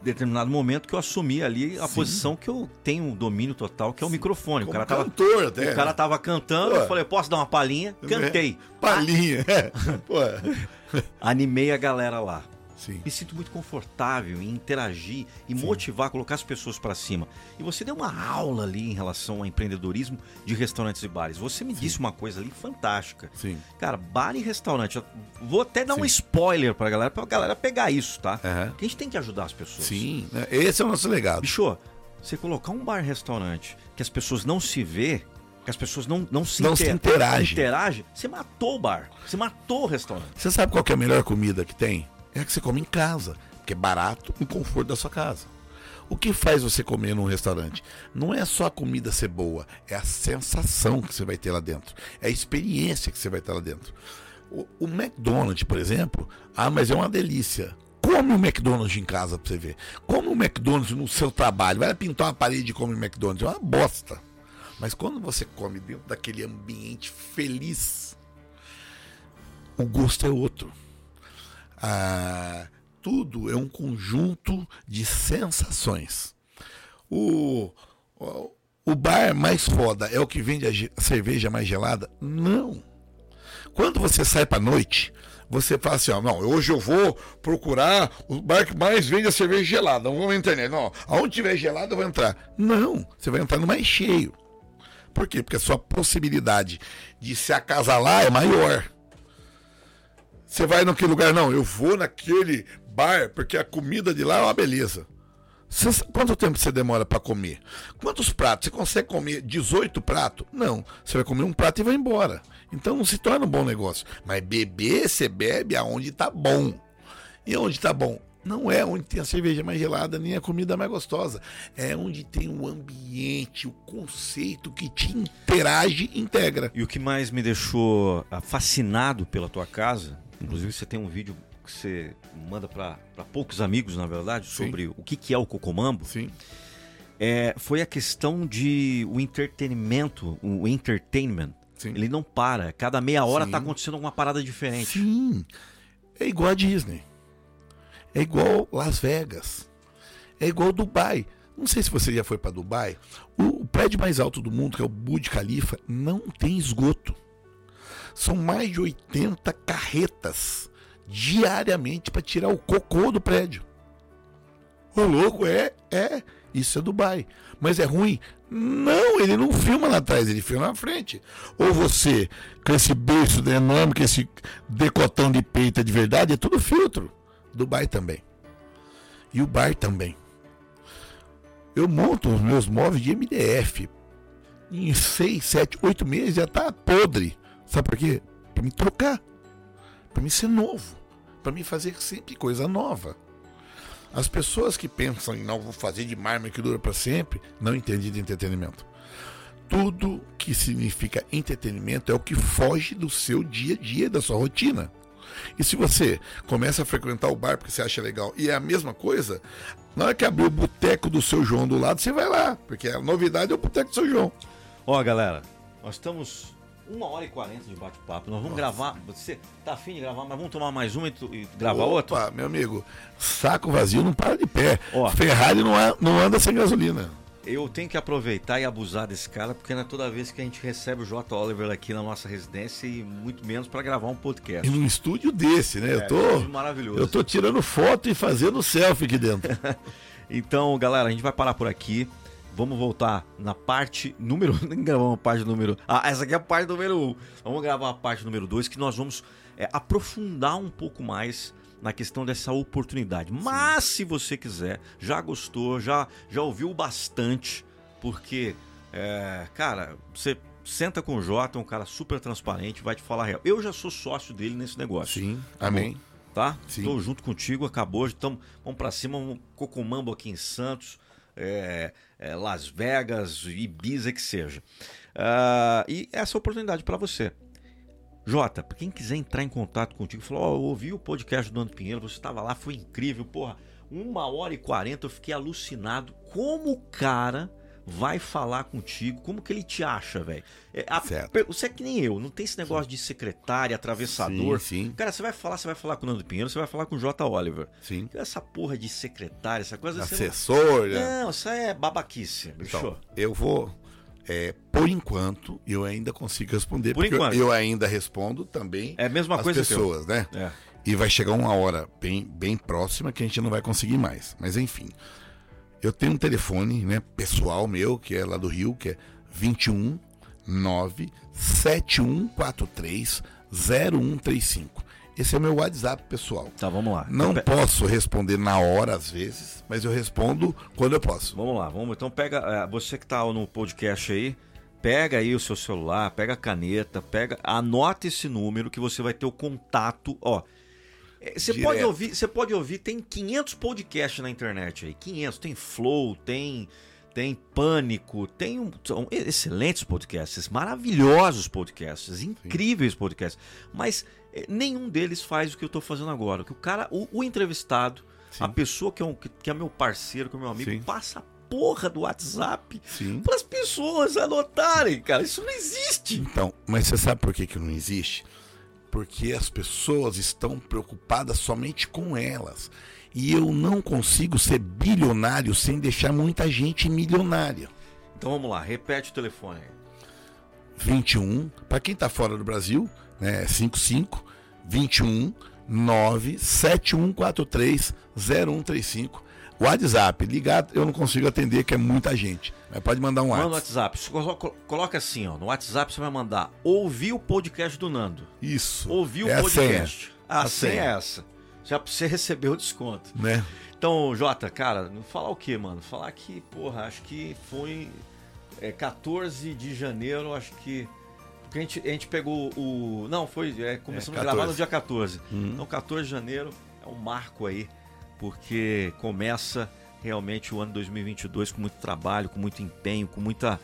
determinado momento que eu assumi ali a Sim. posição que eu tenho domínio total, que é o Sim. microfone. Como o cara cantor tava, até. O cara né? tava cantando, Pô. eu falei, posso dar uma palhinha? Cantei. Palhinha, é. Animei a galera lá. Sim. Me sinto muito confortável em interagir e Sim. motivar, colocar as pessoas para cima. E você deu uma aula ali em relação ao empreendedorismo de restaurantes e bares. Você me Sim. disse uma coisa ali fantástica. Sim. Cara, bar e restaurante. vou até dar um spoiler pra galera, pra galera pegar isso, tá? Uhum. Porque a gente tem que ajudar as pessoas. Sim, né? esse é o nosso legado. Bicho, você colocar um bar e restaurante que as pessoas não se vê, que as pessoas não, não, se, não inter... se interagem. interagem, você matou o bar, você matou o restaurante. Você sabe qual é a melhor comida que tem? É a que você come em casa, que é barato e conforto da sua casa. O que faz você comer num restaurante? Não é só a comida ser boa, é a sensação que você vai ter lá dentro, é a experiência que você vai ter lá dentro. O, o McDonald's, por exemplo, ah, mas é uma delícia. Come o McDonald's em casa pra você ver. Come o McDonald's no seu trabalho. Vai pintar uma parede e come o McDonald's. É uma bosta. Mas quando você come dentro daquele ambiente feliz, o gosto é outro. Ah, tudo é um conjunto de sensações. O, o, o bar mais foda é o que vende a cerveja mais gelada? Não. Quando você sai para noite, você fala assim, ó, não, hoje eu vou procurar o bar que mais vende a cerveja gelada. Não vou na internet, não. Aonde tiver gelada eu vou entrar. Não, você vai entrar no mais cheio. Por quê? Porque a sua possibilidade de se acasalar é maior. Você vai naquele lugar, não, eu vou naquele bar porque a comida de lá é uma beleza. Quanto tempo você demora para comer? Quantos pratos? Você consegue comer 18 pratos? Não. Você vai comer um prato e vai embora. Então não se torna um bom negócio. Mas beber, você bebe aonde tá bom. E onde tá bom? Não é onde tem a cerveja mais gelada, nem a comida mais gostosa. É onde tem o ambiente, o conceito que te interage, integra. E o que mais me deixou ah, fascinado pela tua casa, inclusive você tem um vídeo que você manda para poucos amigos, na verdade, Sim. sobre o que, que é o cocomambo, Sim. é, foi a questão de o entretenimento, o entertainment. Sim. Ele não para. Cada meia hora Sim. tá acontecendo alguma parada diferente. Sim. É igual a Disney. É igual Las Vegas. É igual Dubai. Não sei se você já foi para Dubai. O, o prédio mais alto do mundo, que é o Burj Khalifa, não tem esgoto. São mais de 80 carretas diariamente para tirar o cocô do prédio. O louco é, é, isso é Dubai. Mas é ruim? Não, ele não filma lá atrás, ele filma na frente. Ou você, com esse beiço enorme, com esse decotão de peito é de verdade, é tudo filtro. Dubai também. E o bar também. Eu monto os meus móveis de MDF. Em 6, 7, 8 meses já tá podre. Sabe por quê? Pra me trocar. Pra mim ser novo. Pra mim fazer sempre coisa nova. As pessoas que pensam em não vou fazer de mármore que dura para sempre, não entendem de entretenimento. Tudo que significa entretenimento é o que foge do seu dia a dia, da sua rotina. E se você começa a frequentar o bar porque você acha legal e é a mesma coisa, na hora que abrir o boteco do seu João do lado, você vai lá, porque a novidade é o boteco do seu João. Ó, galera, nós estamos uma hora e quarenta de bate-papo. Nós vamos gravar. Você tá afim de gravar, mas vamos tomar mais uma e, tu- e gravar outra? Opa, meu amigo, saco vazio não para de pé. Ó. Ferrari não, a- não anda sem gasolina. Eu tenho que aproveitar e abusar desse cara, porque não é toda vez que a gente recebe o J. Oliver aqui na nossa residência e muito menos para gravar um podcast. E num estúdio desse, né? É, eu tô. maravilhoso. Eu tô tirando foto e fazendo selfie aqui dentro. Então, galera, a gente vai parar por aqui. Vamos voltar na parte número. Nem gravamos a parte número. Ah, essa aqui é a parte número 1. Um. Vamos gravar a parte número 2, que nós vamos é, aprofundar um pouco mais na questão dessa oportunidade. Mas se você quiser, já gostou, já, já ouviu bastante, porque, é, cara, você senta com o Jota, é um cara super transparente, vai te falar a real. Eu já sou sócio dele nesse negócio. Sim, Tá amém. bom? Tá? Sim. Tô junto contigo, acabou. Tamo, vamos pra cima, um cocomambo aqui em Santos, é, é, Las Vegas, Ibiza, que seja. Ah, e essa oportunidade para você. Jota, pra quem quiser entrar em contato contigo, falou: Ó, eu ouvi o podcast do Nando Pinheiro, você estava lá, foi incrível, porra. Uma hora e quarenta, eu fiquei alucinado. Como o cara vai falar contigo? Como que ele te acha, velho? É, a- Você é que nem eu, não tem esse negócio de secretária, atravessador. Sim, sim. Cara, você vai falar, você vai falar com o Nando Pinheiro, você vai falar com o J. Oliver. Sim. Essa porra de secretária, essa coisa. Assessor, né? Não, não, isso é babaquice, bicho. Então, eu vou. é, por enquanto, eu ainda consigo responder. Por porque eu- enquanto. Eu, ainda respondo também É a mesma as coisa pessoas, né? É. E vai chegar uma hora bem, bem próxima que a gente não vai conseguir mais. Mas enfim. Eu tenho um telefone, né, pessoal meu, que é lá do Rio, que é 21 9 7143 0135. Esse é o meu WhatsApp pessoal. Tá, vamos lá. Não Então, posso responder na hora às vezes, mas eu respondo quando eu posso. Vamos lá, vamos. Então pega. é, você que tá no podcast aí, pega aí o seu celular, pega a caneta, pega. Anota esse número que você vai ter o contato. Ó. é, Você Direto. pode ouvir, você pode ouvir, tem 500 podcasts na internet aí, 500, tem Flow, tem tem Pânico, tem um, são excelentes podcasts, maravilhosos podcasts, incríveis podcasts, mas eh, nenhum deles faz o que eu tô fazendo agora, que o cara, o, o entrevistado, a pessoa que é, um, que, é meu parceiro, que é meu amigo, Sim. passa a porra do WhatsApp Sim. para as pessoas anotarem, cara, isso não existe. Então, mas você sabe por que, que não existe? Porque as pessoas estão preocupadas somente com elas. E eu não consigo ser bilionário sem deixar muita gente milionária. Então vamos lá, repete o telefone aí. 21, para quem tá fora do Brasil, né, é 55 21 9 7143 0135. WhatsApp, ligado, eu não consigo atender, que é muita gente. Mas pode mandar um Manda WhatsApp. WhatsApp, Você colo- coloca assim, ó, no WhatsApp você vai mandar ouvir o podcast do Nando. Isso. Ouviu É o a senha. podcast. A, A senha senha. é essa. Já você recebeu o desconto. Né? Então, Jota, cara, falar o quê, mano? Falar que, porra, acho que foi é, 14 de janeiro, acho que. Porque a gente, a gente pegou o. Não, foi. É, começamos É, a gravar 14. no dia 14. Uhum. Então, 14 de janeiro é um marco aí, porque começa realmente o ano 2022 com muito trabalho, com muito empenho, com muita,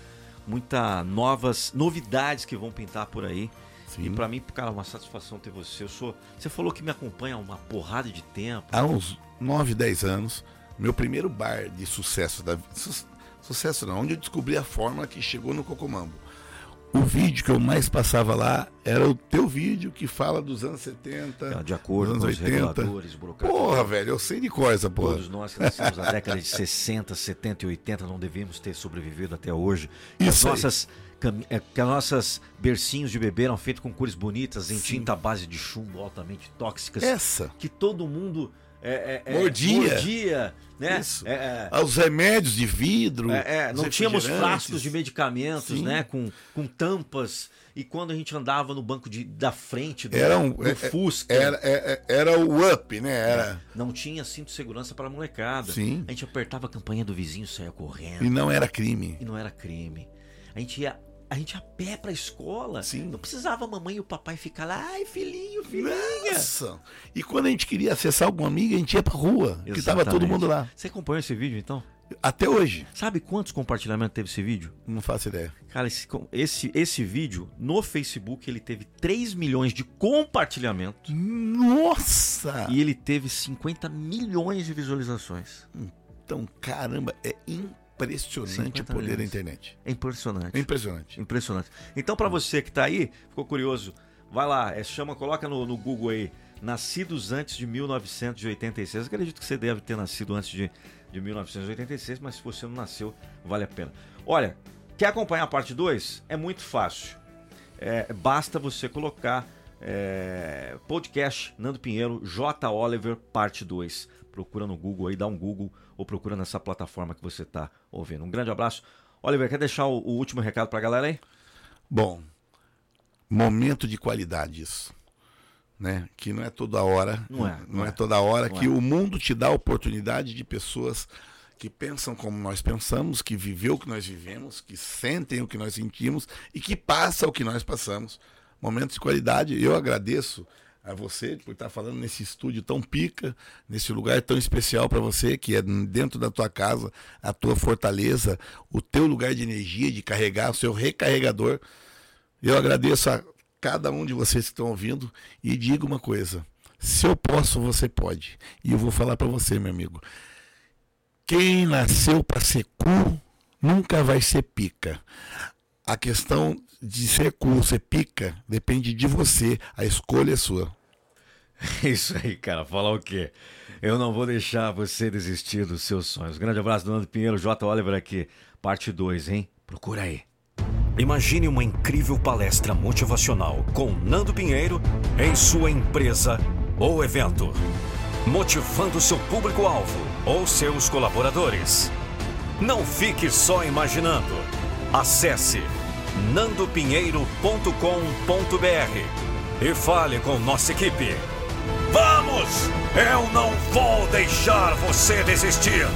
muita novas novidades que vão pintar por aí. Sim. E pra mim, cara, uma satisfação ter você. Eu sou, você falou que me acompanha há uma porrada de tempo. Há uns 9, 10 anos, meu primeiro bar de sucesso da su- sucesso não, onde eu descobri a fórmula que chegou no Cocomambo. O vídeo que eu mais passava lá era o teu vídeo que fala dos anos 70, De acordo dos com anos os reguladores, burocratas. Porra, velho, eu sei de coisa, porra. Todos nós que nascemos na década de 60, 70 e 80 não devemos ter sobrevivido até hoje. Que as Isso aí. nossas, eh, que as nossas bercinhos de bebê eram feitos com cores bonitas, em Sim. tinta base de chumbo altamente tóxicas. Essa. Que todo mundo é, é, é, Mordia. mordia, né? Isso. É, é, Ah, Os remédios de vidro. é, não os tínhamos frascos de medicamentos, Sim. né? Com, com tampas. E quando a gente andava no banco de, da frente do, Era um- do Fusca. Era, é- era o up, né? Era. Não tinha cinto de segurança para a molecada. Sim. A gente apertava a campainha do vizinho, saía correndo. E não era crime. E não era crime. A gente ia, a gente a pé pra escola. Sim. Não precisava a mamãe e o papai ficar lá, ai, filhinho, filhinha. Nossa! E quando a gente queria acessar alguma amiga, a gente ia pra rua. Que tava todo Exatamente. mundo lá. Você acompanhou esse vídeo então? Até hoje. Sabe quantos compartilhamentos teve esse vídeo? Não faço ideia. Cara, esse, esse, esse vídeo no Facebook ele teve 3 milhões de compartilhamentos Nossa! e ele teve 50 milhões de visualizações. Então, caramba, é impressionante o 50 poder da milhões. internet. É impressionante. É impressionante. Impressionante. Então, pra você que tá aí, ficou curioso, vai lá, é, chama, coloca no, no Google aí, nascidos antes de 1986. Acredito que você deve ter nascido antes de, de 1986, mas se você não nasceu, vale a pena. Olha, quer acompanhar a parte 2? É muito fácil. É, basta você colocar é, podcast Nando Pinheiro, J. Oliver, parte 2. Procura no Google aí, dá um Google ou procura nessa plataforma que você tá ouvindo. Um grande abraço. Oliver, quer deixar o, o último recado pra galera aí? Bom, momento de qualidade isso. Né? Que não é toda hora. Não é, Não, não é, é. toda hora que é. o mundo te dá a oportunidade de pessoas que pensam como nós pensamos, que viveu o que nós vivemos, que sentem o que nós sentimos e que passa o que nós passamos. Momentos de qualidade. Eu agradeço a você por estar falando nesse estúdio tão pica, nesse lugar tão especial para você, que é dentro da tua casa, a tua fortaleza, o teu lugar de energia, de carregar, o seu recarregador. Eu agradeço a cada um de vocês que estão ouvindo e digo uma coisa: se eu posso, você pode. E eu vou falar para você, meu amigo. Quem nasceu para ser cu nunca vai ser pica. A questão de ser cu, ser pica, depende de você. A escolha é sua. Isso aí, cara. Falar o quê? Eu não vou deixar você desistir dos seus sonhos. Grande abraço do Nando Pinheiro, J. Oliver aqui. Parte 2, hein? Procura aí. Imagine uma incrível palestra motivacional com Nando Pinheiro em sua empresa ou evento, motivando seu público-alvo ou seus colaboradores. Não fique só imaginando. Acesse nandopinheiro.com.br e fale com nossa equipe. Vamos! Eu não vou deixar você desistir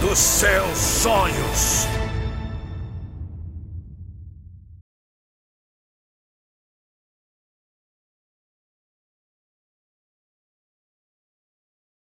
dos seus sonhos.